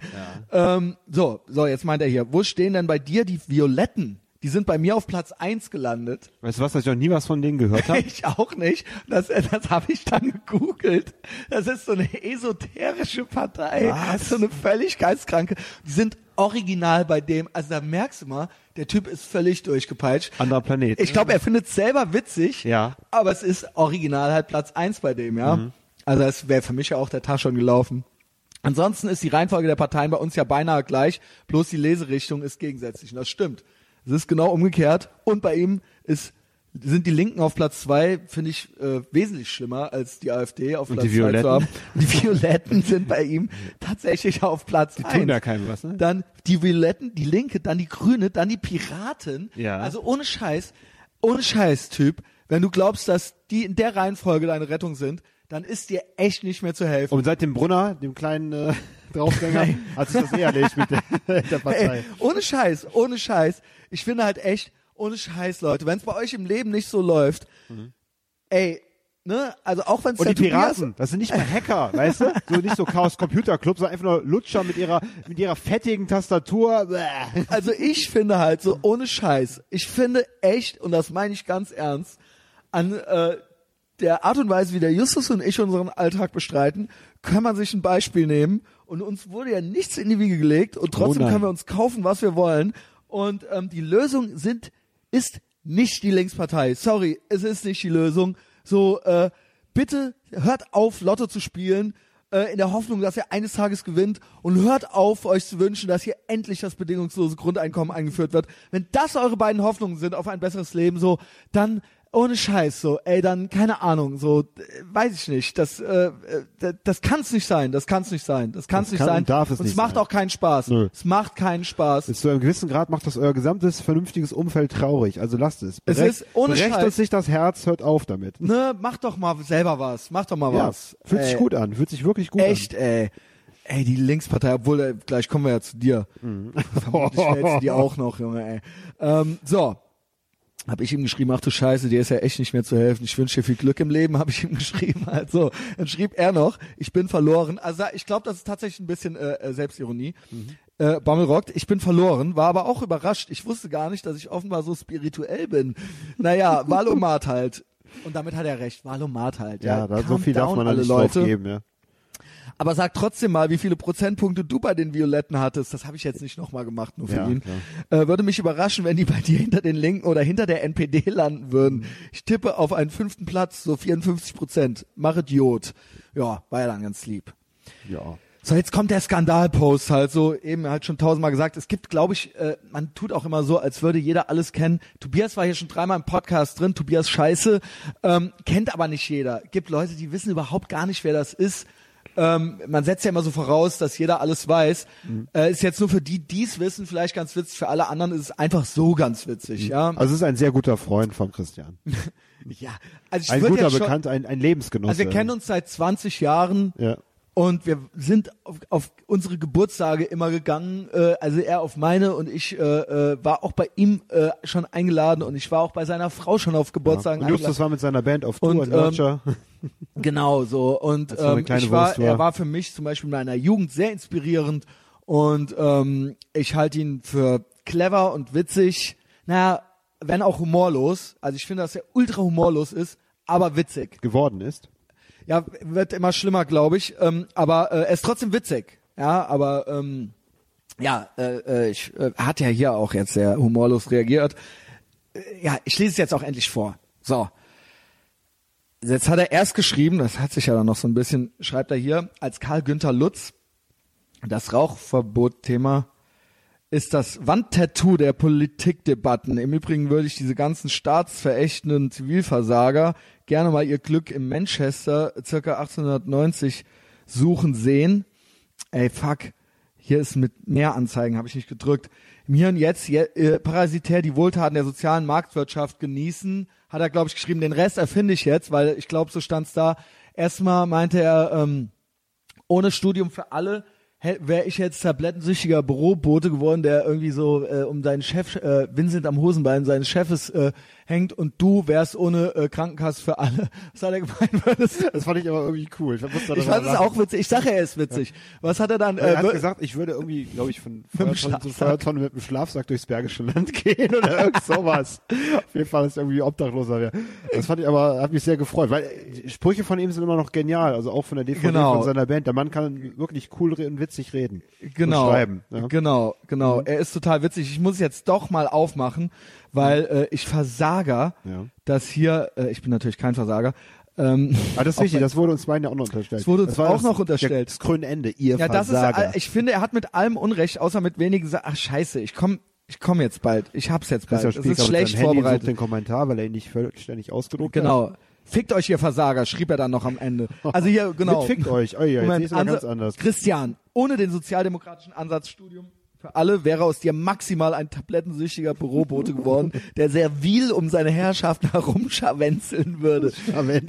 Ähm, so, so, jetzt meint er hier, wo stehen denn bei dir die Violetten? Die sind bei mir auf Platz eins gelandet. Weißt du was, dass ich noch nie was von denen gehört habe? Ich auch nicht. Das, das habe ich dann gegoogelt. Das ist so eine esoterische Partei. Was? So eine völlig geistkranke. Die sind original bei dem. Also da merkst du mal, der Typ ist völlig durchgepeitscht. Anderer Planet. Ich glaube, er findet selber witzig. Ja. Aber es ist original halt Platz eins bei dem, ja. Mhm. Also es wäre für mich ja auch der Tag schon gelaufen. Ansonsten ist die Reihenfolge der Parteien bei uns ja beinahe gleich, bloß die Leserichtung ist gegensätzlich. Und das stimmt. Es ist genau umgekehrt. Und bei ihm ist, sind die Linken auf Platz zwei, finde ich, äh, wesentlich schlimmer als die AfD auf Und Platz die zwei zu haben. Die Violetten sind bei ihm tatsächlich auf Platz Die eins. tun ja keinem was, ne? Dann die Violetten, die Linke, dann die Grüne, dann die Piraten. Ja. Also ohne Scheiß, ohne Scheiß, Typ. Wenn du glaubst, dass die in der Reihenfolge deine Rettung sind, dann ist dir echt nicht mehr zu helfen. Und seit dem Brunner, dem kleinen äh, Draufgänger, hat sich das ehrlich mit der, der Partei. Ey, ohne Scheiß, ohne Scheiß. Ich finde halt echt, ohne Scheiß, Leute, wenn es bei euch im Leben nicht so läuft, ey, ne, also auch wenn es Und die Piraten, das sind nicht mal Hacker, weißt du? So nicht so Chaos Computer Club, sondern einfach nur Lutscher mit ihrer mit ihrer fettigen Tastatur. Also ich finde halt so ohne Scheiß, ich finde echt, und das meine ich ganz ernst, an äh, der Art und Weise, wie der Justus und ich unseren Alltag bestreiten, kann man sich ein Beispiel nehmen. Und uns wurde ja nichts in die Wiege gelegt und trotzdem nein. können wir uns kaufen, was wir wollen. Und ähm, die Lösung sind, ist nicht die Linkspartei. Sorry, es ist nicht die Lösung. So, äh, bitte hört auf, Lotto zu spielen, äh, in der Hoffnung, dass ihr eines Tages gewinnt und hört auf, euch zu wünschen, dass hier endlich das bedingungslose Grundeinkommen eingeführt wird. Wenn das eure beiden Hoffnungen sind auf ein besseres Leben, so, dann ohne Scheiß, so, ey, dann, keine Ahnung, so, weiß ich nicht, das, äh, äh, das kann's nicht sein, das kann's nicht sein, das kann's Das nicht kann sein. und darf es und es nicht macht sein. auch keinen Spaß. Nö. Es macht keinen Spaß. Bis zu einem gewissen Grad macht das euer gesamtes vernünftiges Umfeld traurig. Also lasst es. Es Berech- ist ohne Scheiß. uns sich das Herz, hört auf damit. Ne, mach doch mal selber was, mach doch mal Ja, was. fühlt sich Ey, gut an, fühlt sich wirklich gut Echt, ey. Ey, die Linkspartei, obwohl, äh, gleich kommen wir ja zu dir. Mhm. Vermutlich stellst du die auch noch, Junge, ey. Ähm, so. Hab ich ihm geschrieben, ach du Scheiße, dir ist ja echt nicht mehr zu helfen. Ich wünsche dir viel Glück im Leben, habe ich ihm geschrieben. Also, dann schrieb er noch, ich bin verloren. Also ich glaube, das ist tatsächlich ein bisschen äh, äh, Selbstironie. Mhm. Äh, Bammel rockt, ich bin verloren, war aber auch überrascht. Ich wusste gar nicht, dass ich offenbar so spirituell bin. Naja, Valomat halt. Und damit hat er recht, Valomat halt. Ja, da, so viel darf down, man da alle Leute. geben, ja. Aber sag trotzdem mal, wie viele Prozentpunkte du bei den Violetten hattest. Das habe ich jetzt nicht nochmal gemacht, nur für Ja, ihn. Äh, würde mich überraschen, wenn die bei dir hinter den Linken oder hinter der NPD landen würden. Ich tippe auf einen fünften Platz, so 54 Prozent. Mach Idiot. Ja, war ja dann ganz lieb. Ja. So, jetzt kommt der Skandalpost halt so, eben halt schon tausendmal gesagt. Es gibt, glaube ich, äh, man tut auch immer so, als würde jeder alles kennen. Tobias war hier schon dreimal im Podcast drin, Tobias Scheiße, ähm, kennt aber nicht jeder. Gibt Leute, die wissen überhaupt gar nicht, wer das ist. Ähm, man setzt ja immer so voraus, dass jeder alles weiß. Äh, ist jetzt nur für die, die es wissen, vielleicht ganz witzig. Für alle anderen ist es einfach so ganz witzig, ja. Also es ist ein sehr guter Freund von Christian. ja. Also ich Ein guter schon, Bekannter, ein, ein Lebensgenosse. Also wir kennen uns seit 20 Jahren. Ja. Und wir sind auf, auf unsere Geburtstage immer gegangen, äh, also er auf meine und ich äh, äh, war auch bei ihm äh, schon eingeladen und ich war auch bei seiner Frau schon auf Geburtstagen Und Justus eingeladen. war mit seiner Band auf Tour Und, in ähm. Genau so. Und ähm, ich war, war. er war für mich zum Beispiel in meiner Jugend sehr inspirierend und ähm, ich halte ihn für clever und witzig. Naja, wenn auch humorlos. Also ich finde, dass er ultra humorlos ist, aber witzig. geworden ist. Ja, wird immer schlimmer, glaube ich. Ähm, aber äh, er ist trotzdem witzig. Ja, aber ähm, ja, äh, äh, ich äh, hat ja hier auch jetzt sehr humorlos reagiert. Äh, ja, ich lese es jetzt auch endlich vor. So. Jetzt hat er erst geschrieben, das hat sich ja dann noch so ein bisschen, schreibt er hier, als Karl Günther Lutz das Rauchverbot-Thema ist das Wandtattoo der Politikdebatten. Im Übrigen würde ich diese ganzen staatsverächtenden Zivilversager gerne mal ihr Glück im Manchester circa 1890 suchen sehen. Ey, fuck. Hier ist mit mehr Anzeigen, habe ich nicht gedrückt. Im Hier und Jetzt je, äh, parasitär die Wohltaten der sozialen Marktwirtschaft genießen, hat er, glaube ich, geschrieben. Den Rest erfinde ich jetzt, weil ich glaube, so stand's da. Erstmal meinte er, ähm, ohne Studium für alle wäre ich jetzt tablettensüchtiger Bürobote geworden, der irgendwie so äh, um seinen Chef, äh, Vincent am Hosenbein seines Chefes äh, hängt und du wärst ohne äh, Krankenkasse für alle. Was hat er gemeint? Das, Das fand ich aber irgendwie cool. Ich, ich fand es auch witzig. Ich sage, er ist witzig. Was hat er dann? Er Äh, hat wür- gesagt, ich würde irgendwie, glaube ich, von Feuertonne zu. Feuertonne mit dem Schlafsack durchs Bergische Land gehen oder irgend sowas. Auf jeden Fall, dass er irgendwie obdachloser wäre. Das fand ich aber, hat mich sehr gefreut, weil äh, Sprüche von ihm sind immer noch genial, also auch von der DVD Genau. von seiner Band. Der Mann kann wirklich cool und witzig reden. genau, Und schreiben. Ja. genau, genau. Er ist total witzig. Ich muss es jetzt doch mal aufmachen, weil äh, ich Versager, Ja. dass hier, äh, ich bin natürlich kein Versager, ähm, Aber das ist wichtig, das wurde uns beiden ja auch noch unterstellt. Das wurde uns war auch das, noch unterstellt. Das grüne Ende, ihr Ja, das Versager. ist, äh, ich finde, er hat mit allem Unrecht, außer mit wenigen Sa Ach, scheiße, ich komm, ich komm jetzt bald. Ich hab's jetzt bald. Es ist schlecht vorbereitet. den Kommentar, weil er ihn nicht vollständig ausgedruckt hat. Genau. Fickt euch, ihr Versager, schrieb er dann noch am Ende. Also hier, genau. Mit fickt euch. Oh ja, jetzt Moment, ist ganz anders. Christian, ohne den sozialdemokratischen Ansatzstudium für alle wäre aus dir maximal ein tablettensüchtiger Bürobote geworden, der servil um seine Herrschaft herumscharwenzeln würde.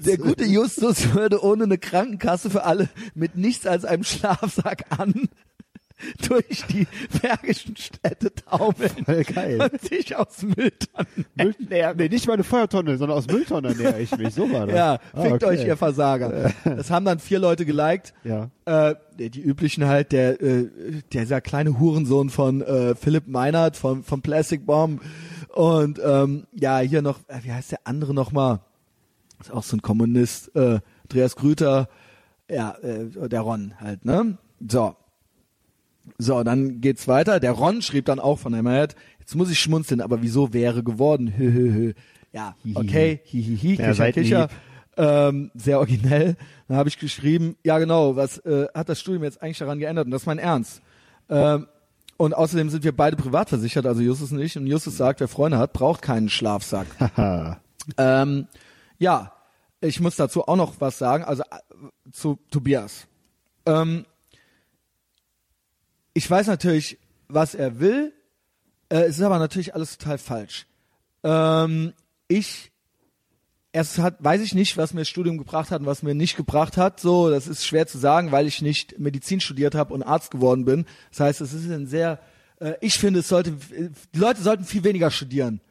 Der gute Justus würde ohne eine Krankenkasse für alle mit nichts als einem Schlafsack an durch die bergischen Städte taumeln Voll geil. und sich aus Mülltonnen Müll, ernähren. nee, nicht meine Feuertonne, sondern aus Mülltonnen ernähre ich mich. So war das. Ja, Ah, fickt okay. euch, ihr Versager. Das haben dann vier Leute geliked. Ja. Äh, die üblichen halt, der, äh, dieser kleine Hurensohn von äh, Philipp Meinert von, von Plastic Bomb. Und ähm, ja, hier noch, äh, wie heißt der andere nochmal? Ist auch so ein Kommunist, äh, Andreas Grüter, ja, äh, der Ron halt, ne? So. So, dann geht's weiter. Der Ron schrieb dann auch von Hammerhead, jetzt muss ich schmunzeln, aber wieso wäre geworden? Hö, hö, hö. Ja, okay, hihihi, Ja, Kicher, seid Kicher. Ähm, sehr originell. Dann habe ich geschrieben, ja genau, was äh, hat das Studium jetzt eigentlich daran geändert? Und das ist mein Ernst. Ähm, und außerdem sind wir beide privat versichert, also Justus und ich. Und Justus sagt, wer Freunde hat, braucht keinen Schlafsack. Ähm, ja, ich muss dazu auch noch was sagen, also äh, zu Tobias. Ähm, ich weiß natürlich, was er will. Äh, es ist aber natürlich alles total falsch. Ähm, ich erst hat, weiß ich nicht, was mir das Studium gebracht hat und was mir nicht gebracht hat. So, das ist schwer zu sagen, weil ich nicht Medizin studiert habe und Arzt geworden bin. Das heißt, es ist ein sehr, äh, ich finde, es sollte, die Leute sollten viel weniger studieren.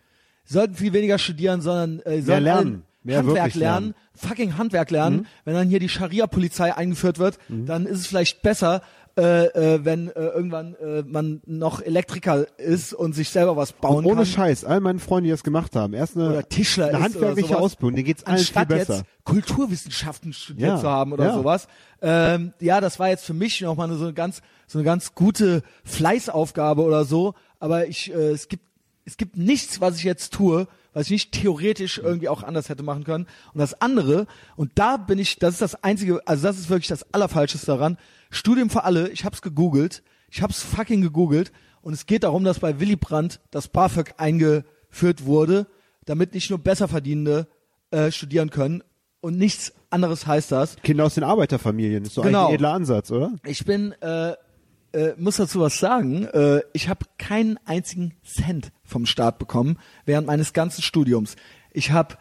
Sie sollten viel weniger studieren, sondern äh, sollten lernen. Mehr Handwerk lernen, lernen. fucking Handwerk lernen. Wenn dann hier die Scharia-Polizei eingeführt wird, dann ist es vielleicht besser, äh, äh, wenn äh, irgendwann äh, man noch Elektriker ist und sich selber was bauen Ohne kann. Scheiß, all meine Freunde, die das gemacht haben, erst eine, Oder Tischler eine handwerkliche oder. Ausbildung, denen geht's allen viel anstatt besser. jetzt Kulturwissenschaften studiert Ja, zu haben oder ja. sowas. Ähm, ja, das war jetzt für mich nochmal so eine ganz, so eine ganz gute Fleißaufgabe oder so. Aber ich, äh, es gibt, es gibt nichts, was ich jetzt tue, was ich nicht theoretisch irgendwie auch anders hätte machen können. Und das andere, und da bin ich, das ist das einzige, also das ist wirklich das Allerfalscheste daran. Studium für alle, ich hab's gegoogelt, ich hab's fucking gegoogelt und es geht darum, dass bei Willy Brandt das BAföG eingeführt wurde, damit nicht nur Besserverdienende äh, studieren können und nichts anderes heißt das. Kinder aus den Arbeiterfamilien, ist so Genau. ein edler Ansatz, oder? Ich bin, äh, äh, muss dazu was sagen, äh, ich habe keinen einzigen Cent vom Staat bekommen während meines ganzen Studiums. Ich habe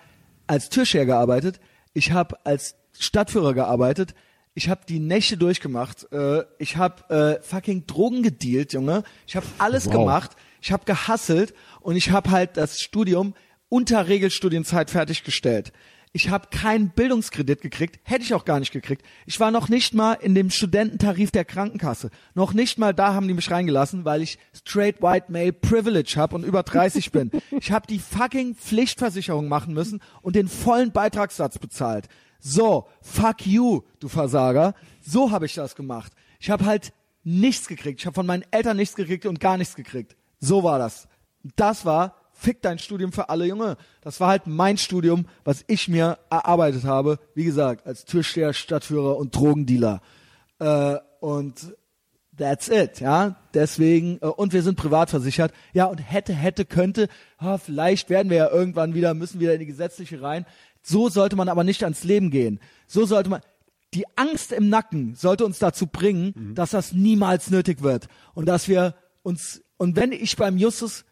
als Türsteher gearbeitet, ich habe als Stadtführer gearbeitet, ich habe die Nächte durchgemacht, äh, ich habe äh, fucking Drogen gedealt, Junge, ich habe alles Wow. gemacht, ich habe gehasselt und ich habe halt das Studium unter Regelstudienzeit fertiggestellt. Ich habe keinen Bildungskredit gekriegt, hätte ich auch gar nicht gekriegt. Ich war noch nicht mal in dem Studententarif der Krankenkasse. Noch nicht mal da haben die mich reingelassen, weil ich straight white male privilege habe und über 30 bin. Ich habe die fucking Pflichtversicherung machen müssen und den vollen Beitragssatz bezahlt. So, fuck you, du Versager. So habe ich das gemacht. Ich habe halt nichts gekriegt. Ich habe von meinen Eltern nichts gekriegt und gar nichts gekriegt. So war das. Das war Fick dein Studium für alle, Junge. Das war halt mein Studium, was ich mir erarbeitet habe. Wie gesagt, als Türsteher, Stadtführer und Drogendealer. Äh, und that's it, ja. Deswegen, äh, und wir sind privat versichert. Ja, und hätte, hätte, könnte, ah, vielleicht werden wir ja irgendwann wieder, müssen wieder in die gesetzliche rein. So sollte man aber nicht ans Leben gehen. So sollte man, die Angst im Nacken sollte uns dazu bringen, dass das niemals nötig wird. Und dass wir uns, und wenn ich beim Justus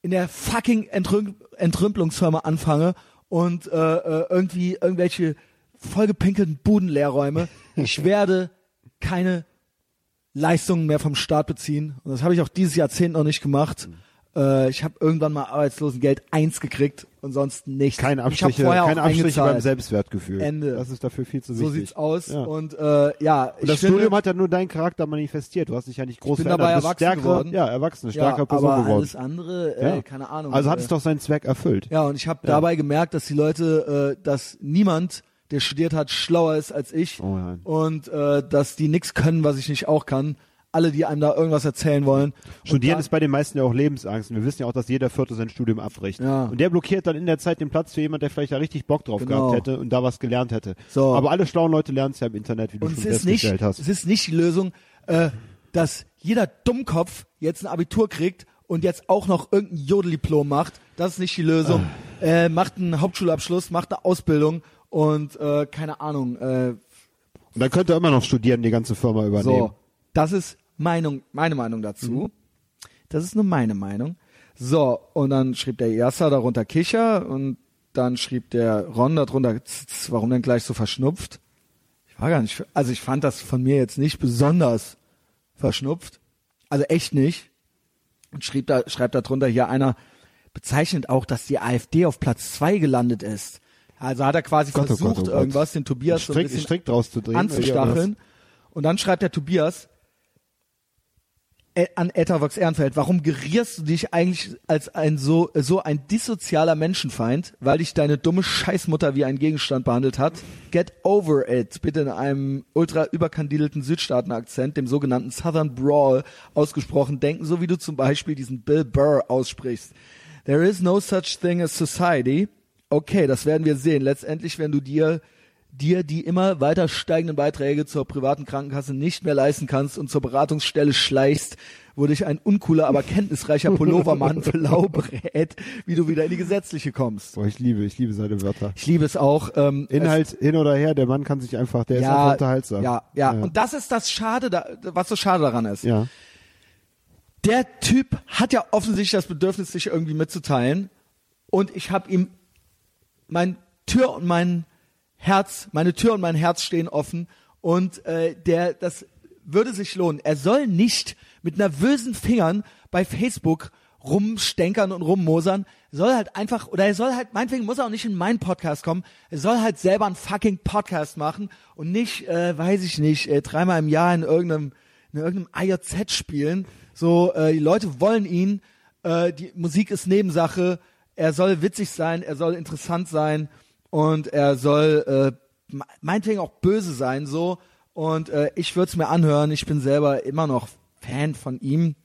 in der fucking Entrüm Entrümpelungsfirma anfange und äh, äh, irgendwie irgendwelche vollgepinkelten Buden leerräume, ich werde keine Leistungen mehr vom Staat beziehen. Und das habe ich auch dieses Jahrzehnt noch nicht gemacht. Äh, ich habe irgendwann mal Arbeitslosengeld eins gekriegt und sonst nichts. Keine Ich Abstriche, keine Abstriche beim Selbstwertgefühl. Ende. Das ist dafür viel zu So wichtig. sieht's aus. Ja. Und äh, ja, Und ich das finde, Studium hat ja nur deinen Charakter manifestiert. Du hast dich ja nicht groß bin verändert. dabei erwachsen stärkere, geworden. Ja, erwachsene, ja, starke Person aber geworden. alles andere, äh, Ja. keine Ahnung. Also hat es doch seinen Zweck erfüllt. Ja, und ich habe dabei gemerkt, dass die Leute, äh, dass niemand, der studiert hat, schlauer ist als ich Oh ja. und äh, dass die nichts können, was ich nicht auch kann. Alle, die einem da irgendwas erzählen wollen. Studieren und ist bei den meisten ja auch Lebensangst. Und wir wissen ja auch, dass jeder Vierte sein Studium abbricht. Ja. Und der blockiert dann in der Zeit den Platz für jemand, der vielleicht da richtig Bock drauf Genau. gehabt hätte und da was gelernt hätte. So. Aber alle schlauen Leute lernen es ja im Internet, wie du Und schon festgestellt hast. es ist nicht die Lösung, äh, dass jeder Dummkopf jetzt ein Abitur kriegt und jetzt auch noch irgendein Jodeldiplom macht. Das ist nicht die Lösung. Ah. Äh, macht einen Hauptschulabschluss, macht eine Ausbildung und äh, keine Ahnung. Äh, Und dann könnte er immer noch studieren, die ganze Firma übernehmen. so, das ist Meinung, meine Meinung dazu. Mhm. Das ist nur meine Meinung. So, und dann schrieb der Yasser darunter Kicher und dann schrieb der Ron darunter, "Z- z- warum denn gleich so verschnupft? Ich war gar nicht, also ich fand das von mir jetzt nicht besonders verschnupft. Also echt nicht. Und schrieb da, schreibt da drunter hier einer, bezeichnet auch, dass die AfD auf Platz zwei gelandet ist. Also hat er quasi Gott, oh versucht, Gott, oh Gott. irgendwas, den Tobias so ein Strick, bisschen strick draus zu drehen. anzustacheln. Und dann schreibt der Tobias an Etavox Ehrenfeld, warum gerierst du dich eigentlich als ein so, so ein dissozialer Menschenfeind, weil dich deine dumme Scheißmutter wie ein Gegenstand behandelt hat? Get over it. Bitte in einem ultra überkandidelten Südstaaten-Akzent, dem sogenannten Southern Brawl, ausgesprochen denken, so wie du zum Beispiel diesen Bill Burr aussprichst. There is no such thing as society. Okay, das werden wir sehen. Letztendlich, wenn du dir dir die immer weiter steigenden Beiträge zur privaten Krankenkasse nicht mehr leisten kannst und zur Beratungsstelle schleichst, wo dich ein uncooler, aber kenntnisreicher Pullovermann blau brät, wie du wieder in die gesetzliche kommst. Boah, ich liebe, ich liebe seine Wörter. Ich liebe es auch. Ähm, Inhalt hin oder her, der Mann kann sich einfach, der ist einfach ja, unterhaltsam. ja, ja, Und das ist das Schade, da, was so schade daran ist. ja. Der Typ hat ja offensichtlich das Bedürfnis, sich irgendwie mitzuteilen. Und ich habe ihm mein Tür und mein Herz, meine Tür und mein Herz stehen offen. Und äh, der, das würde sich lohnen. Er soll nicht mit nervösen Fingern bei Facebook rumstenkern und rummosern. Er soll halt einfach, oder er soll halt, meinetwegen muss er auch nicht in meinen Podcast kommen. Er soll halt selber einen fucking Podcast machen und nicht, äh, weiß ich nicht, äh, dreimal im Jahr in irgendeinem, in irgendeinem IOZ spielen. So, äh, die Leute wollen ihn, äh, die Musik ist Nebensache, er soll witzig sein, er soll interessant sein und er soll äh, me- meinetwegen auch böse sein, so. Und äh, ich würde es mir anhören, ich bin selber immer noch Fan von ihm.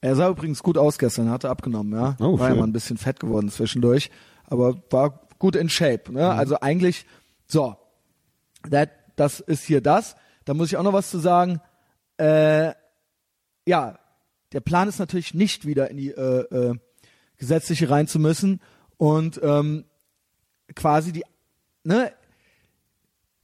Er sah übrigens gut aus gestern, hatte abgenommen, ja. Oh, war ja mal ein bisschen fett geworden zwischendurch, aber war gut in Shape. Ne? Also eigentlich, so, that, das ist hier das. Da muss ich auch noch was zu sagen. Äh, ja, der Plan ist natürlich nicht wieder in die äh, äh, gesetzliche rein zu müssen und ähm, quasi die, ne,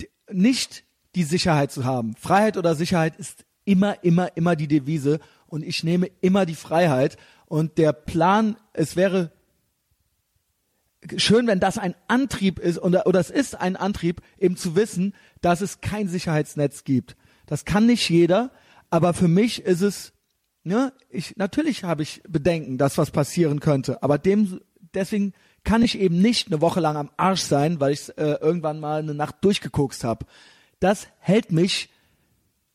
die, nicht die Sicherheit zu haben. Freiheit oder Sicherheit ist immer, immer, immer die Devise und ich nehme immer die Freiheit und der Plan, es wäre schön, wenn das ein Antrieb ist oder, oder es ist ein Antrieb, eben zu wissen, dass es kein Sicherheitsnetz gibt. Das kann nicht jeder, aber für mich ist es, ne, ich, natürlich habe ich Bedenken, dass was passieren könnte, aber dem, deswegen kann ich eben nicht eine Woche lang am Arsch sein, weil ich äh, irgendwann mal eine Nacht durchgekokst habe. Das hält mich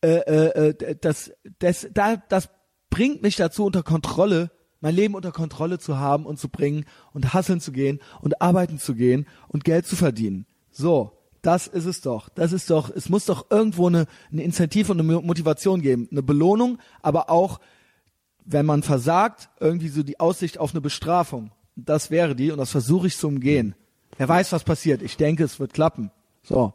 äh, äh, äh, das, das, da, das bringt mich dazu, unter Kontrolle, mein Leben unter Kontrolle zu haben und zu bringen und hasseln zu gehen und arbeiten zu gehen und Geld zu verdienen. So, das ist es doch. Das ist doch, es muss doch irgendwo eine, eine Incentive und eine Mo- Motivation geben. Eine Belohnung, aber auch, wenn man versagt, irgendwie so die Aussicht auf eine Bestrafung. Das wäre die und das versuche ich zu umgehen. Wer weiß, was passiert. Ich denke, es wird klappen. So.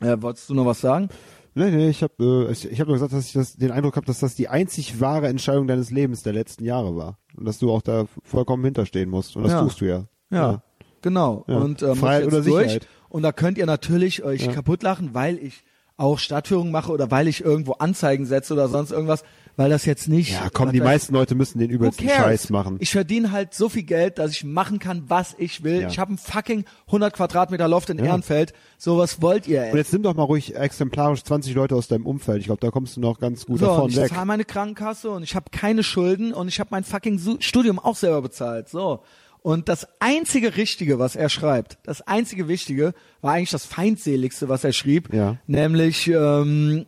Äh, wolltest du noch was sagen? Nee, nee, ich habe äh, ich, ich hab nur gesagt, dass ich das, den Eindruck habe, dass das die einzig wahre Entscheidung deines Lebens der letzten Jahre war. Und dass du auch da vollkommen hinterstehen musst. Und das Ja. tust du ja. Ja, genau. Ja. Und äh, Freiheit oder durch. Sicherheit. Und da könnt ihr natürlich euch Ja. kaputt lachen, weil ich auch Stadtführungen mache oder weil ich irgendwo Anzeigen setze oder sonst irgendwas, weil das jetzt nicht. Ja, komm, die meisten Leute müssen den übelsten? Scheiß machen. Ich verdiene halt so viel Geld, dass ich machen kann, was ich will. Ja. Ich habe ein fucking 100 Quadratmeter Loft in Ja. Ehrenfeld. So was wollt ihr, Und ey? jetzt nimm doch mal ruhig exemplarisch 20 Leute aus deinem Umfeld. Ich glaube, da kommst du noch ganz gut So, und davon ich weg. zahle meine Krankenkasse und ich habe keine Schulden und ich habe mein fucking Studium auch selber bezahlt. So. Und das einzige Richtige, was er schreibt, das einzige Wichtige, war eigentlich das feindseligste, was er schrieb, Ja. nämlich ähm,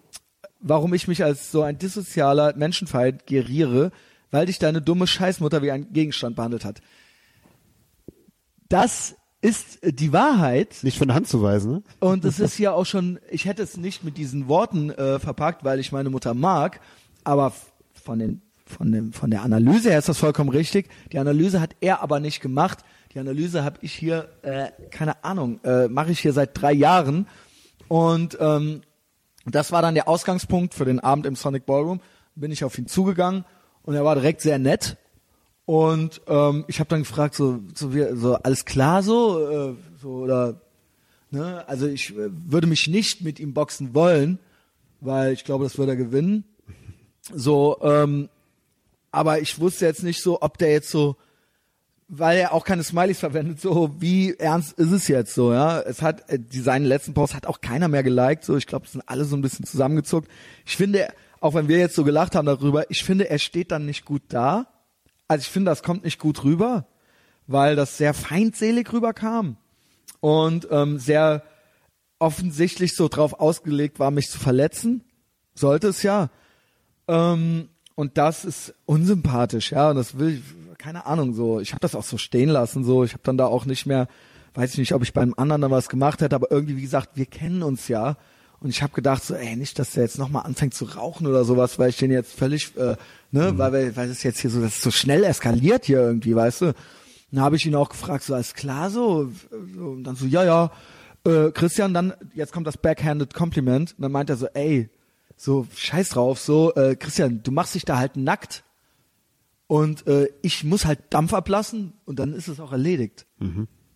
warum ich mich als so ein dissozialer Menschenfeind geriere, weil dich deine dumme Scheißmutter wie ein Gegenstand behandelt hat. Das ist äh, die Wahrheit. Nicht von der Hand zu weisen, ne? Und es ist ja auch schon, ich hätte es nicht mit diesen Worten äh, verpackt, weil ich meine Mutter mag, aber von den von dem von der Analyse her ist das vollkommen richtig. Die Analyse hat er aber nicht gemacht. Die Analyse habe ich hier, äh, keine Ahnung, äh, mache ich hier seit drei Jahren und ähm, das war dann der Ausgangspunkt für den Abend im Sonic Ballroom. Bin ich auf ihn zugegangen und er war direkt sehr nett und ähm, ich habe dann gefragt, so, so, wie, so alles klar so, äh, so oder ne? Also ich äh, würde mich nicht mit ihm boxen wollen, weil ich glaube, das würde er gewinnen. So, ähm, aber ich wusste jetzt nicht so, ob der jetzt so, weil er auch keine Smileys verwendet, so wie ernst ist es jetzt so, ja? Es hat äh, die seinen letzten Post hat auch keiner mehr geliked, so ich glaube, sind alle so ein bisschen zusammengezuckt. Ich finde, auch wenn wir jetzt so gelacht haben darüber, ich finde, er steht dann nicht gut da. Also ich finde, das kommt nicht gut rüber, weil das sehr feindselig rüberkam und ähm, sehr offensichtlich so drauf ausgelegt war, mich zu verletzen. Sollte es ja. Ähm, und das ist unsympathisch, ja. Und das will ich, keine Ahnung, so. Ich habe das auch so stehen lassen, so. Ich habe dann da auch nicht mehr, weiß ich nicht, ob ich beim anderen dann was gemacht hätte, aber irgendwie, wie gesagt, wir kennen uns ja. Und ich habe gedacht, so, ey, nicht, dass der jetzt nochmal anfängt zu rauchen oder sowas, weil ich den jetzt völlig, äh, ne, weil, weil, weil es jetzt hier so, das ist so schnell eskaliert hier irgendwie, weißt du. Dann habe ich ihn auch gefragt, so, alles klar so? so und dann so, ja, ja, äh, Christian dann, jetzt kommt das backhanded Compliment, und dann meint er so, ey, so scheiß drauf, so, äh, Christian, du machst dich da halt nackt und äh, ich muss halt Dampf ablassen und dann ist es auch erledigt.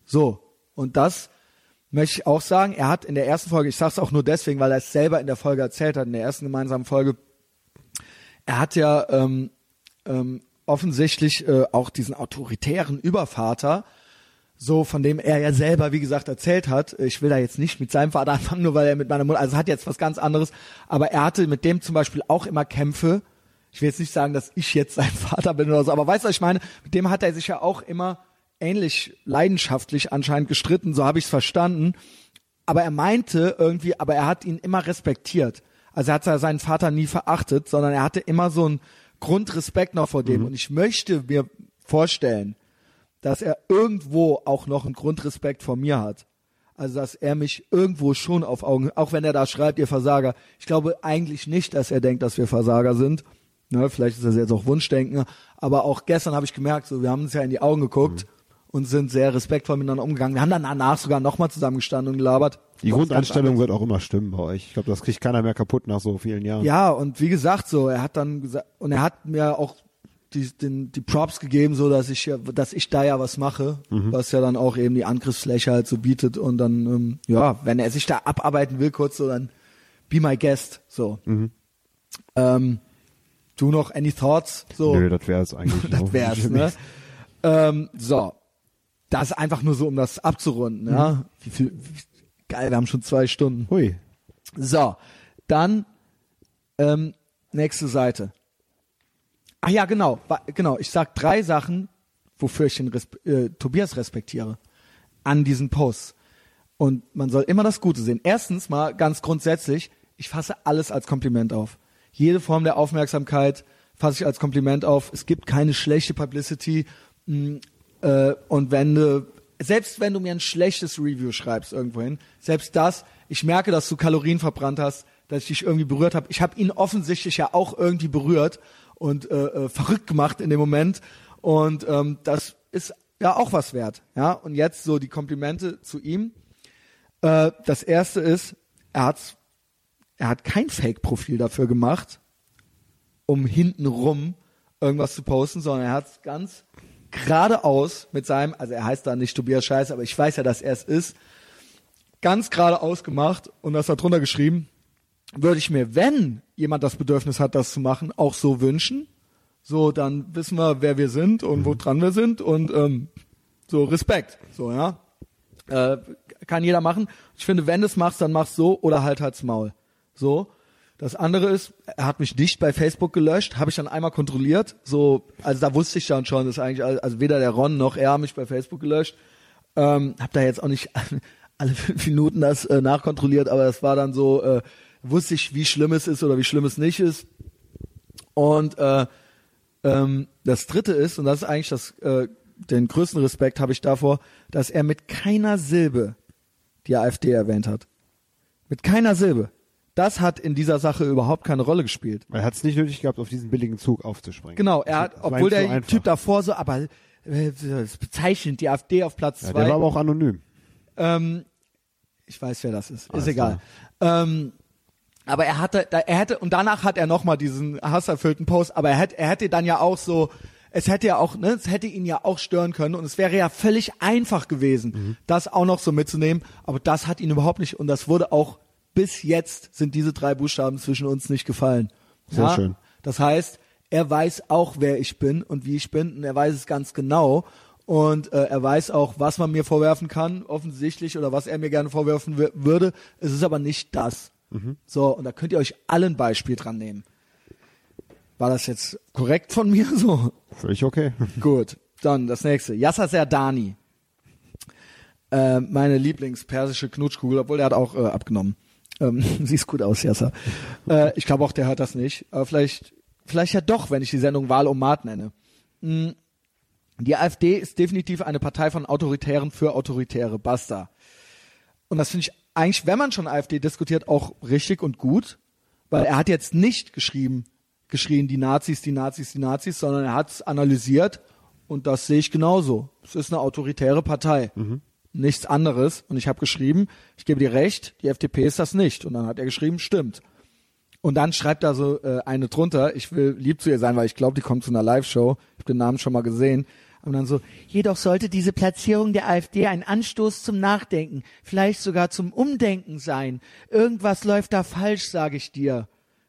So, und das möchte ich auch sagen, er hat in der ersten Folge, ich sag's auch nur deswegen, weil er es selber in der Folge erzählt hat, in der ersten gemeinsamen Folge, er hat ja ähm, ähm, offensichtlich äh, auch diesen autoritären Übervater, so von dem er ja selber, wie gesagt, erzählt hat. Ich will da jetzt nicht mit seinem Vater anfangen, nur weil er mit meiner Mutter, also hat jetzt was ganz anderes, aber er hatte mit dem zum Beispiel auch immer Kämpfe. Ich will jetzt nicht sagen, dass ich jetzt sein Vater bin oder so, aber weißt du, was ich meine? Mit dem hat er sich ja auch immer ähnlich leidenschaftlich anscheinend gestritten, so habe ich es verstanden. Aber er meinte irgendwie, aber er hat ihn immer respektiert. Also er hat seinen Vater nie verachtet, sondern er hatte immer so einen Grundrespekt noch vor dem. Und ich möchte mir vorstellen, dass er irgendwo auch noch einen Grundrespekt vor mir hat. Also dass er mich irgendwo schon auf Augen, auch wenn er da schreibt, ihr Versager. Ich glaube eigentlich nicht, dass er denkt, dass wir Versager sind. Ne, vielleicht ist das jetzt auch Wunschdenken, aber auch gestern habe ich gemerkt, so wir haben uns ja in die Augen geguckt und sind sehr respektvoll miteinander umgegangen. Wir haben dann danach sogar nochmal zusammengestanden und gelabert. Die Grundeinstellung wird auch immer stimmen bei euch. Ich glaube, das kriegt keiner mehr kaputt nach so vielen Jahren. Ja, und wie gesagt, so, er hat dann gesagt, und er hat mir auch die, den, die Props gegeben, so dass ich ja, dass ich da ja was mache, was ja dann auch eben die Angriffsfläche halt so bietet und dann, ähm, ja, wenn er sich da abarbeiten will, kurz so, dann be my guest, so. Ähm, du noch any thoughts? So, Nö, das wäre es eigentlich. das wär's, ne? ähm, so. Das einfach nur so, um das abzurunden, ja. Wie viel, wie, geil, wir haben schon zwei Stunden. Hui. So, dann ähm, nächste Seite. Ach ja, genau, genau. Ich sag drei Sachen, wofür ich den Respe äh, Tobias respektiere an diesen Posts. Und man soll immer das Gute sehen. Erstens mal ganz grundsätzlich, ich fasse alles als Kompliment auf. Jede Form der Aufmerksamkeit fasse ich als Kompliment auf. Es gibt keine schlechte Publicity. mh, Äh, und wenn du, selbst wenn du mir ein schlechtes Review schreibst irgendwohin, selbst das, ich merke, dass du Kalorien verbrannt hast, dass ich dich irgendwie berührt habe. Ich habe ihn offensichtlich ja auch irgendwie berührt und äh, äh, verrückt gemacht in dem Moment. Und ähm, das ist ja auch was wert. Ja, und jetzt so die Komplimente zu ihm. Äh, das erste ist, er hat, er hat kein Fake-Profil dafür gemacht, um hintenrum irgendwas zu posten, sondern er hat es ganz geradeaus mit seinem, also er heißt da nicht Tobias Scheiß, aber ich weiß ja, dass er es ist, ganz geradeaus gemacht und das da drunter geschrieben, würde ich mir, wenn jemand das Bedürfnis hat, das zu machen, auch so wünschen. So, dann wissen wir, wer wir sind und wo dran wir sind und ähm, so Respekt. So, ja. Äh, kann jeder machen. Ich finde, wenn du es machst, dann mach's so oder halt halt's Maul. So. Das andere ist, er hat mich nicht bei Facebook gelöscht, habe ich dann einmal kontrolliert. So, also da wusste ich dann schon, dass eigentlich also weder der Ron noch er haben mich bei Facebook gelöscht. Ähm, hab da jetzt auch nicht alle fünf Minuten das äh, nachkontrolliert, aber es war dann so, äh, wusste ich, wie schlimm es ist oder wie schlimm es nicht ist. Und äh, ähm, das Dritte ist, und das ist eigentlich das, äh, den größten Respekt habe ich davor, dass er mit keiner Silbe die AfD erwähnt hat. Mit keiner Silbe. Das hat in dieser Sache überhaupt keine Rolle gespielt. Er hat es nicht nötig gehabt, auf diesen billigen Zug aufzuspringen. Genau, er hat, obwohl der einfach. Typ davor so, aber äh, bezeichnend, die AfD auf Platz Ja, zwei. der war aber auch anonym. Ähm, ich weiß, wer das ist. Alles ist egal. Ähm, aber er hatte, er hätte, und danach hat er nochmal diesen hasserfüllten Post, aber er hätte, er hätte dann ja auch so, es hätte ja auch, ne, es hätte ihn ja auch stören können und es wäre ja völlig einfach gewesen, Mhm. das auch noch so mitzunehmen, aber das hat ihn überhaupt nicht und das wurde auch bis jetzt sind diese drei Buchstaben zwischen uns nicht gefallen. Sehr schön. Das heißt, er weiß auch, wer ich bin und wie ich bin und er weiß es ganz genau und äh, er weiß auch, was man mir vorwerfen kann, offensichtlich oder was er mir gerne vorwerfen wür- würde. Es ist aber nicht das. So, und da könnt ihr euch alle ein Beispiel dran nehmen. War das jetzt korrekt von mir so? Völlig okay. Gut, dann das nächste. Yasser Serdani. Äh, meine Lieblingspersische Knutschkugel, obwohl der hat auch äh, abgenommen. Ähm, siehst gut aus, Yasser. Äh, ich glaube auch, der hört das nicht. Aber vielleicht, vielleicht ja doch, wenn ich die Sendung Wahl um Mat nenne. Mm, Die AfD ist definitiv eine Partei von Autoritären für Autoritäre. Basta. Und das finde ich eigentlich, wenn man schon AfD diskutiert, auch richtig und gut, weil er hat jetzt nicht geschrieben, geschrien, die Nazis, die Nazis, die Nazis, sondern er hat es analysiert und das sehe ich genauso. Es ist eine autoritäre Partei. Nichts anderes. Und ich habe geschrieben, ich gebe dir recht, die FDP ist das nicht. Und dann hat er geschrieben, stimmt. Und dann schreibt da so äh, eine drunter, ich will lieb zu ihr sein, weil ich glaube, die kommt zu einer Live-Show. Ich habe den Namen schon mal gesehen. Und dann so, jedoch sollte diese Platzierung der AfD ein Anstoß zum Nachdenken, vielleicht sogar zum Umdenken sein. Irgendwas läuft da falsch, sage ich dir.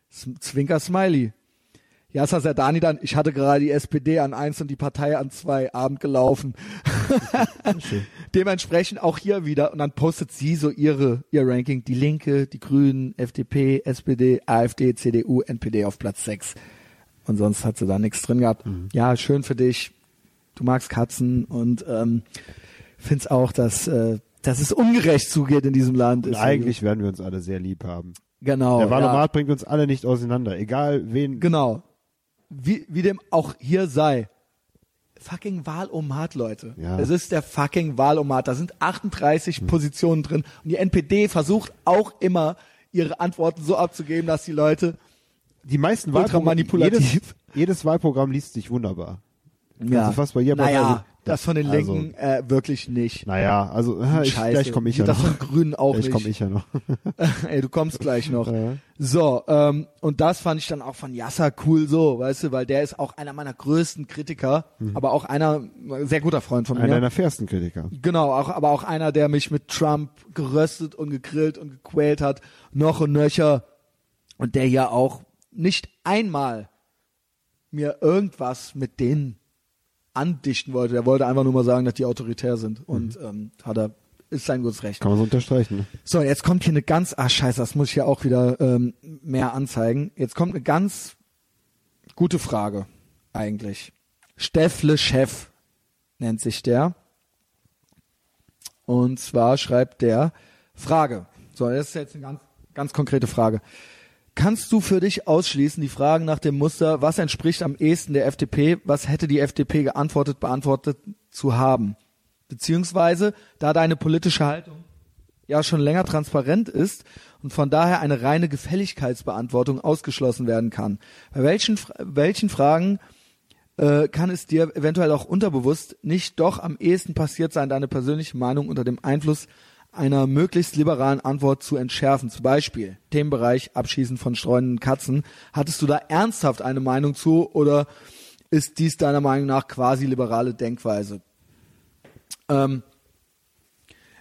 Zwinker Smiley. Ja, es hat Dani dann, ich hatte gerade die SPD an eins und die Partei an zwei Abend gelaufen. Dementsprechend auch hier wieder und dann postet sie so ihre ihr Ranking, die Linke, die Grünen, FDP, SPD, AfD, CDU, NPD auf Platz 6. Und sonst hat sie da nichts drin gehabt. Mhm. Ja, schön für dich. Du magst Katzen und ähm, find's auch, dass äh, dass es ungerecht zugeht in diesem Land. Und eigentlich werden wir uns alle sehr lieb haben. Genau. Der Wahlomat ja. bringt uns alle nicht auseinander, egal wen. Genau. Wie, wie dem auch hier sei fucking Wahlomat, Leute. Ja. Es ist der fucking Wahlomat. Da sind 38 hm. Positionen drin. Und die NPD versucht auch immer, ihre Antworten so abzugeben, dass die Leute die meisten Wahlprogramme manipulativ. Jedes, jedes Wahlprogramm liest sich wunderbar. Ja. fast bei jedem naja, das von den also, Linken äh, wirklich nicht. Naja, also äh, ich, gleich komme ich ja das noch. Das von Grünen auch gleich nicht. komme ich ja noch. Ey, du kommst gleich noch. Ja. So, ähm, und das fand ich dann auch von Yasser cool so, weißt du, weil der ist auch einer meiner größten Kritiker, mhm. aber auch einer, sehr guter Freund von mir. Einer deiner fairsten Kritiker. Genau, auch, aber auch einer, der mich mit Trump geröstet und gegrillt und gequält hat, noch und nöcher. Und der ja auch nicht einmal mir irgendwas mit denen andichten wollte. Er wollte einfach nur mal sagen, dass die autoritär sind. Und mhm. ähm, hat er ist sein gutes Recht. Kann man so unterstreichen. Ne? So, jetzt kommt hier eine ganz, ah scheiße, das muss ich ja auch wieder ähm, mehr anzeigen. Jetzt kommt eine ganz gute Frage eigentlich. Steffle Chef nennt sich der. Und zwar schreibt der Frage. So, das ist jetzt eine ganz, ganz konkrete Frage. Kannst du für dich ausschließen, die Fragen nach dem Muster, was entspricht am ehesten der FDP, was hätte die FDP geantwortet, beantwortet zu haben? Beziehungsweise, da deine politische Haltung ja schon länger transparent ist und von daher eine reine Gefälligkeitsbeantwortung ausgeschlossen werden kann. Bei welchen, welchen Fragen äh, kann es dir eventuell auch unterbewusst nicht doch am ehesten passiert sein, deine persönliche Meinung unter dem Einfluss einer möglichst liberalen Antwort zu entschärfen. Zum Beispiel Themenbereich Abschießen von streunenden Katzen. Hattest du da ernsthaft eine Meinung zu oder ist dies deiner Meinung nach quasi liberale Denkweise? Ähm,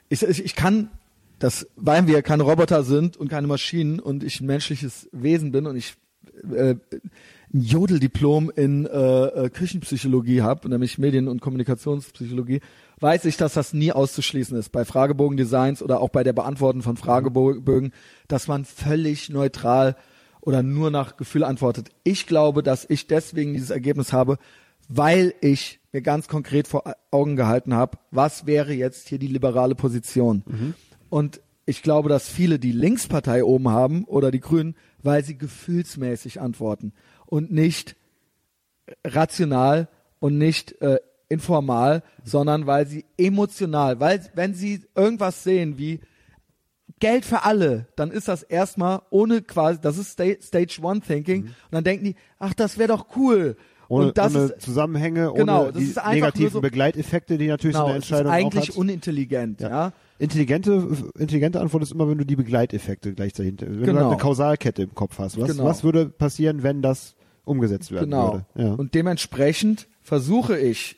ich, ich, ich kann das, weil wir keine Roboter sind und keine Maschinen und ich ein menschliches Wesen bin und ich äh, ein Jodeldiplom in äh, äh, Küchenpsychologie habe, nämlich Medien- und Kommunikationspsychologie, weiß ich, dass das nie auszuschließen ist bei Fragebogendesigns oder auch bei der Beantworten von Fragebögen, dass man völlig neutral oder nur nach Gefühl antwortet. Ich glaube, dass ich deswegen dieses Ergebnis habe, weil ich mir ganz konkret vor Augen gehalten habe, was wäre jetzt hier die liberale Position. Mhm. Und ich glaube, dass viele die Linkspartei oben haben oder die Grünen, weil sie gefühlsmäßig antworten und nicht rational und nicht äh, informal, sondern weil sie emotional, weil wenn sie irgendwas sehen wie Geld für alle, dann ist das erstmal ohne quasi, das ist Stage One Thinking mhm. und dann denken die, ach, das wäre doch cool. Ohne, und das ohne ist, Zusammenhänge, genau, ohne die negativen so, Begleiteffekte, die natürlich genau, so eine Entscheidung ist eigentlich hat. unintelligent, ja. ja. Intelligente, intelligente Antwort ist immer, wenn du die Begleiteffekte gleich dahinter, wenn genau. du eine Kausalkette im Kopf hast. Was, genau. was würde passieren, wenn das umgesetzt werden genau. würde? Ja. Und dementsprechend versuche ich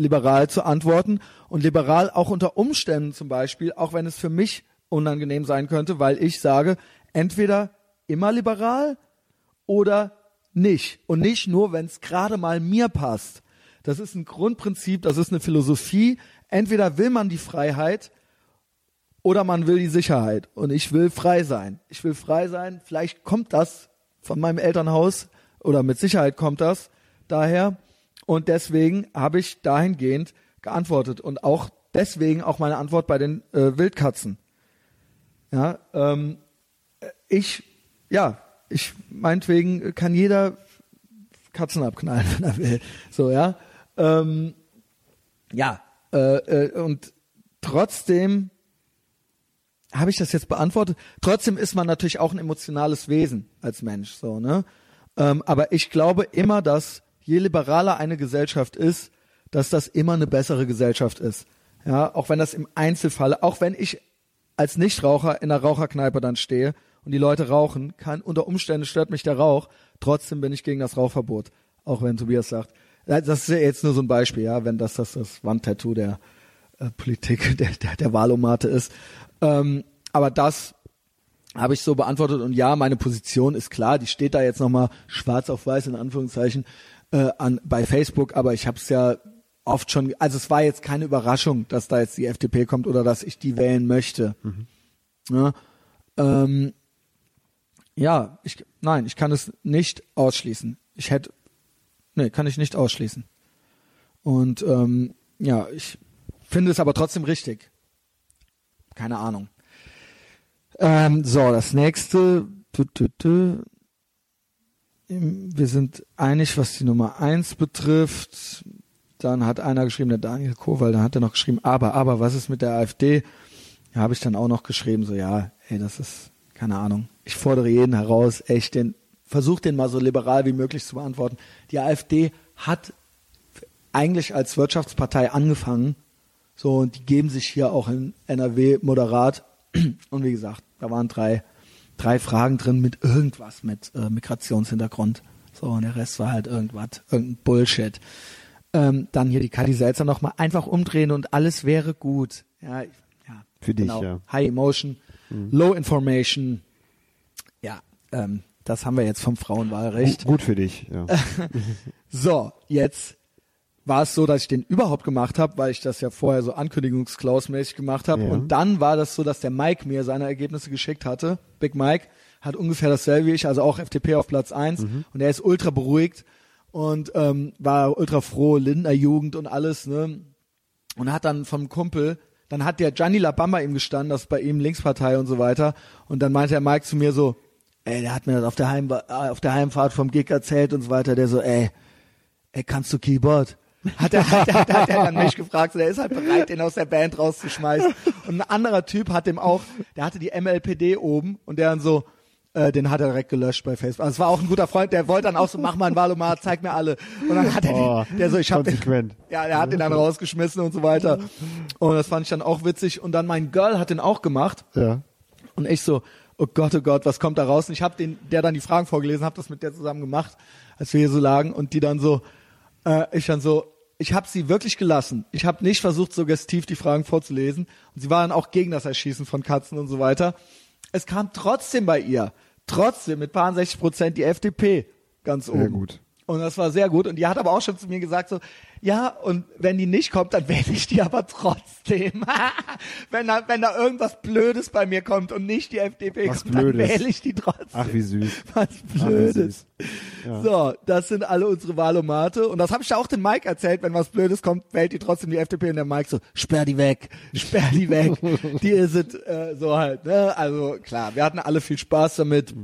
liberal zu antworten und liberal auch unter Umständen zum Beispiel, auch wenn es für mich unangenehm sein könnte, weil ich sage, entweder immer liberal oder nicht. Und nicht nur, wenn es gerade mal mir passt. Das ist ein Grundprinzip, das ist eine Philosophie. Entweder will man die Freiheit oder man will die Sicherheit. Und ich will frei sein. Ich will frei sein. Vielleicht kommt das von meinem Elternhaus oder mit Sicherheit kommt das daher. Und deswegen habe ich dahingehend geantwortet und auch deswegen auch meine Antwort bei den äh, Wildkatzen. Ja, ähm, ich, ja, ich meinetwegen kann jeder Katzen abknallen, wenn er will. So, ja. Ähm, ja, äh, äh, und trotzdem habe ich das jetzt beantwortet. Trotzdem ist man natürlich auch ein emotionales Wesen als Mensch, so, ne? Ähm, aber ich glaube immer, dass je liberaler eine Gesellschaft ist, dass das immer eine bessere Gesellschaft ist. Ja, auch wenn das im Einzelfall, auch wenn ich als Nichtraucher in der Raucherkneipe dann stehe und die Leute rauchen, kann unter Umständen stört mich der Rauch, trotzdem bin ich gegen das Rauchverbot. Auch wenn Tobias sagt, das ist ja jetzt nur so ein Beispiel, ja, wenn das das, das Wandtattoo der äh, Politik, der, der, der Wahlomate ist. Ähm, aber das habe ich so beantwortet und ja, meine Position ist klar, die steht da jetzt nochmal schwarz auf weiß in Anführungszeichen äh, an, bei Facebook, aber ich habe es ja oft schon, also es war jetzt keine Überraschung, dass da jetzt die FDP kommt oder dass ich die wählen möchte. Mhm. Ja, ähm, ja, ich, nein, ich kann es nicht ausschließen. Ich hätte, nee, kann ich nicht ausschließen. Und ähm, ja, ich finde es aber trotzdem richtig. Keine Ahnung. Ähm, so, das nächste. Wir sind einig, was die Nummer eins betrifft. Dann hat einer geschrieben, der Daniel Kowal, dann hat er noch geschrieben, aber, aber, was ist mit der AfD? Ja, habe ich dann auch noch geschrieben, so, ja, ey, das ist, keine Ahnung. Ich fordere jeden heraus, echt, den, versuch den mal so liberal wie möglich zu beantworten. Die AfD hat eigentlich als Wirtschaftspartei angefangen, so, und die geben sich hier auch in NRW moderat. Und wie gesagt, da waren drei, drei Fragen drin mit irgendwas, mit äh, Migrationshintergrund. So, und der Rest war halt irgendwas, irgendein Bullshit ähm, dann hier die Kadi Selzer nochmal einfach umdrehen und alles wäre gut. Ja, ja Für genau. dich, ja. High Emotion, mhm. Low Information. Ja, ähm, das haben wir jetzt vom Frauenwahlrecht. Gut für dich, ja. so, jetzt war es so, dass ich den überhaupt gemacht habe, weil ich das ja vorher so ankündigungsklausmäßig gemacht habe. Ja. Und dann war das so, dass der Mike mir seine Ergebnisse geschickt hatte. Big Mike hat ungefähr dasselbe wie ich, also auch FDP auf Platz eins mhm. Und er ist ultra beruhigt und ähm, war ultra froh, Lindner Jugend und alles, ne? Und hat dann vom Kumpel, dann hat der Gianni Labamba ihm gestanden, das ist bei ihm Linkspartei und so weiter. Und dann meinte der Mike zu mir so, ey, der hat mir das auf der, Heim, äh, auf der Heimfahrt vom Gig erzählt und so weiter. Der so, ey, ey, kannst du Keyboard? Hat er, hat, hat, hat er dann mich gefragt, so, der ist halt bereit, den aus der Band rauszuschmeißen. Und ein anderer Typ hat dem auch, der hatte die MLPD oben und der dann so, äh, den hat er direkt gelöscht bei Facebook. Also es war auch ein guter Freund, der wollte dann auch so, mach mal ein Valomat, zeig mir alle. Und dann hat er oh, die, der so, ich hab den, ja, der hat den dann rausgeschmissen und so weiter. Und das fand ich dann auch witzig. Und dann mein Girl hat den auch gemacht. Ja. Und ich so, oh Gott, oh Gott, was kommt da raus? Und ich habe den, der dann die Fragen vorgelesen, habe das mit der zusammen gemacht, als wir hier so lagen. Und die dann so, äh, ich dann so, ich habe sie wirklich gelassen. Ich habe nicht versucht, suggestiv die Fragen vorzulesen. Und sie waren auch gegen das Erschießen von Katzen und so weiter es kam trotzdem bei ihr, trotzdem mit paar 60 Prozent die FDP ganz oben. Sehr gut. Und das war sehr gut. Und die hat aber auch schon zu mir gesagt so, ja, und wenn die nicht kommt, dann wähle ich die aber trotzdem. wenn, da, wenn da irgendwas Blödes bei mir kommt und nicht die FDP Was kommt, Blödes. dann wähle ich die trotzdem. Ach, wie süß. Was Blödes. Ja. So, das sind alle unsere Wahlomate. Und das habe ich ja auch dem Mike erzählt, wenn was Blödes kommt, wählt die trotzdem die FDP. Und der Mike so, sperr die weg, sperr die weg. die ist äh, so halt. Ne? Also klar, wir hatten alle viel Spaß damit.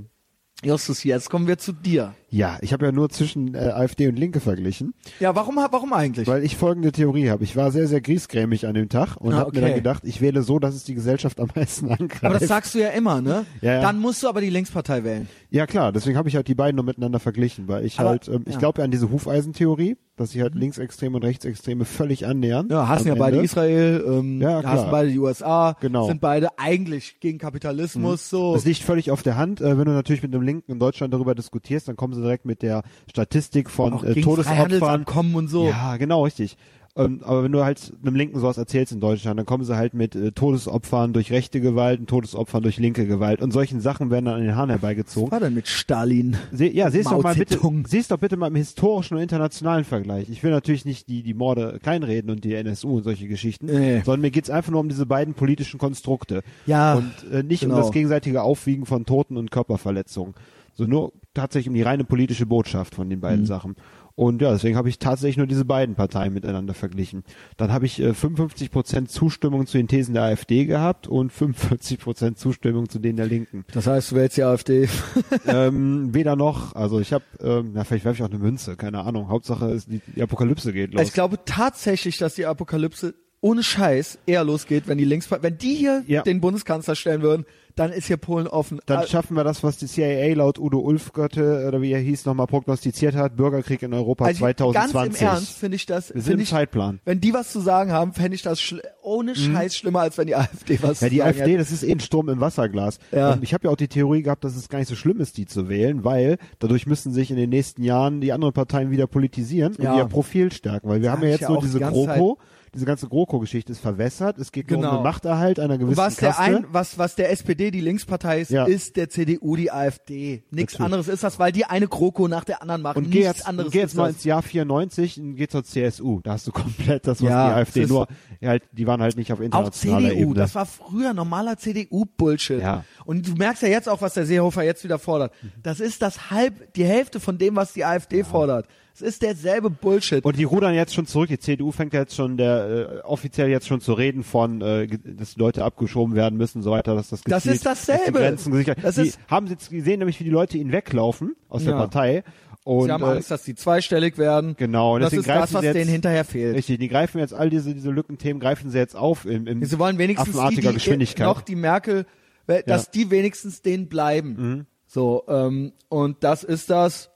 Justus, jetzt kommen wir zu dir. Ja, ich habe ja nur zwischen äh, AfD und Linke verglichen. Ja, warum, warum eigentlich? Weil ich folgende Theorie habe. Ich war sehr, sehr griesgrämig an dem Tag und ah, habe okay. mir dann gedacht, ich wähle so, dass es die Gesellschaft am meisten angreift. Aber das sagst du ja immer, ne? Ja, ja. Dann musst du aber die Linkspartei wählen. Ja, klar. Deswegen habe ich halt die beiden nur miteinander verglichen, weil ich aber, halt, ähm, ich ja. glaube ja an diese Hufeisentheorie, dass sich halt. Linksextreme und Rechtsextreme völlig annähern. Ja, hassen ja Ende. beide Israel, ähm, ja, klar. hassen beide die USA, genau. sind beide eigentlich gegen Kapitalismus. Mhm. So. Das liegt völlig auf der Hand. Äh, wenn du natürlich mit einem Linken in Deutschland darüber diskutierst, dann kommen sie direkt mit der Statistik von äh, Todesopfern. und so. Ja, genau, richtig. Ähm, aber wenn du halt einem Linken sowas erzählst in Deutschland, dann kommen sie halt mit äh, Todesopfern durch rechte Gewalt und Todesopfern durch linke Gewalt und solchen Sachen werden dann an den Haaren herbeigezogen. Was war denn mit Stalin? Se ja, siehst doch mal bitte, siehst doch bitte mal im historischen und internationalen Vergleich. Ich will natürlich nicht die, die Morde kleinreden und die NSU und solche Geschichten, nee. sondern mir geht's einfach nur um diese beiden politischen Konstrukte. Ja. Und äh, nicht genau. um das gegenseitige Aufwiegen von Toten und Körperverletzungen. So nur tatsächlich um die reine politische Botschaft von den beiden mhm. Sachen. Und ja, deswegen habe ich tatsächlich nur diese beiden Parteien miteinander verglichen. Dann habe ich äh, 55 Prozent Zustimmung zu den Thesen der AfD gehabt und 45 Prozent Zustimmung zu denen der Linken. Das heißt, du wählst die AfD? ähm, weder noch. Also ich habe, ähm, ja, vielleicht werfe ich auch eine Münze, keine Ahnung. Hauptsache ist die, die Apokalypse geht los. Ich glaube tatsächlich, dass die Apokalypse ohne Scheiß eher losgeht, wenn die Links, wenn die hier Ja. den Bundeskanzler stellen würden, dann ist hier Polen offen. Dann schaffen wir das, was die CIA laut Udo Ulfgötte oder wie er hieß nochmal prognostiziert hat, Bürgerkrieg in Europa also 2020. Ganz im Ernst finde ich das, Wir sind im Zeitplan. wenn die was zu sagen haben, fände ich das ohne Scheiß schlimmer, als wenn die AfD was Mhm. Ja, die AfD, hätte. das ist eh ein Sturm im Wasserglas. Ja. Und ich habe ja auch die Theorie gehabt, dass es gar nicht so schlimm ist, die zu wählen, weil dadurch müssen sich in den nächsten Jahren die anderen Parteien wieder politisieren Ja. und ihr Profil stärken. Weil wir Sag haben ja jetzt nur diese GroKo, diese ganze GroKo-Geschichte ist verwässert. Es geht nur Genau. um den Machterhalt einer gewissen was der Kaste. ein, was, was der SPD die Linkspartei ist, Ja. ist der CDU die AfD. Nichts Natürlich. anderes ist das, weil die eine GroKo nach der anderen machen. und geh Nichts jetzt, anderes und geh jetzt mal das. ins Jahr 94 und geh zur CSU. Da hast du komplett das, was Ja, die AfD nur, ja, halt, die waren halt nicht auf Auch internationaler CDU, Ebene. das war früher normaler CDU-Bullshit. Ja. Und du merkst ja jetzt auch, was der Seehofer jetzt wieder fordert. Das ist das halb, die Hälfte von dem, was die AfD fordert. Es ist derselbe Bullshit. Und die rudern jetzt schon zurück. Die CDU fängt ja jetzt schon der äh, offiziell jetzt schon zu reden von, äh, dass Leute abgeschoben werden müssen, und so weiter, dass das Das gezielt- ist dasselbe. dass die Grenzen gesichert. Das die ist- haben jetzt gesehen, nämlich wie die Leute ihnen weglaufen aus der Ja. Partei. Und Sie haben äh, Angst, dass die zweistellig werden. genau. Und das ist das, was sie jetzt, denen hinterher fehlt. Richtig, die greifen jetzt all diese diese Lückenthemen greifen sie jetzt auf im, im Sie wollen wenigstens die, die Geschwindigkeit. noch die Merkel, dass die wenigstens denen bleiben. Mhm. So ähm, und das ist das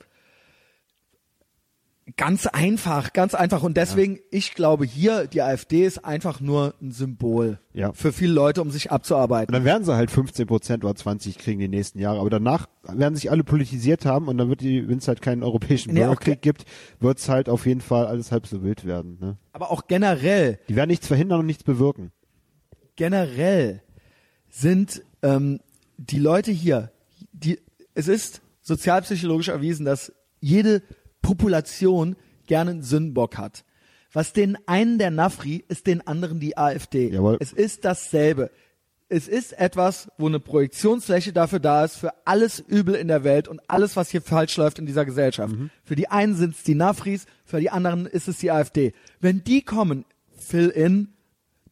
ganz einfach, ganz einfach und deswegen ich glaube hier die AfD ist einfach nur ein Symbol Ja. für viele Leute, um sich Und abzuarbeiten. dann werden sie halt 15 Prozent oder 20 kriegen die nächsten Jahre. Aber danach werden sich alle politisiert haben und dann wird die, wenn es halt keinen europäischen Nee, Bürgerkrieg gibt, wird es halt auf jeden Fall alles halb so wild werden. Ne? Aber auch generell Die werden nichts verhindern und nichts bewirken. generell sind ähm, die Leute hier, die, es ist sozialpsychologisch erwiesen, dass jede Population gerne einen Sündenbock hat. Was den einen der Nafri ist den anderen die AfD. Jawohl. Es ist dasselbe. Es ist etwas, wo eine Projektionsfläche dafür da ist, für alles Übel in der Welt und alles, was hier falsch läuft in dieser Gesellschaft. Für die einen sind es die Nafris, für die anderen ist es die AfD. Wenn die kommen, fill in,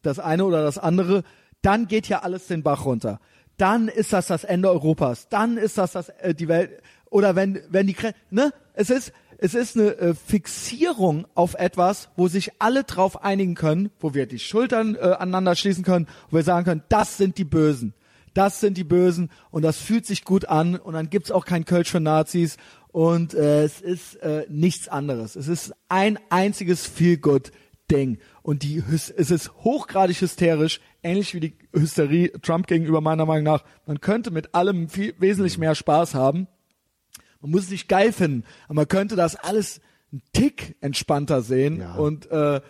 das eine oder das andere, dann geht ja alles den Bach runter. Dann ist das das Ende Europas. Dann ist das das äh, die Welt oder wenn wenn die ne es ist es ist eine äh, Fixierung auf etwas, wo sich alle drauf einigen können, wo wir die Schultern äh, aneinander schließen können, wo wir sagen können, das sind die Bösen. Das sind die Bösen und das fühlt sich gut an und dann gibt's auch kein Kölsch für Nazis und äh, es ist äh, nichts anderes. Es ist ein einziges Feel-Good Ding. Und die, es ist hochgradig hysterisch, ähnlich wie die Hysterie Trump gegenüber meiner Meinung nach. Man könnte mit allem viel, wesentlich mehr Spaß haben. Man muss es nicht geil finden, aber man könnte das alles einen Tick entspannter sehen. Ja. Und äh,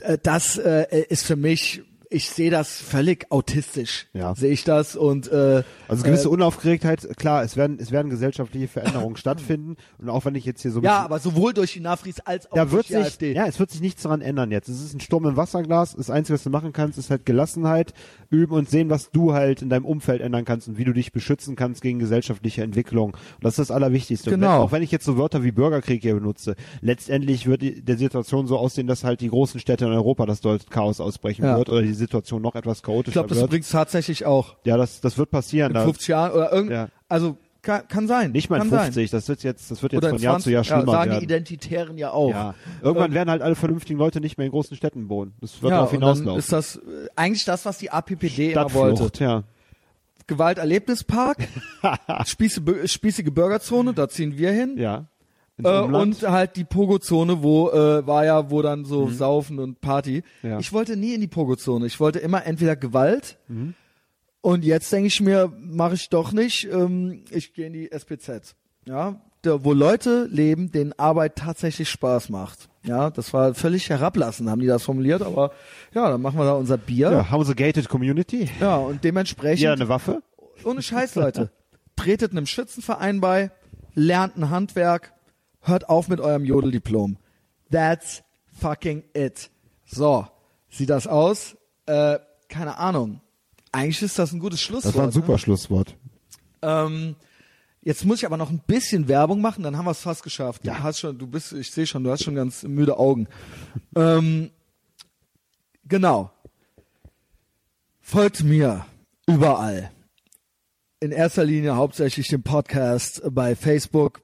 äh, das äh, ist für mich, ich sehe das völlig autistisch. Ja. Sehe ich das und äh, Also gewisse äh, Unaufgeregtheit, klar, es werden, es werden gesellschaftliche Veränderungen stattfinden. Und auch wenn ich jetzt hier so ein ja, bisschen- aber sowohl durch die Nafris als auch da durch wird die sich, AfD. ja, es wird sich nichts daran ändern jetzt. Es ist ein Sturm im Wasserglas. Das Einzige, was du machen kannst, ist halt Gelassenheit üben und sehen, was du halt in deinem Umfeld ändern kannst und wie du dich beschützen kannst gegen gesellschaftliche Entwicklung. Und das ist das Allerwichtigste. Genau. Wenn, auch wenn ich jetzt so Wörter wie Bürgerkrieg hier benutze, letztendlich wird die, der Situation so aussehen, dass halt die großen Städte in Europa, dass dort Chaos ausbrechen Ja. wird oder die Situation noch etwas ich chaotischer glaube, das wird. bringt's tatsächlich auch. Ja, das, das wird passieren. in Da, 50 Jahren oder irgend, Ja. also kann, kann sein. nicht mal in kann 50, das wird jetzt, das wird Sein. jetzt Oder von in Jahr zu Jahr 20, schlimmer ja, sagen werden. die Identitären ja auch. Ja. Irgendwann werden halt alle vernünftigen Leute nicht mehr in großen Städten wohnen. Das wird Ja, darauf hinauslaufen. ist das äh, eigentlich das, was die APPD immer wollte. Ja. Gewalterlebnispark, Spieße, spießige Bürgerzone, da ziehen wir hin. Ja. Ins Äh, Umland. und halt die Pogo-Zone, wo äh, war ja, wo dann so Saufen und Party. Mhm. Ja. Ich wollte nie in die Pogo-Zone. Ich wollte immer entweder Gewalt Mhm. und jetzt denke ich mir, mache ich doch nicht. Ähm, ich gehe in die SPZ. Ja, da, wo Leute leben, denen Arbeit tatsächlich Spaß macht. Ja, das war völlig herablassend, haben die das formuliert, aber ja, dann machen wir da unser Bier. ja, haben sie gated Community? Ja, und dementsprechend, Ja, eine Waffe? ohne Scheiß, Leute, tretet einem Schützenverein bei, lernt ein Handwerk, hört auf mit eurem Jodeldiplom. That's fucking it. So, sieht das aus? Äh, keine Ahnung. Eigentlich ist das ein gutes Schlusswort. Das war ein super Schlusswort. Ne? Ähm, jetzt muss ich aber noch ein bisschen Werbung machen, dann haben wir es fast geschafft. Ja. Du hast schon, du bist, ich sehe schon, du hast schon ganz müde Augen. ähm, genau. Folgt mir überall. In erster Linie hauptsächlich dem Podcast bei Facebook.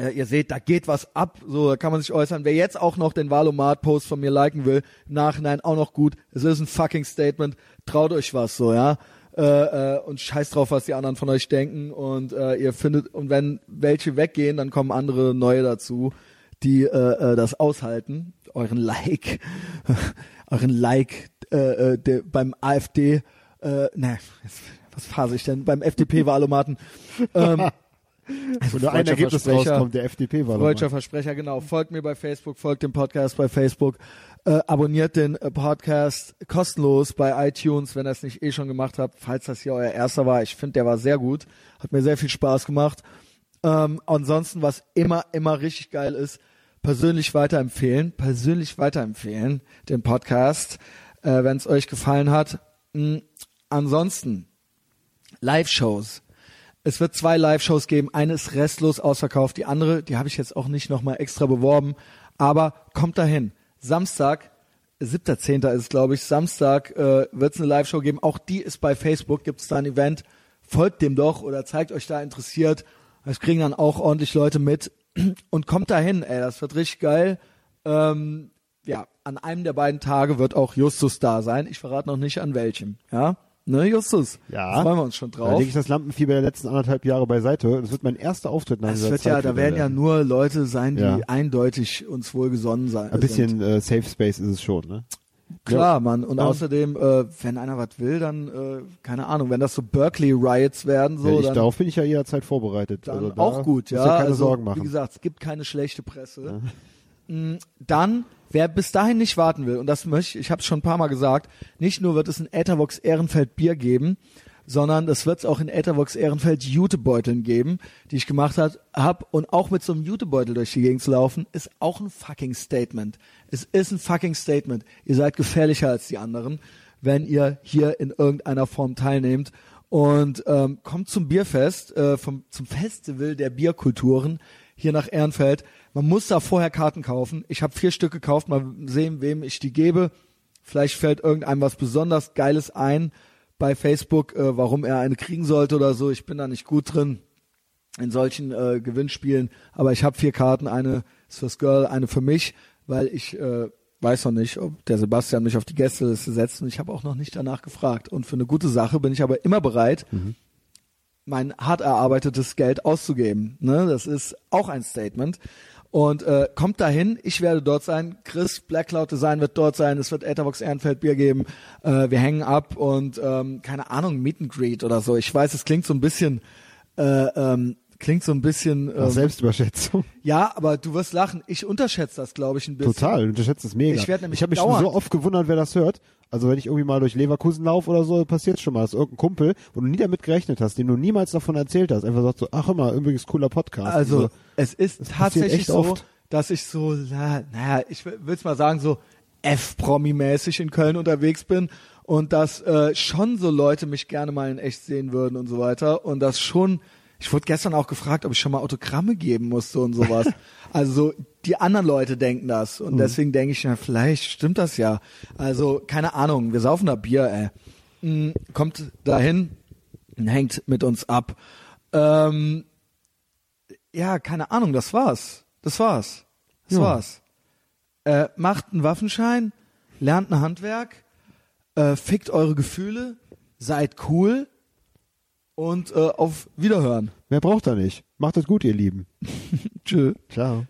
Äh, ihr seht, da geht was ab, so da kann man sich äußern. Wer jetzt auch noch den Valomat-Post von mir liken will, im Nachhinein auch noch gut. Es ist ein fucking Statement. Traut euch was, so, ja. Äh, äh, und scheiß drauf, was die anderen von euch denken. Und äh, ihr findet, und wenn welche weggehen, dann kommen andere neue dazu, die äh, äh, das aushalten. Euren Like, euren Like äh, äh, der, beim AfD, äh, ne, was phase ich denn? Beim FDP-Wahlomaten. ähm, Wo nur ein Ergebnis rauskommt, der FDP war Freudscher Versprecher, genau. Folgt mir bei Facebook, folgt dem Podcast bei Facebook, äh, abonniert den äh, Podcast kostenlos bei iTunes, wenn ihr es nicht eh schon gemacht habt, falls das hier euer erster war. Ich finde, der war sehr gut. Hat mir sehr viel Spaß gemacht. Ähm, ansonsten, was immer, immer richtig geil ist, persönlich weiterempfehlen, persönlich weiterempfehlen, den Podcast, äh, wenn es euch gefallen hat. Mm, ansonsten, Live-Shows. Es wird zwei Live-Shows geben. Eine ist restlos ausverkauft. Die andere, die habe ich jetzt auch nicht nochmal extra beworben. Aber kommt dahin. Samstag, 7.10. ist es, glaube ich. Samstag äh, wird es eine Live-Show geben. Auch die ist bei Facebook. Gibt es da ein Event. Folgt dem doch oder zeigt euch da interessiert. Das kriegen dann auch ordentlich Leute mit. Und kommt dahin, ey. Das wird richtig geil. Ähm, ja, an einem der beiden Tage wird auch Justus da sein. Ich verrate noch nicht an welchem. Ja, ne, Justus? Ja. Da freuen wir uns schon Da drauf. lege ich das Lampenfieber der letzten anderthalb Jahre beiseite. Das wird mein erster Auftritt nach Es dieser wird Zeit ja, da werden ja nur Leute sein, die Ja. eindeutig uns wohlgesonnen sein. Ein bisschen äh, Safe Space ist es schon, ne? Klar, Mann. Und Ja. außerdem, äh, wenn einer was will, dann, äh, keine Ahnung, wenn das so Berkeley Riots werden, so, ja, ich, dann, darauf bin ich ja jederzeit vorbereitet. dann also da auch gut, ja. dir keine also, Sorgen Wie machen. gesagt, es gibt keine schlechte Presse. Mm, Dann, wer bis dahin nicht warten will, und das möchte ich, ich habe es schon ein paar Mal gesagt, nicht nur wird es ein Ethervox Ehrenfeld Bier geben, sondern es wird es auch in Ethervox Ehrenfeld Jutebeuteln geben, die ich gemacht habe. Und auch mit so einem Jutebeutel durch die Gegend zu laufen, ist auch ein fucking Statement. Es ist ein fucking Statement. Ihr seid gefährlicher als die anderen, wenn ihr hier in irgendeiner Form teilnehmt. Und ähm, kommt zum Bierfest, äh, vom, zum Festival der Bierkulturen hier nach Ehrenfeld. Man muss da vorher Karten kaufen. Ich habe vier Stück gekauft, mal sehen, wem ich die gebe. Vielleicht fällt irgendeinem was besonders Geiles ein bei Facebook, äh, warum er eine kriegen sollte oder so. Ich bin da nicht gut drin in solchen äh, Gewinnspielen, aber ich habe vier Karten, eine ist fürs Girl, eine für mich, weil ich äh, weiß noch nicht, ob der Sebastian mich auf die Gästeliste setzt und ich habe auch noch nicht danach gefragt. Und für eine gute Sache bin ich aber immer bereit, mein hart erarbeitetes Geld auszugeben. Ne? Das ist auch ein Statement. Und äh, kommt dahin, ich werde dort sein, Chris Black Cloud Design wird dort sein, es wird Etherbox Ehrenfeld Bier geben, äh, wir hängen ab und ähm, keine Ahnung, Meet and Greet oder so. Ich weiß, es klingt so ein bisschen, äh, ähm, klingt so ein bisschen, ähm, Selbstüberschätzung. ja, aber du wirst lachen. Ich unterschätze das, glaube ich, ein bisschen. Total, du unterschätzt es mega. Ich werd nämlich ich habe mich schon dauernd- so oft gewundert, wer das hört. Also wenn ich irgendwie mal durch Leverkusen laufe oder so, passiert schon mal, dass irgendein Kumpel, wo du nie damit gerechnet hast, dem du niemals davon erzählt hast, einfach sagt so, ach immer, übrigens cooler Podcast. Also so, es ist tatsächlich echt so, oft. dass ich so, na, naja, ich will es mal sagen, so F-Promi-mäßig in Köln unterwegs bin und dass äh, schon so Leute mich gerne mal in echt sehen würden und so weiter und das schon, ich wurde gestern auch gefragt, ob ich schon mal Autogramme geben musste und sowas. also so, die anderen Leute denken das und deswegen denke ich, na, vielleicht stimmt das ja. Also keine Ahnung, wir saufen da Bier, ey. Mm, Kommt dahin, hängt mit uns ab. Ähm, ja, keine Ahnung, das war's. Das war's. Das Ja. war's. Äh, macht einen Waffenschein, lernt ein Handwerk, äh, fickt eure Gefühle, seid cool und äh, auf Wiederhören. Mehr braucht er nicht. Macht es gut, ihr Lieben. Tschö. Ciao.